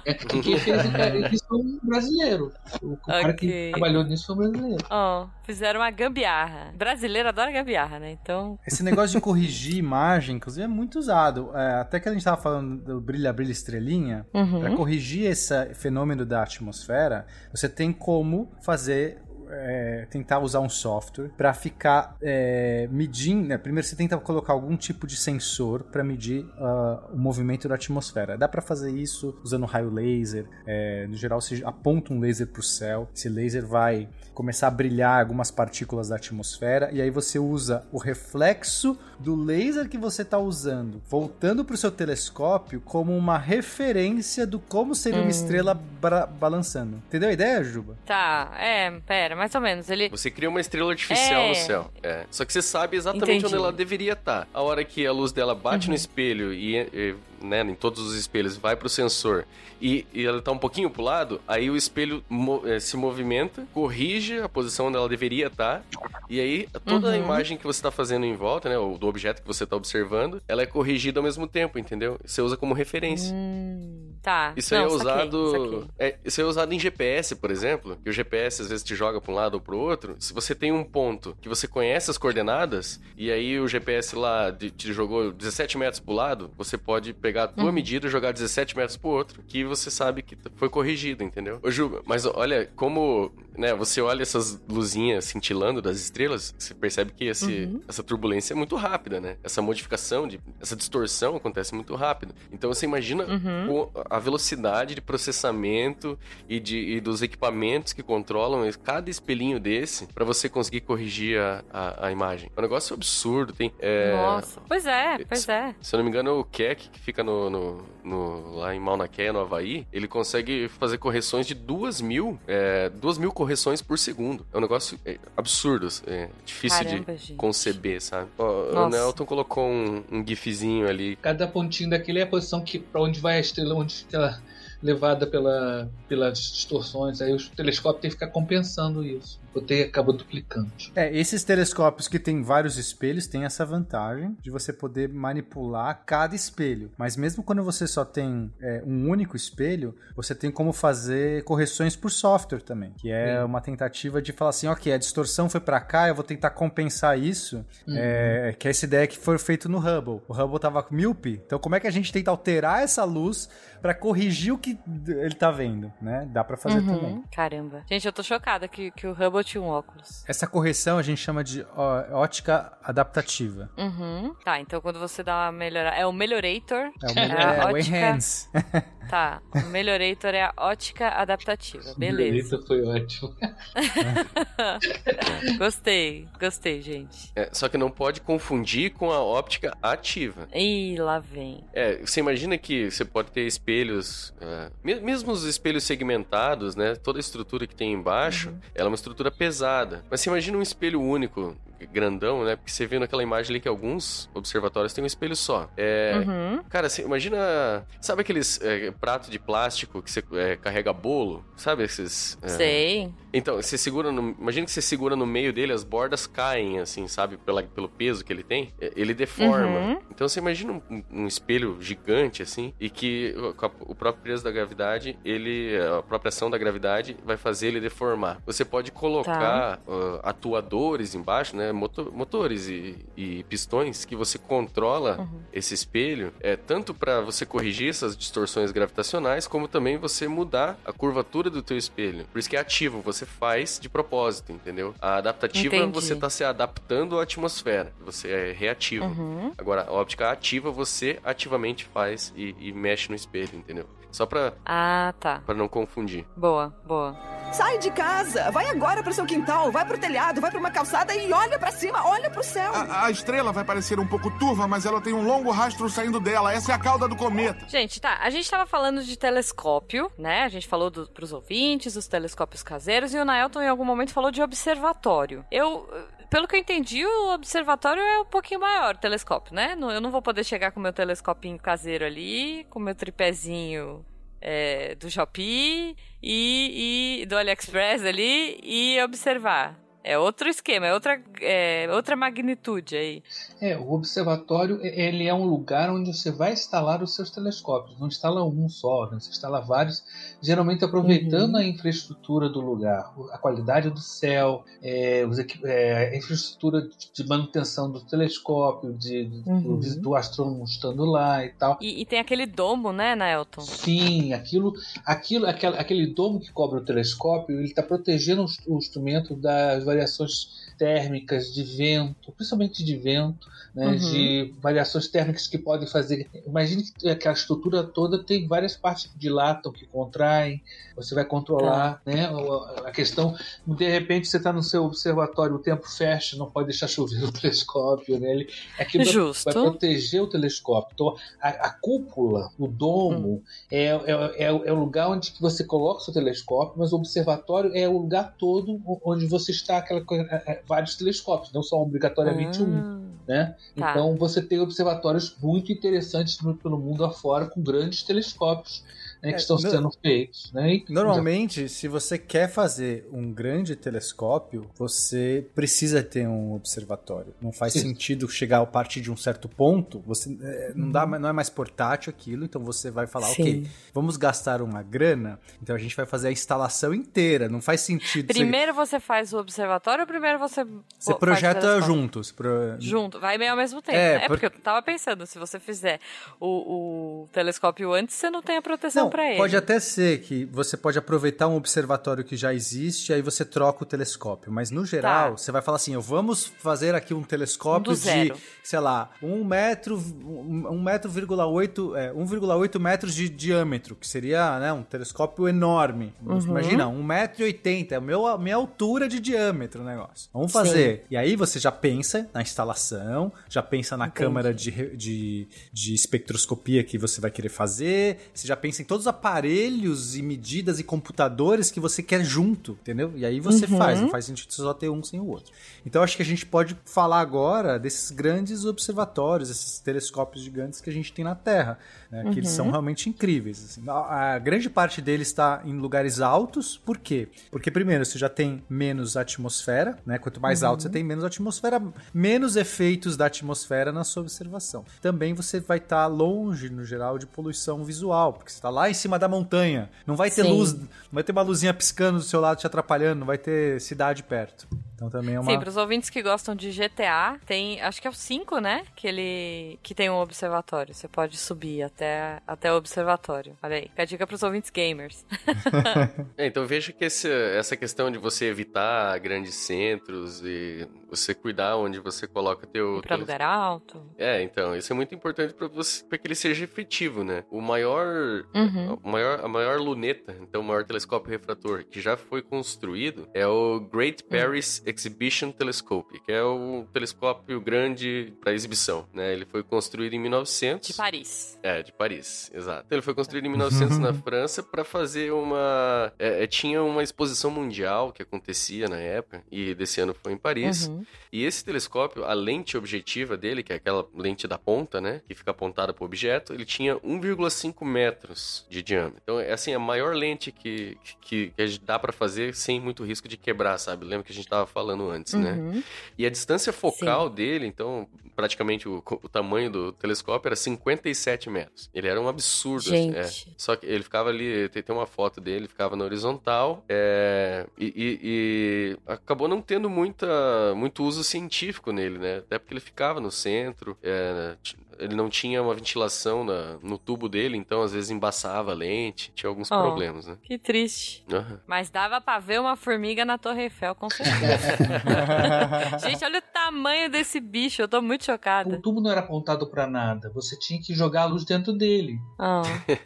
É, que quem fez o cara, isso foi um brasileiro. O, o cara que trabalhou nisso foi um brasileiro. Ó, fizeram uma gambiarra. Brasileiro adora gambiarra, né? Então. Esse negócio de corrigir imagem, inclusive, é muito usado. É, até que a gente tava falando do brilha, brilha, estrelinha. Uhum. Para corrigir esse fenômeno da atmosfera, você tem como fazer. É, tentar usar um software para ficar é, medindo. né? Primeiro você tenta colocar algum tipo de sensor para medir ah, o movimento da atmosfera. Dá para fazer isso usando raio laser. é, no geral, você aponta um laser para o céu. Esse laser vai começar a brilhar algumas partículas da atmosfera e aí você usa o reflexo do laser que você está usando, voltando para o seu telescópio como uma referência do como seria uma Hum. estrela bra- balançando. Entendeu a ideia, Juba? Tá, é, pera, mais ou menos. Ele. Você cria uma estrela artificial É. no céu. É. Só que você sabe exatamente Entendi. onde ela deveria estar. A hora que a luz dela bate Uhum. no espelho e, e, né, em todos os espelhos, vai pro sensor e, e ela tá um pouquinho pro lado, aí o espelho mo- eh, se movimenta, corrige a posição onde ela deveria estar, e aí toda a Uhum. imagem que você tá fazendo em volta, né, ou do objeto que você tá observando, ela é corrigida ao mesmo tempo, entendeu? Você usa como referência. Hum, tá. Isso aí Não, é usado. saquei. É, isso aí é usado em GPS, por exemplo. Que o GPS às vezes te joga para um lado ou para o outro. Se você tem um ponto que você conhece as coordenadas, e aí o GPS lá te jogou 17 metros pro lado, você pode pegar a tua Uhum. medida e jogar 17 metros pro outro, que você sabe que foi corrigido, entendeu? Ô, Juba, mas olha, como né, você olha essas luzinhas cintilando das estrelas, você percebe que esse, Uhum. essa turbulência é muito rápida, né? Essa modificação, de, essa distorção acontece muito rápido. Então você imagina Uhum. a velocidade de processamento e, de, e dos equipamentos que controlam cada espelhinho desse para você conseguir corrigir a, a, a imagem. É um negócio absurdo. Tem, é, Nossa. Pois é, pois é. se eu não me engano, o Keck, que fica no, no- no- lá em Mauna Kea, no Havaí, ele consegue fazer correções de duas mil, é, duas mil correções por segundo. É um negócio é, absurdo, é difícil Caramba, de gente. conceber, sabe? Ó, o. Nelton colocou um, um gifzinho ali. Cada pontinho daquele é a posição que para onde vai a estrela, onde fica ela levada pela, pelas distorções. Aí o telescópio tem que ficar compensando isso. O T acaba duplicando. É, esses telescópios que tem vários espelhos têm essa vantagem de você poder manipular cada espelho. Mas mesmo quando você só tem é, um único espelho, você tem como fazer correções por software também, que é Sim. uma tentativa de falar assim, ok, a distorção foi para cá, eu vou tentar compensar isso, Uhum. é, que é essa ideia que foi feito no Hubble. O Hubble tava míope, então como é que a gente tenta alterar essa luz para corrigir o que ele tá vendo, né? Dá para fazer Uhum. também. Caramba. Gente, eu tô chocada que, que o Hubble tinha um óculos. Essa correção a gente chama de ó, ótica adaptativa. Uhum. Tá, então quando você dá uma melhorada. É o Melhorator. É o, melhor, é, o ótica- enhance. Tá, o Melhorator é a ótica adaptativa. Beleza. Eita, foi ótimo. gostei, gostei, gente. É, só que não pode confundir com a óptica ativa. Ih, lá vem. É, você imagina que você pode ter espelhos, me- mesmo os espelhos segmentados, né? Toda a estrutura que tem embaixo, ela é uma estrutura pesada. Mas você imagina um espelho único, grandão, né? Porque você vê naquela imagem ali que alguns observatórios têm um espelho só. É, Uhum. Cara, você imagina. Sabe aqueles é, pratos de plástico que você é, carrega bolo? Sabe esses. é, Sei. Então, você segura no. Imagina que você segura no meio dele, as bordas caem, assim, sabe? Pela, pelo peso que ele tem. É, Ele deforma. Uhum. Então você imagina um, um espelho gigante, assim, e que a- o próprio peso da gravidade, ele. A própria ação da gravidade vai fazer ele deformar. Você pode colocar ah, atuadores embaixo, né? Moto- motores e, e pistões que você controla Uhum. esse espelho, é tanto para você corrigir essas distorções gravitacionais, como também você mudar a curvatura do teu espelho. Por isso que é ativo, você faz de propósito, entendeu? A adaptativa Entendi. você tá se adaptando à atmosfera, você é reativo. Uhum. Agora, a óptica ativa você ativamente faz e, e mexe no espelho, entendeu? Só pra, Ah, tá. pra não confundir. Boa, boa. Sai de casa, vai agora pro seu quintal, vai pro telhado, vai pra uma calçada e olha pra cima, olha pro céu. A, a estrela vai parecer um pouco turva, mas ela tem um longo rastro saindo dela. Essa é a cauda do cometa. Gente, tá. A gente tava falando de telescópio, né? A gente falou do, pros ouvintes, os telescópios caseiros, e o Naelton em algum momento falou de observatório. Eu. Pelo que eu entendi, o observatório é um pouquinho maior, o telescópio, né? Eu não vou poder chegar com meu telescopinho caseiro ali, com meu tripézinho é, do Shopee e, e do AliExpress ali e observar. É outro esquema, é outra, é outra magnitude aí. É, o observatório ele é um lugar onde você vai instalar os seus telescópios. Não instala um só, né? você instala vários, geralmente aproveitando Uhum. a infraestrutura do lugar, a qualidade do céu, é, é, a infraestrutura de- manutenção do telescópio, de, de- Uhum. do, do astrônomo estando lá e tal. E, e tem aquele domo, né, Naelton? Sim, aquilo, aquilo, aquele, aquele domo que cobre o telescópio, ele está protegendo o, o instrumento das variações térmicas de vento, principalmente de vento, né, Uhum. de variações térmicas que podem fazer. Imagine que aquela estrutura toda tem várias partes que dilatam, que contraem. Você vai controlar, né? o- A questão, de repente você está no seu observatório, o tempo fecha, não pode deixar chover o telescópio, né? Ele, aquilo vai- Justo. vai proteger o telescópio. Então, a, a cúpula, o domo, é, é, é, é o lugar onde você coloca o seu telescópio, mas o observatório é o lugar todo onde você está aquela é, é, vários telescópios, não só obrigatoriamente um. Ah, Né? Tá. Então você tem observatórios muito interessantes pelo mundo afora com grandes telescópios né, que É, estão no- sendo feitos. Né? E- Normalmente, se você quer fazer um grande telescópio, você precisa ter um observatório. Não faz Sim. sentido chegar a partir de um certo ponto. Você é, não dá, não é mais portátil aquilo. Então você vai falar, Sim. ok, vamos gastar uma grana. Então a gente vai fazer a instalação inteira. Não faz sentido. você- Primeiro você faz o observatório ou primeiro você. você projeta juntos. pro- Junto, vai meio ao mesmo tempo. É, É, por- porque eu tava pensando, se você fizer o, o telescópio antes, você não tem a proteção Não, pra ele. pode até ser que você pode aproveitar um observatório que já existe, aí você troca o telescópio. Mas no geral, Tá. você vai falar assim: ó, vamos fazer aqui um telescópio de, zero. sei lá, um metro, um, metro, vírgula oito, é, 1,8 metros de diâmetro, que seria né, um telescópio enorme. Uhum. Imagina, 1,80m, é a meu- a minha altura de diâmetro o negócio. Vamos fazer. E aí você já pensa na instalação, já pensa na câmara de, re- de, de espectroscopia que você vai querer fazer, você já pensa em todos todos os aparelhos e medidas e computadores que você quer junto, entendeu? E aí você Uhum. faz, não faz sentido você só ter um sem o outro. Então acho que a gente pode falar agora desses grandes observatórios, esses telescópios gigantes que a gente tem na Terra, né? Que eles Uhum. são realmente incríveis. assim. A, a grande parte deles está em lugares altos, por quê? Porque primeiro você já tem menos atmosfera, né? Quanto mais Uhum. alto você tem menos atmosfera, menos efeitos da atmosfera na sua observação. Também você vai estar longe, no geral, de poluição visual, porque você está lá em cima da montanha. Não vai ter Sim. luz, não vai ter uma luzinha piscando do seu lado te atrapalhando, não vai ter cidade perto. Então também é uma. Sim, pros ouvintes que gostam de GTA, tem. Acho que é o 5, né? Que ele. que tem um observatório. Você pode subir até, até o observatório. Olha aí. Fica a dica pros ouvintes gamers. É, então veja que esse- essa questão de você evitar grandes centros e você cuidar onde você coloca teu. Pra teu- lugar alto. É, então, isso é muito importante para você para que ele seja efetivo, né? O maior, Uhum. o maior a maior luneta, então o maior telescópio refrator que já foi construído é o Great Hum. Paris Exhibition Telescope, que é o telescópio grande para exibição, né? Ele foi construído em 1900. De Paris. É, de Paris, exato. Ele foi construído em 1900 na França para fazer uma. é, é, tinha uma exposição mundial que acontecia na época, e desse ano foi em Paris. Uhum. E esse telescópio, a lente objetiva dele, que é aquela lente da ponta, né? Que fica apontada para o objeto, ele tinha 1,5 metros de diâmetro. Então, é assim, a maior lente que, que, que dá para fazer sem muito risco de quebrar, sabe? Lembra que a gente tava falando antes, né? Uhum. E a distância focal dele, então, praticamente o, o tamanho do telescópio era 57 metros. Ele era um absurdo. assim, Gente. é. Só que ele ficava ali, tem, tem uma foto dele, ficava na horizontal, é, e, e- e acabou não tendo muita, muito uso científico nele, né? Até porque ele ficava no centro, é, ele não tinha uma ventilação na- no tubo dele, então às vezes embaçava a lente, tinha alguns Oh. problemas, né? Que triste. Aham. Mas dava pra ver uma formiga na Torre Eiffel, com certeza. Gente, olha o tamanho desse bicho. Eu tô muito chocada. O tubo não era apontado pra nada. Você tinha que jogar a luz dentro dele. Ah.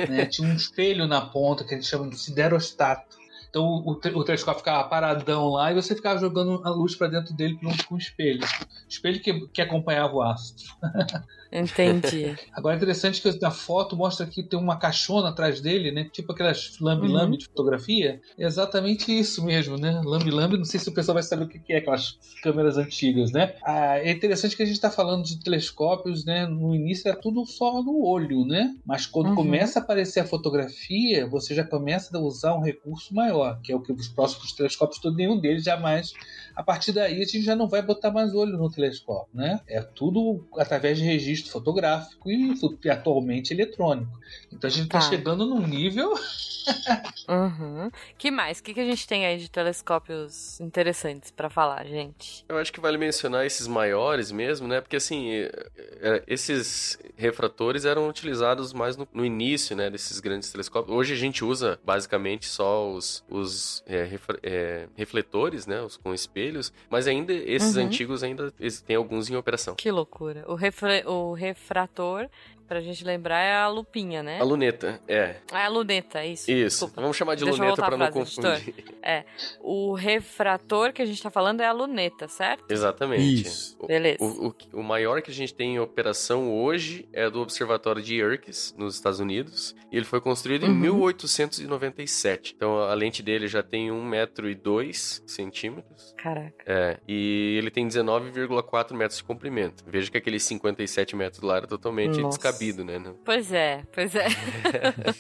né? Tinha um espelho na ponta que eles chamam de siderostato. Então o, o telescópio ficava paradão lá e você ficava jogando a luz pra dentro dele junto com o espelho. Espelho que, que acompanhava o astro. Entendi. Agora é interessante que na foto mostra que tem uma caixona atrás dele, né? Tipo aquelas lambe-lambe Uhum. de fotografia. É exatamente isso mesmo, né? Lambe-lambe, não sei se o pessoal vai saber o que é aquelas câmeras antigas, né? Ah, é interessante que a gente está falando de telescópios, né? No início era tudo só no olho, né? Mas quando Uhum. começa a aparecer a fotografia, você já começa a usar um recurso maior, que é o que os próximos telescópios, todo nenhum deles jamais. A partir daí a gente já não vai botar mais olho no telescópio, né? É tudo através de registro fotográfico e, e atualmente eletrônico. Então a gente está Tá. chegando num nível Uhum. Que mais? O que, que a gente tem aí de telescópios interessantes pra falar, gente? Eu acho que vale mencionar esses maiores mesmo, né? Porque assim, é, é, esses refratores eram utilizados mais no, no início, né? Desses grandes telescópios. Hoje a gente usa basicamente só os, os é, refra- é, refletores, né? Os com espelhos. Mas ainda, esses Uhum. antigos ainda tem alguns em operação. Que loucura. O, refra- o refrator, pra gente lembrar, é a lupinha, né? A luneta, é. Ah, é a luneta, isso. Isso. Desculpa. Vamos chamar de Deixa luneta pra não frase, confundir. editor. É. O refrator que a gente tá falando é a luneta, certo? Exatamente. Isso. O- Beleza. O, o, o maior que a gente tem em operação hoje é do Observatório de Yerkes, nos Estados Unidos. E ele foi construído em Uhum. 1897. Então a lente dele já tem 1,02 centímetros. Caraca. É, e ele tem 19,4 metros de comprimento. Veja que aquele 57 metros lá era totalmente Nossa. descabido, né? Não- Pois é, pois é.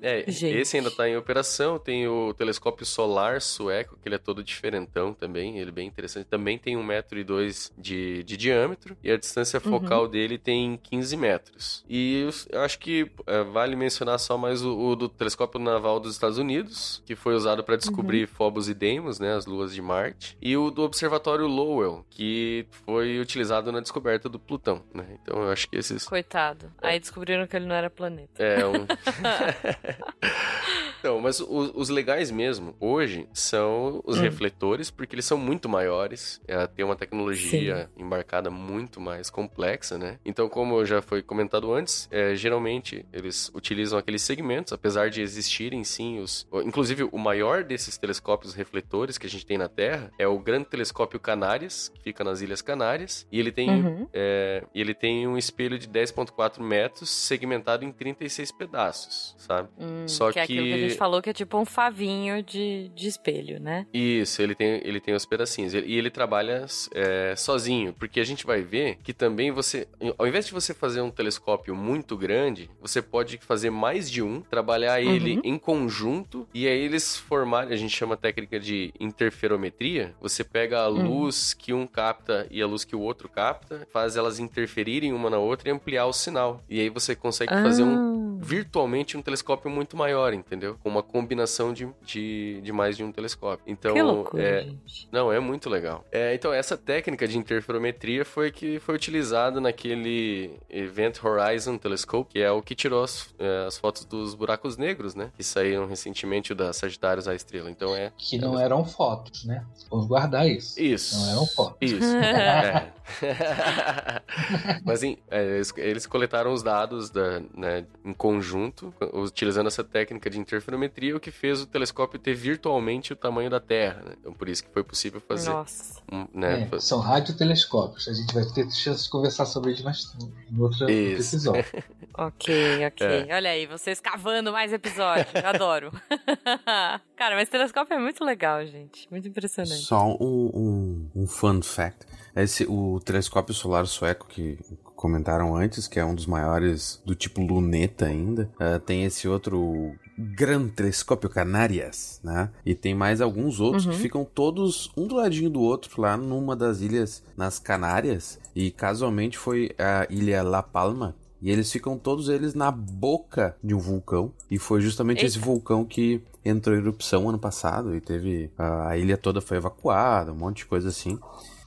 É, esse ainda tá em operação. Tem o telescópio solar sueco, que ele é todo diferentão também. Ele é bem interessante. Também tem 1,2m de, de diâmetro. E a distância Uhum. focal dele tem 15 metros. E eu acho que é, vale mencionar só mais o, o do telescópio naval dos Estados Unidos, que foi usado para descobrir Uhum. Phobos e Deimos, né, as luas de Marte. E o do observatório Lowell, que foi utilizado na descoberta do Plutão, né? Então eu acho que esses Coitado. Aí descobriram que ele não era planeta. é um Então, mas o- os legais mesmo, hoje, são os Hum. refletores, porque eles são muito maiores. É, tem uma tecnologia embarcada muito mais complexa, né? Então, como já foi comentado antes, é, geralmente eles utilizam aqueles segmentos, apesar de existirem sim os. Inclusive, o maior desses telescópios refletores que a gente tem na Terra é o Grande Telescópio Canárias, que fica nas Ilhas Canárias, e ele tem, Uhum. é, e ele tem um espelho de 10,4 metros segmentado em 36 pedaços, sabe? Hum, Só que é que gente falou que é tipo um favinho de, de espelho, né? Isso, ele tem, ele tem os pedacinhos. E ele trabalha é, sozinho, porque a gente vai ver que também você, ao invés de você fazer um telescópio muito grande, você pode fazer mais de um, trabalhar ele Uhum. em conjunto e aí eles formarem, a gente chama a técnica de interferometria. Você pega a Hum. luz que um capta e a luz que o outro capta, faz elas interferirem uma na outra e ampliar o sinal. E aí você consegue fazer um Ah. virtualmente um telescópio muito maior, entendeu? Com uma combinação de, de, de mais de um telescópio. Então, Que loucura, é, gente. não, é muito legal. É, então, essa técnica de interferometria foi que foi utilizada naquele Event Horizon Telescope, que é o que tirou as, é, as fotos dos buracos negros, né? Que saíram recentemente da Sagitários à Estrela. Então é. Que não eram fotos, né? Vamos guardar isso. Isso. Não eram fotos. Isso. é. Mas em- é, eles, eles coletaram os dados da, né, em conjunto, utilizando essa técnica de interferometria, o que fez o telescópio ter virtualmente o tamanho da Terra. né? Então por isso que foi possível fazer. Nossa. um, né, É, fa- são radiotelescópios. A gente vai ter chance de conversar sobre eles mais em outra episódio. Ok, ok. É. Olha aí, vocês cavando mais episódios. Adoro. Cara, mas telescópio é muito legal, gente. Muito impressionante. Só um, um, um fun fact. Esse, o telescópio solar sueco que comentaram antes, que é um dos maiores do tipo luneta ainda, eh, tem esse outro Gran Telescópio Canárias, né? E tem mais alguns outros Uhum. que ficam todos um do ladinho do outro lá numa das ilhas nas Canárias. E casualmente foi a ilha La Palma. E eles ficam todos eles na boca de um vulcão. E foi justamente esse Eita. vulcão que entrou em erupção ano passado e teve a, a ilha toda foi evacuada, um monte de coisa assim.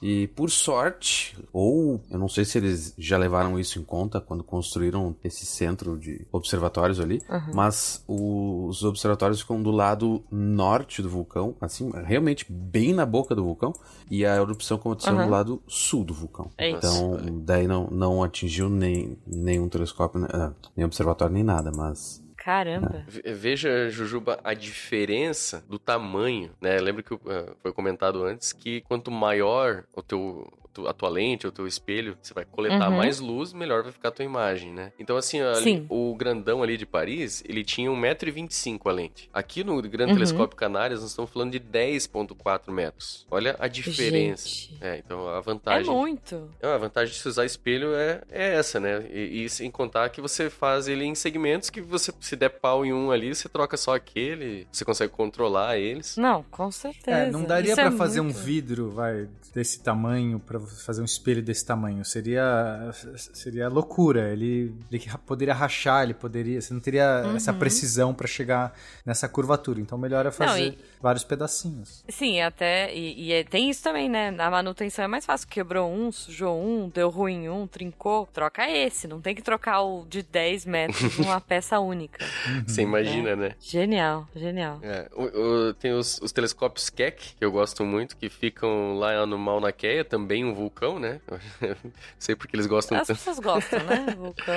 E por sorte, ou eu não sei se eles já levaram isso em conta quando construíram esse centro de observatórios ali, Uhum. mas os observatórios ficam do lado norte do vulcão, assim, realmente bem na boca do vulcão, e a erupção aconteceu Uhum. do lado sul do vulcão. Eita. Então, daí não, não atingiu nem nenhum telescópio, né, ah, nem observatório, nem nada, mas Caramba. Ve- Veja, Jujuba, a diferença do tamanho, né? Lembra que eh, foi comentado antes que quanto maior o teu tu- a tua lente, o teu espelho, você vai coletar Uhum. mais luz, melhor vai ficar a tua imagem, né? Então, assim, ali, o grandão ali de Paris, ele tinha 1,25m a lente. Aqui no Grande Uhum. Telescópio Canárias, nós estamos falando de 10,4 metros. Olha a diferença. Gente. É, então a É vantagem... muito. É, a vantagem de se usar espelho é, é essa, né? E, e sem contar que você faz ele em segmentos que você, se der pau em um ali, você troca só aquele, você consegue controlar eles. Não, com certeza. É, não daria pra é fazer muito- um vidro, vai, desse tamanho, pra fazer um espelho desse tamanho. Seria seria loucura. Ele, ele poderia rachar, ele poderia, você não teria Uhum. essa precisão pra chegar nessa curvatura. Então melhor é fazer e- vários pedacinhos. Sim, até. E, e é- tem isso também, né? Na manutenção é mais fácil. Quebrou um, sujou um, deu ruim um, trincou. Troca esse. Não tem que trocar o de 10 metros numa peça única. Você imagina, né? Genial, genial. É, o- o- tem os, os telescópios Keck, que eu gosto muito, que ficam lá no Mauna Kea, também um vulcão, né? Sei porque eles gostam As tanto. pessoas gostam, né? Vulcão.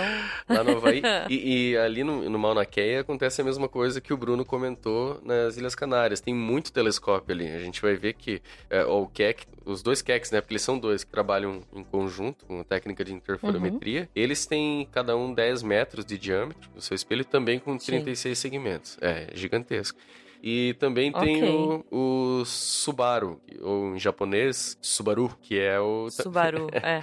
lá no Havaí. E, e ali no, no Mauna Kea acontece a mesma coisa que o Bruno comentou nas Ilhas Canárias. Tem muito telescópio ali. A gente vai ver que é, o Keck, os dois Kecks, né? Porque eles são dois que trabalham em conjunto com a técnica de interferometria. Eles têm cada um 10 metros de diâmetro, o seu espelho também com 36 segmentos. É gigantesco. E também tem Ok. o, o Subaru, ou em japonês, Subaru, que é o. Subaru, é.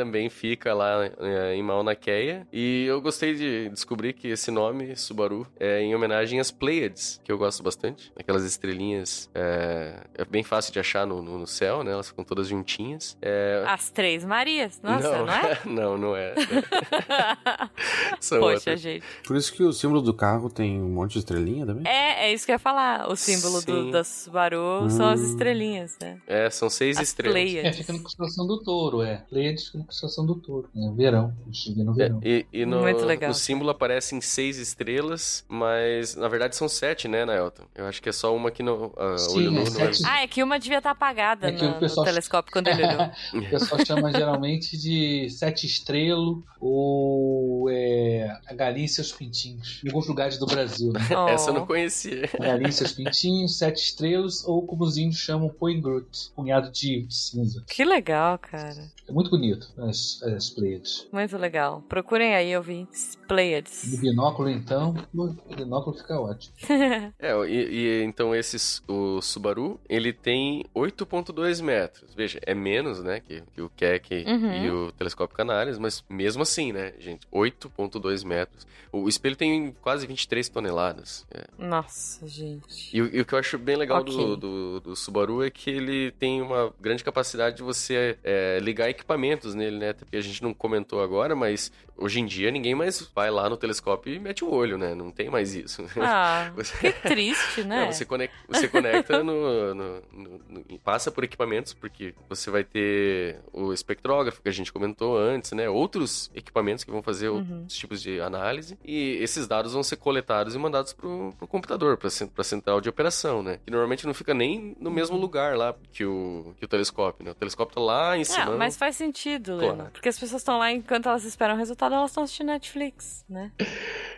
Também fica lá é, em Mauna Kea. E eu gostei de descobrir que esse nome, Subaru, é em homenagem às Pleiades, que eu gosto bastante. Aquelas estrelinhas é, é bem fácil de achar no, no, no céu, né? Elas ficam todas juntinhas. É... As Três Marias. Nossa, não, é? não, não é. São Poxa, outras. gente. Por isso que o símbolo do carro tem um monte de estrelinha também? É, é isso que eu ia falar. O símbolo do, da Subaru são as Hum. estrelinhas, né? É, são seis As estrelas. Pleiades. É, fica na constelação do touro, é. Pleiades fica na estação do touro. É verão, vê no verão. E, e no, Muito legal. no símbolo aparecem seis estrelas, mas na verdade são sete, né, Naelton? Eu acho que é só uma que não. A Sim, olho é nu é. sete. Ah, é que uma devia estar apagada É no, o pessoal- no telescópio quando ele olhou. O pessoal chama geralmente de sete estrelo ou é, a galinha e seus pintinhos. Em alguns lugares do Brasil, né? Oh. Essa eu não conhecia. A galinha e seus pintinhos, sete estrelas, ou como os índios chamam, Poingrut, punhado de cinza. Que legal, cara. É muito bonito as, as Pleiades. Muito legal. Procurem aí, ouvintes. Pleiades. No binóculo, então, no binóculo fica ótimo. É, e, e então esse, o Subaru, ele tem 8.2 metros. Veja, é menos, né, que, que o Keck Uhum. e o telescópio Canales, mas mesmo assim, né, gente, 8.2 metros. O espelho tem quase 23 toneladas. é. Nossa, gente. E, o- e o que eu acho bem legal Ok. do, do, do Subaru é que ele tem uma grande capacidade de você é, ligar equipamentos nele, né? Porque a gente não comentou agora, mas hoje em dia ninguém mais vai lá no telescópio e mete o olho, né? Não tem mais isso. Ah, Você- que triste, né? Não, você conecta, você conecta no, no- no- no- Passa por equipamentos, porque você vai ter o espectrógrafo que a gente comentou antes, né? Outros equipamentos que vão fazer Uhum. outros tipos de análise. E esses dados vão ser coletados e mandados pro, pro computador, pra, pra central de operação, né? Que normalmente não fica nem no mesmo Uhum. lugar lá que o, que o telescópio, né? O telescópio tá lá em cima. Ah, mas faz sentido, Claro. Leno. Porque as pessoas estão lá enquanto elas esperam o resultado, elas estão assistindo Netflix, né?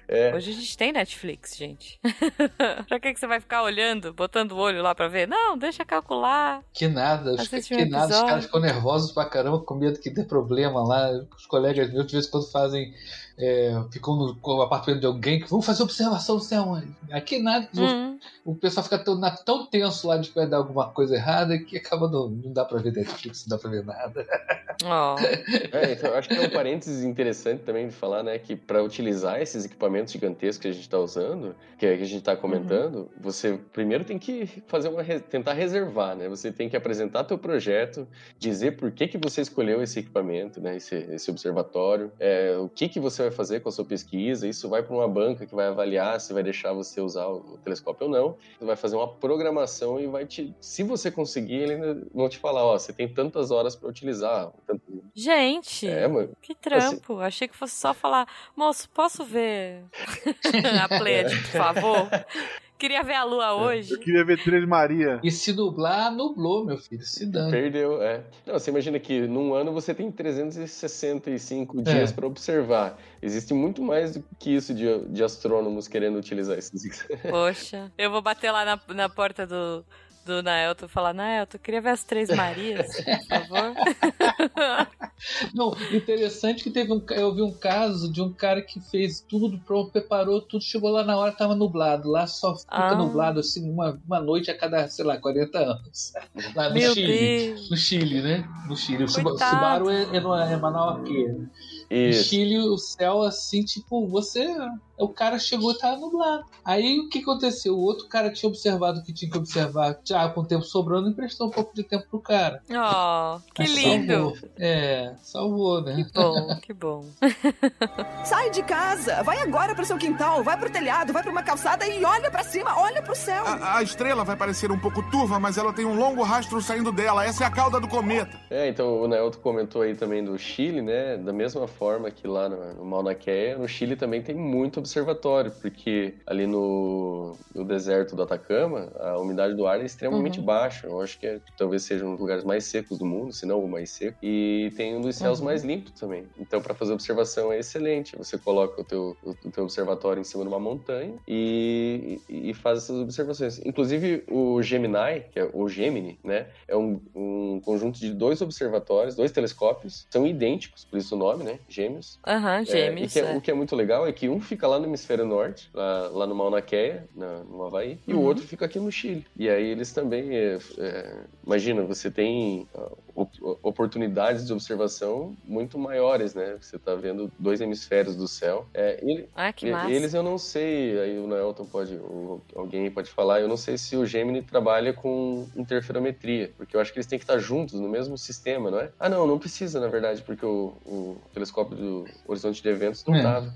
É. Hoje a gente tem Netflix, gente. pra que, que você vai ficar olhando, botando o olho lá pra ver? Não, deixa calcular. Que nada, os, um que nada, os caras ficam nervosos pra caramba, com medo que dê problema lá. Os colegas meus, de vez em quando, fazem. É, ficam no, apartamento de alguém que vão fazer observação do céu. Aqui nada, Hum. o pessoal fica tão, tão tenso lá de que vai dar alguma coisa errada que acaba não, não dá pra ver Netflix, não dá pra ver nada. Ó. É, então, eu acho que é um parênteses interessante também de falar, né, que para utilizar esses equipamentos gigantescos que a gente está usando, que a gente está comentando, você primeiro tem que fazer uma tentar reservar, né? Você tem que apresentar teu projeto, dizer por que que você escolheu esse equipamento, né, esse, esse observatório, é, o que que você vai fazer com a sua pesquisa. Isso vai para uma banca que vai avaliar se vai deixar você usar o telescópio ou não. Você vai fazer uma programação e vai te, se você conseguir, eles ainda vão te falar, ó, você tem tantas horas para utilizar. tanto- Gente, É, mano. que trampo. Achei que fosse só falar, moço, posso ver a Pleiade, por favor? Queria ver a lua hoje. Eu queria ver Três Maria. E se nublar, nublou, meu filho. Se dane. Perdeu, é. Não, você imagina que num ano você tem 365 dias É. para observar. Existe muito mais do que isso de, de astrônomos querendo utilizar esses. Poxa, eu vou bater lá na, na porta do, do Naelton e falar, Naelton, eu queria ver as Três Marias, por favor. Não, interessante que teve um, eu vi um caso de um cara que fez tudo pronto, preparou tudo, chegou lá na hora, tava nublado. Lá só fica Ah. nublado assim uma, uma noite a cada, sei lá, 40 anos. Lá no Meu Chile. Deus. No Chile, né? No Chile. O Coitado. Subaru é, é, é Manauaquê. né? No. Chile, o céu assim, tipo, você. O cara chegou e tava nublado. Aí o que aconteceu? O outro cara tinha observado o que tinha que observar. Já com o tempo sobrando, emprestou um pouco de tempo pro cara. Oh, que Mas lindo. Salvou. É, salvou, né? Bom, que bom. Sai de casa, vai agora pro seu quintal, vai pro telhado, vai pra uma calçada e olha pra cima, olha pro céu. A, a estrela vai parecer um pouco turva, mas ela tem um longo rastro saindo dela. Essa é a cauda do cometa. É, então o Nelton comentou aí também do Chile, né? Da mesma forma que lá no, no Mauna Kea, no Chile também tem muito observatório, porque ali no, no deserto do Atacama, a umidade do ar é extremamente Uhum. baixa. Eu acho que é- talvez seja um dos lugares mais secos do mundo, se não o mais seco. E tem um dos céus Uhum. mais limpos também. Então, para fazer observação é excelente. Você coloca o teu, o, teu observatório em cima de uma montanha e, e, faz essas observações. Inclusive, o Gemini, que é o Gemini, né? É um, um conjunto de dois observatórios, dois telescópios, são idênticos, por isso o nome, né? Gêmeos. Aham, É, e gêmeos. que é- é. O que é muito legal é que um fica lá no hemisfério norte, lá, lá no Mauna Kea, na, no Havaí, e o Uhum. outro fica aqui no Chile. E aí eles também, é, é, imagina, você tem oportunidades de observação muito maiores, né? Você tá vendo dois hemisférios do céu. É, ele- Ah, que e- massa. eles eu não sei, aí o Nelton pode, ou alguém aí pode falar, eu não sei se o Gemini trabalha com interferometria, porque eu acho que eles têm que estar juntos no mesmo sistema, não é? Ah, não, não precisa, na verdade, porque o, o telescópio do Horizonte de Eventos não É. tava.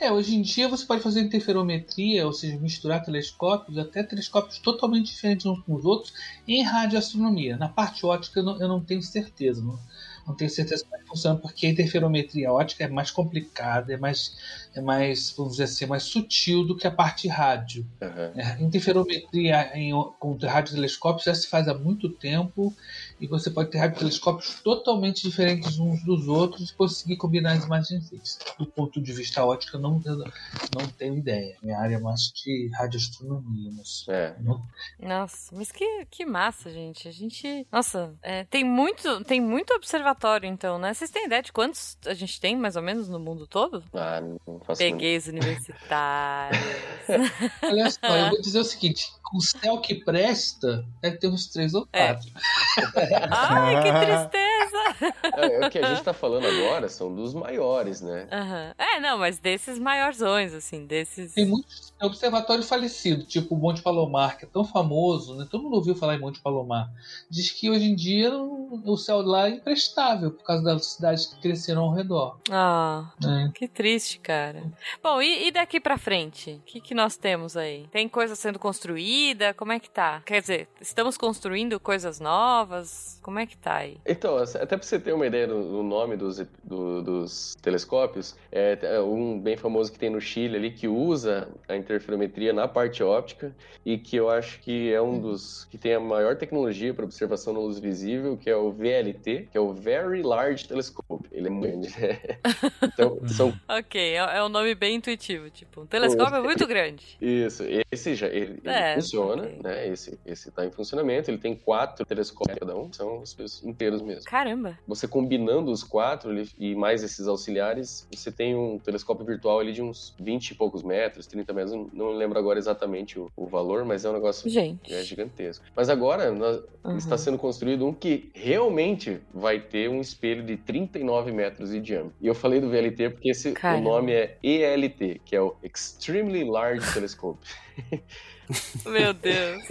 É, hoje em dia você pode fazer interferometria, ou seja, misturar telescópios, até telescópios totalmente diferentes uns com os outros, em radioastronomia. Na parte ótica eu não, eu não tenho certeza. Não? Não tenho certeza como é que funciona, porque a interferometria ótica é mais complicada, é mais, é mais, vamos dizer assim, mais sutil do que a parte rádio. Aham. É, interferometria em, com radiotelescópios já se faz há muito tempo e você pode ter radiotelescópios totalmente diferentes uns dos outros e conseguir combinar as imagens fixas. Do ponto de vista óptico, eu não, eu não tenho ideia. Minha área é mais de radioastronomia. Mas É. não- Nossa, mas que, que massa, gente. A gente. Nossa, é, tem muito tem muito observatório, então, né? Vocês têm ideia de quantos a gente tem, mais ou menos, no mundo todo? Ah, não faço Peguei os universitários. Olha só, eu vou dizer o seguinte: o céu que presta, deve ter uns três ou É. Ai, que tristeza! É, o que a gente tá falando agora são dos maiores, né? Aham. É, não, mas desses maiorzões, assim, desses. Tem muitos observatórios falecidos, tipo o Monte Palomar, que é tão famoso, né? Todo mundo ouviu falar em Monte Palomar. Diz que hoje em dia o céu lá é imprestável por causa das cidades que cresceram ao redor. Ah, né? que triste, cara. Bom, e, e daqui pra frente? O que, que nós temos aí? Tem coisa sendo construída? Como é que tá? Quer dizer, estamos construindo coisas novas? Como é que tá aí? Então, até pra você ter uma ideia do, do nome dos, do- dos telescópios, é é um bem famoso que tem no Chile ali, que usa a interferometria na parte óptica e que eu acho que é um dos que tem a maior tecnologia para observação na luz visível, que é o VLT, que é o Very Large Telescope. Ele é grande, né? Então, são Ok, é, é um nome bem intuitivo. Tipo, um telescópio é muito grande. Isso, esse já ele, ele É, funciona, ok. né? Esse esse tá em funcionamento. Ele tem quatro telescópios cada um, são os inteiros mesmo. Caramba. Você combinando os quatro ele- e mais esses auxiliares, você tem um telescópio virtual ali de uns 20 e poucos metros, 30 metros, não- não lembro agora exatamente o, o valor, mas é um negócio Gente. é gigantesco. Mas agora nós- Uhum. está sendo construído um que realmente vai ter um espelho de 39 metros de diâmetro. E eu falei do VLT porque esse, o nome é ELT, que é o Extremely Large Telescope. Meu Deus.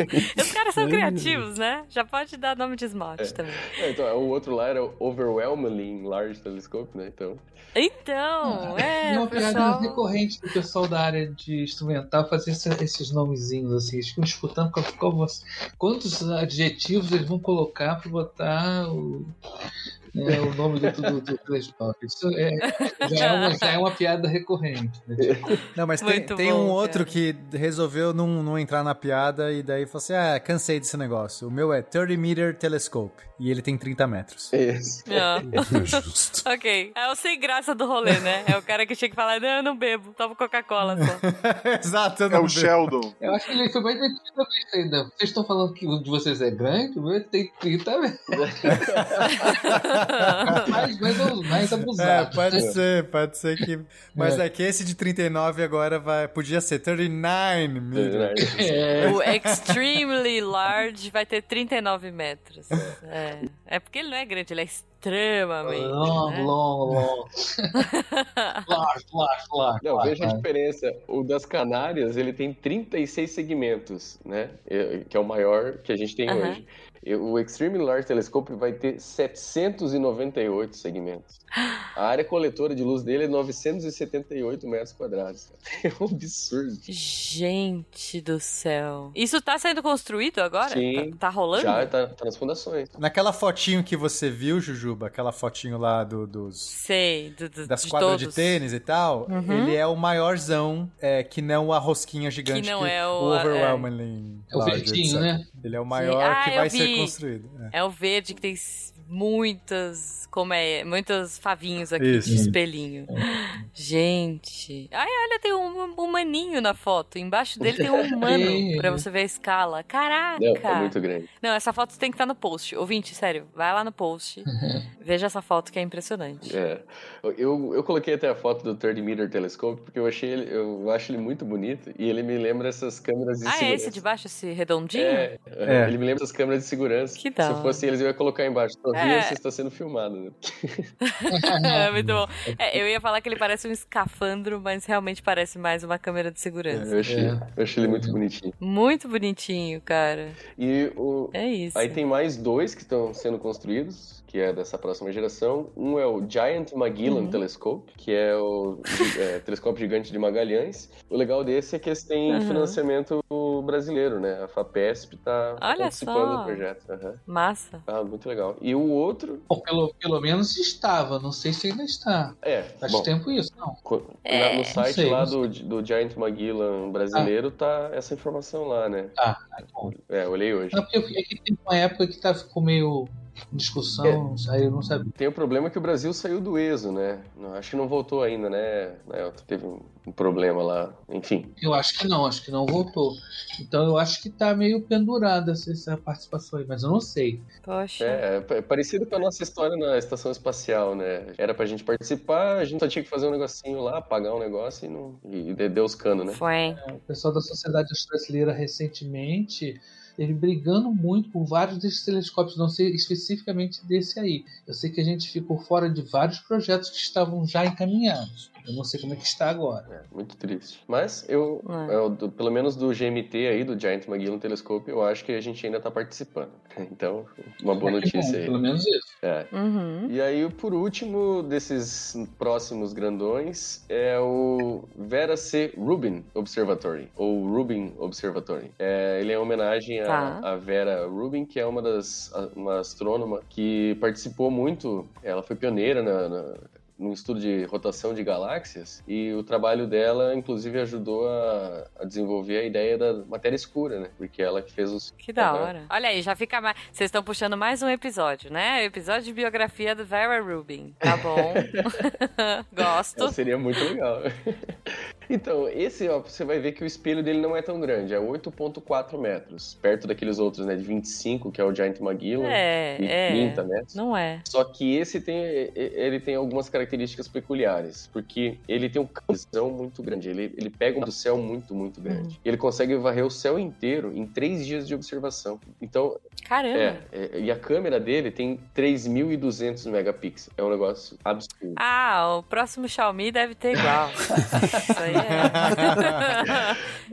Os caras são criativos, né? Já pode dar nome de esmalte também. É, então, o outro lá era o Overwhelmingly Large Telescope, né? Então, Então, É é, uma o piada pessoal... recorrente do pessoal da área de instrumental fazer esse- esses nomezinhos assim. Eles ficam disputando qual, qual quantos adjetivos eles vão colocar para botar o, né, o nome do, do, do telescópio. Isso é, já, é uma, já é uma piada recorrente. Né? Tipo, Não, mas tem, tem bom, um outro cara. que resolveu não, não entrar na piada e daí falou assim: ah, cansei desse negócio. O meu é 30 meter telescope e ele tem 30 metros. Ah. Justo. Ok. É o sem graça do rolê, né? É o cara que tinha que falar, não, eu não bebo, tomo Coca-Cola só. Exato, eu É não o vejo. Sheldon. eu acho que ele foi mais isso ainda. Vocês estão falando que o de vocês é grande, o meu tem 30 metros. Mais, mais, mais É, abusado. pode ser, pode ser que. Mas é. que esse de 39 agora vai, podia ser 39 meters. É. O extremely large vai ter 39 metros. É, é porque ele não é grande, ele é extremamente. Long, né? long, long. Large, large, large. Não, large, veja a diferença. O das Canárias, ele tem 36 segmentos, né? É, Que é o maior que a gente tem Aham. hoje. O Extreme Large Telescope vai ter 798 segmentos. A área coletora de luz dele é 978 metros quadrados. É um absurdo. Gente do céu. Isso tá sendo construído agora? Sim. Tá, tá rolando? Já tá, tá nas fundações. Naquela fotinho que você viu, Jujuba, aquela fotinho lá do- dos. Sei, do, do, Das de quadras todos. de tênis e tal, Uhum. ele é o maiorzão, é, que não a rosquinha gigante Que não é o- Overwhelmingly É o large, verdinho, né? Ele é o maior Ah, que eu vai vi. ser construído. é. É o verde que tem muitas, como é, muitos favinhos aqui Isso. de espelhinho. Gente. Ai, olha, tem um humaninho na foto. Embaixo dele tem um humano É. pra você ver a escala. Caraca! Não, é muito grande. Não, essa foto tem que estar no post. Ouvinte, sério, vai lá no post. veja essa foto que é impressionante. É. Eu, eu coloquei até a foto do 30 Meter Telescope porque eu achei ele, eu acho ele muito bonito e ele me lembra essas câmeras de Ah, é segurança. esse de baixo, esse redondinho? É, É. ele me lembra essas câmeras de segurança. Que da Se fosse eles, eu ia colocar embaixo. É. você está sendo filmado. Né? é, muito bom. É, eu ia falar que ele parece um escafandro, mas realmente parece mais uma câmera de segurança. Eu achei, É. eu achei ele muito bonitinho. Muito bonitinho, cara. E o, É isso. aí tem mais dois que estão sendo construídos, que é dessa próxima geração. Um é o Giant Magellan Uhum. Telescope, que é o é, telescópio gigante de Magalhães. O legal desse é que eles têm Uhum. financiamento brasileiro, né? A FAPESP tá Olha participando só. do projeto. Aham. Massa. Ah, muito legal. E o outro, Bom, pelo, pelo menos estava, não sei se ainda está. é, Faz bom, tempo isso, não. co- É, na- no site sei, lá do, do Giant Magellan brasileiro tá essa informação lá, né? Ah, tá bom. É, olhei hoje. Não, porque eu- é que tem uma época que tá, ficou meio em discussão, aí eu não sabia. Tem o problema que o Brasil saiu do ESO, né? Acho que não voltou ainda, né? Teve um problema lá, enfim. Eu acho que não, acho que não voltou. Então eu acho que tá meio pendurada essa, participação aí, mas eu não sei. Poxa. É, é pa- parecido com a nossa história na estação espacial, né? Era pra gente participar, a gente só tinha que fazer um negocinho lá, pagar um negócio e, não, e de- deu os canos, né? Foi. O pessoal da Sociedade Brasileira recentemente ele brigando muito por vários desses telescópios, não sei especificamente desse aí. Eu sei que a gente ficou fora de vários projetos que estavam já encaminhados. Eu não sei como é que está agora. É, muito triste. Mas eu, É. eu, do- pelo menos do GMT aí, do Giant Magellan Telescope, eu acho que a gente ainda tá participando. Então, uma boa É que bom, notícia aí. Pelo menos isso. É. Uhum. E aí, por último desses próximos grandões é o Vera C. Rubin Observatory, ou Rubin Observatory. É, ele é uma homenagem a, Tá. a Vera Rubin, que é uma das uma astrônoma que participou muito, ela foi pioneira na, na- no estudo de rotação de galáxias e o trabalho dela, inclusive, ajudou a, a desenvolver a ideia da matéria escura, né? Porque ela que fez os... Que da Aham. hora. Olha aí, já fica mais. Vocês estão puxando mais um episódio, né? Episódio de biografia do Vera Rubin. Tá bom. Gosto. É, seria muito legal. então, esse, ó, você vai ver que o espelho dele não é tão grande, é 8.4 metros, perto daqueles outros, né, de 25, que é o Giant Magellan, É, e é. 30 metros. Não é. Só que esse tem, ele tem algumas características peculiares, porque ele tem um campo muito grande, ele, ele pega um do céu muito, muito grande. Ele consegue varrer o céu inteiro em três dias de observação. Então, Caramba. é, é, e a câmera dele tem 3.200 megapixels. É um negócio absurdo. Ah, o próximo Xiaomi deve ter igual. isso aí é.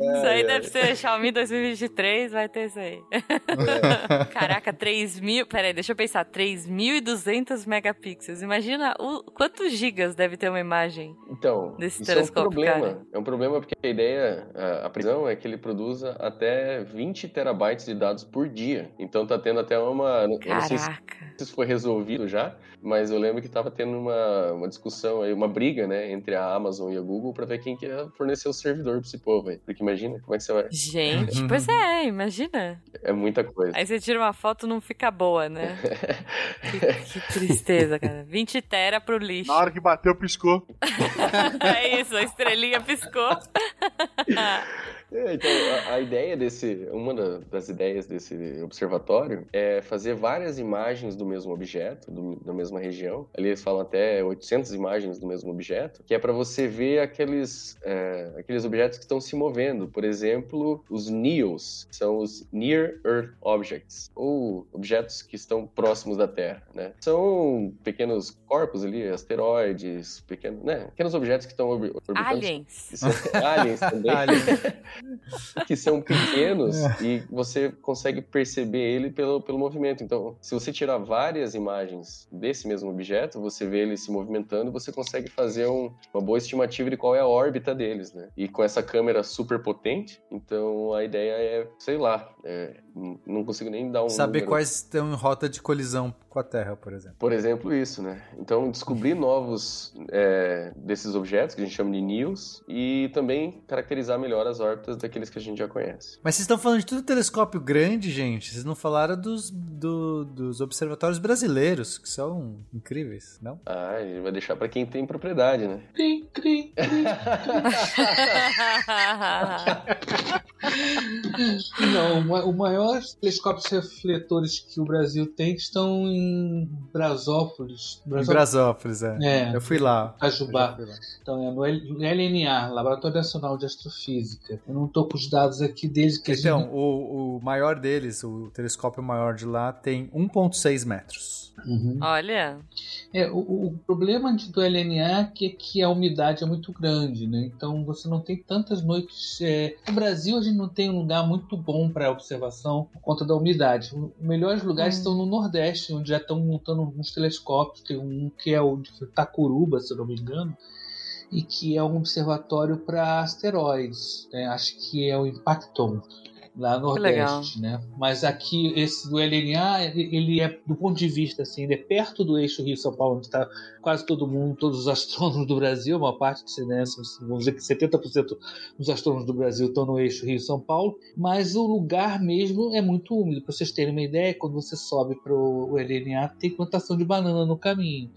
isso aí É, deve ser Xiaomi 2023, vai ter isso aí. É. Caraca, 3 mil. Peraí, deixa eu pensar. 3.200 megapixels. Imagina o, quantos gigas deve ter uma imagem. Então, Desse isso é um telescópio, problema. cara. É um problema porque a ideia, a, a previsão é que ele produza até 20 terabytes de dados por dia. Então tá tendo até uma. eu não sei se Caraca. isso foi resolvido já, mas eu lembro que tava tendo uma, uma discussão aí, uma briga, né, entre a Amazon e a Google pra ver quem que ia fornecer o servidor pra esse povo aí. Porque imagina, como é que você vai. Gente, pois é, imagina. É muita coisa. Aí você tira uma foto não fica boa, né? que, que tristeza, cara. 20 tera pro lixo. Na hora que bateu, piscou. É isso, a estrelinha piscou. É, então, a, a ideia desse, uma da- das ideias desse observatório é fazer várias imagens do mesmo objeto, do- da mesma região. Ali eles falam até 800 imagens do mesmo objeto, que é para você ver aqueles, é, aqueles objetos que estão se movendo. Por exemplo, os NEOs, que são os Near Earth Objects, ou objetos que estão próximos da Terra, né? São pequenos corpos ali, asteroides, pequenos, né? pequenos objetos que estão orbi- orbitando Aliens. aliens também. que são pequenos e você consegue perceber ele pelo, pelo movimento. Então, se você tirar várias imagens desse mesmo objeto, você vê ele se movimentando você consegue fazer um- uma boa estimativa de qual é a órbita deles, né? E com essa câmera super potente, então a ideia é, sei lá, é, não consigo nem dar um Saber número. quais estão em rota de colisão com a Terra, por exemplo. Por exemplo, isso, né? Então, descobrir novos é, desses objetos, que a gente chama de NEOs, e também caracterizar melhor as órbitas daqueles que a gente já conhece. Mas vocês estão falando de tudo telescópio grande, gente. Vocês não falaram dos, do- dos observatórios brasileiros, que são incríveis, não? Ah, a gente vai deixar pra quem tem propriedade, né? Cri, cri, cri. Não, o ma- o maior telescópios refletores que o Brasil tem estão em Brasópolis. Em Brasópolis, é. É. Eu fui lá. Cajubá. Então é no LNA, Laboratório Nacional de Astrofísica. Eu não tô com os dados aqui desde que a Então, gente. o, o maior deles, o telescópio maior de lá, tem 1,6 metros. Uhum. Olha. É, o, o problema de- do LNA é que, a umidade é muito grande, né? Então você não tem tantas noites. é, No Brasil a gente não tem um lugar muito bom para observação por conta da umidade. Os melhores lugares estão no Nordeste, onde já estão montando alguns telescópios. Tem um que é o de Tacuruba, se eu não me engano, e que é um observatório para asteroides. né? Acho que é o Impacton lá no. Nordeste, né? Mas aqui esse do LNA ele é do ponto de vista assim, ele é perto do eixo Rio São Paulo, onde está quase todo mundo, todos os astrônomos do Brasil, uma parte de né, vamos dizer que 70% dos astrônomos do Brasil estão no eixo Rio São Paulo, mas o lugar mesmo é muito úmido. Para vocês terem uma ideia, quando você sobe para o LNA tem plantação de banana no caminho.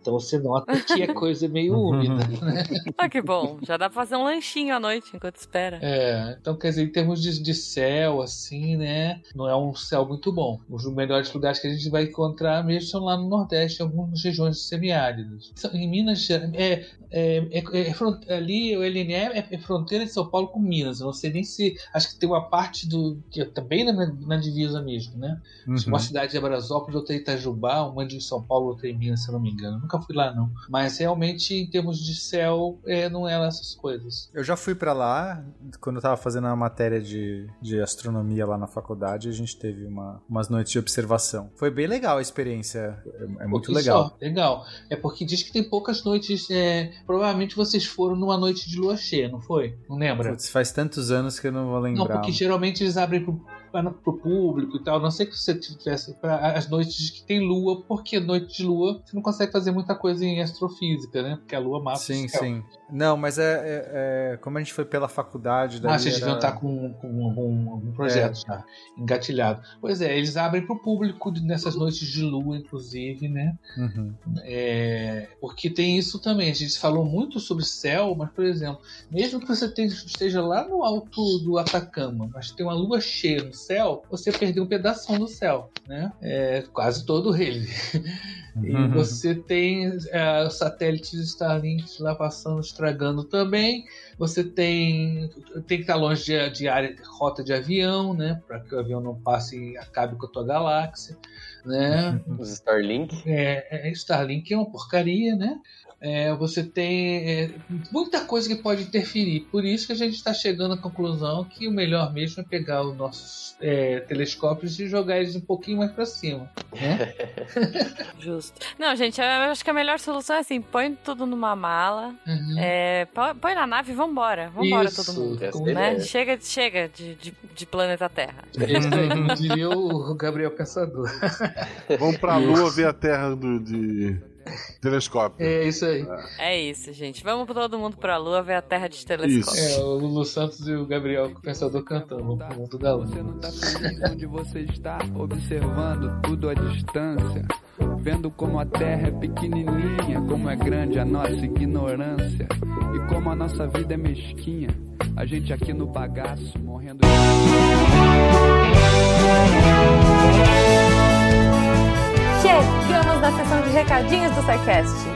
Então você nota que é coisa meio úmida, né? Ah, que bom. Já dá pra fazer um lanchinho à noite enquanto espera. É, então quer dizer, em termos de, de céu, assim, né? Não é um céu muito bom. Os melhores lugares que a gente vai encontrar mesmo são lá no Nordeste, em algumas regiões semiáridas. Em Minas Gerais, é, é, é, é ali o LNE é, é fronteira de São Paulo com Minas. Eu não sei nem se. Acho que tem uma parte do. que é também na, na divisa mesmo, né? Uhum. Uma cidade é Brasópolis, outra é Itajubá, uma de São Paulo, outra em Minas, se eu não me engano. Nunca fui lá, não. Mas realmente, em termos de céu, é, não lá essas coisas. Eu já fui pra lá, quando eu tava fazendo a matéria de, de astronomia lá na faculdade, a gente teve uma, umas noites de observação. Foi bem legal a experiência, é, é muito legal. só, legal. É porque diz que tem poucas noites. é, provavelmente vocês foram numa noite de lua cheia, não foi? Não lembra? Putz, faz tantos anos que eu não vou lembrar. Não, porque geralmente eles abrem pro, para, pro público e tal. A não sei que você tivesse para as noites que tem lua, porque noite de lua você não consegue fazer muita coisa em astrofísica, né? Porque a lua mata Sim, o céu. sim. Não, mas é, é- é- como a gente foi pela faculdade. Ah, vocês era- deviam estar com, com um, um projeto já engatilhado. Pois é, eles abrem para o público nessas noites de lua, inclusive, né? Uhum. É, porque tem isso também. A gente falou muito sobre céu, mas, por exemplo, mesmo que você esteja lá no alto do Atacama, mas tem uma lua cheia no céu, você perdeu um pedaço do céu, né? É, quase todo ele. E Uhum. você tem é, satélites Starlink lá passando, estragando também. Você tem tem que estar longe de, de área, rota de avião, né? Para que o avião não passe e acabe com a tua galáxia, né? Os Starlink. É, é, Starlink é uma porcaria, né? É, você tem é, muita coisa que pode interferir. Por isso que a gente está chegando à conclusão que o melhor mesmo é pegar os nossos é, telescópios e jogar eles um pouquinho mais para cima. Né? Justo. Não, gente, eu acho que a melhor solução é assim: põe tudo numa mala, Uhum. é, põe na nave e vambora. Vambora Isso, todo mundo. a Né? Chega, chega de, de, de planeta Terra. Aí, como diria o Gabriel Pensador. Vamos pra lua ver a terra do, de telescópio. É isso aí. É isso, gente. Vamos todo mundo pra Lua ver a Terra de telescópio. É, o Lulu Santos e o Gabriel Pensador cantando no mundo da lua. Você não tá feliz onde você está, observando tudo à distância. Vendo como a terra é pequenininha, como é grande a nossa ignorância. E como a nossa vida é mesquinha. A gente aqui no bagaço, morrendo Chegamos na sessão de recadinhos do SciCast.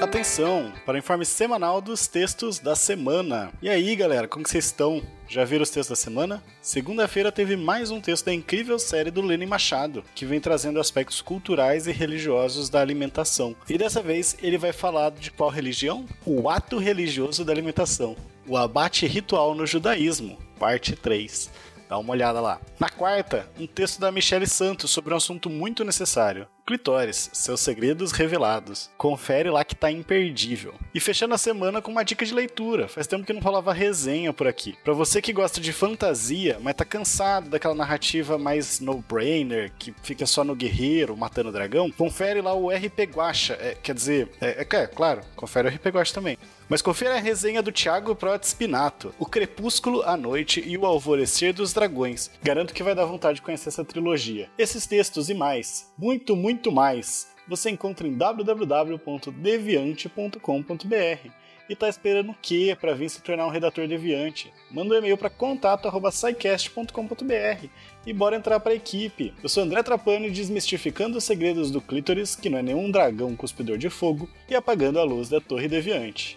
Atenção para o informe semanal dos textos da semana. E aí, galera, como vocês estão? Já viram os textos da semana? Segunda-feira teve mais um texto da incrível série do Lenin Machado, que vem trazendo aspectos culturais e religiosos da alimentação. E dessa vez ele vai falar de qual religião? O ato religioso da alimentação. O abate ritual no judaísmo, parte 3. Dá uma olhada lá. Na quarta, um texto da Michele Santos sobre um assunto muito necessário: Clitóris, seus segredos revelados. Confere lá que tá imperdível. E fechando a semana com uma dica de leitura. Faz tempo que não rolava resenha por aqui. Para você que gosta de fantasia, mas tá cansado daquela narrativa mais no-brainer, que fica só no guerreiro matando o dragão, confere lá o RP Guacha. É, quer dizer, é, é, é claro, confere o RP Guacha também. Mas confira a resenha do Thiago Prot Spinato, O Crepúsculo, a Noite e o Alvorecer dos Dragões. Garanto que vai dar vontade de conhecer essa trilogia. Esses textos e mais, muito, muito mais, você encontra em www.deviante.com.br. E tá esperando o quê para vir se tornar um redator deviante? Manda um e-mail para contato@scicast.com.br e bora entrar para a equipe. Eu sou André Trapani, desmistificando os segredos do clítoris, que não é nenhum dragão cuspidor de fogo, e apagando a luz da Torre Deviante.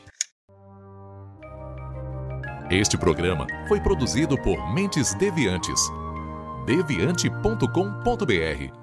Este programa foi produzido por Mentes Deviantes. deviante.com.br.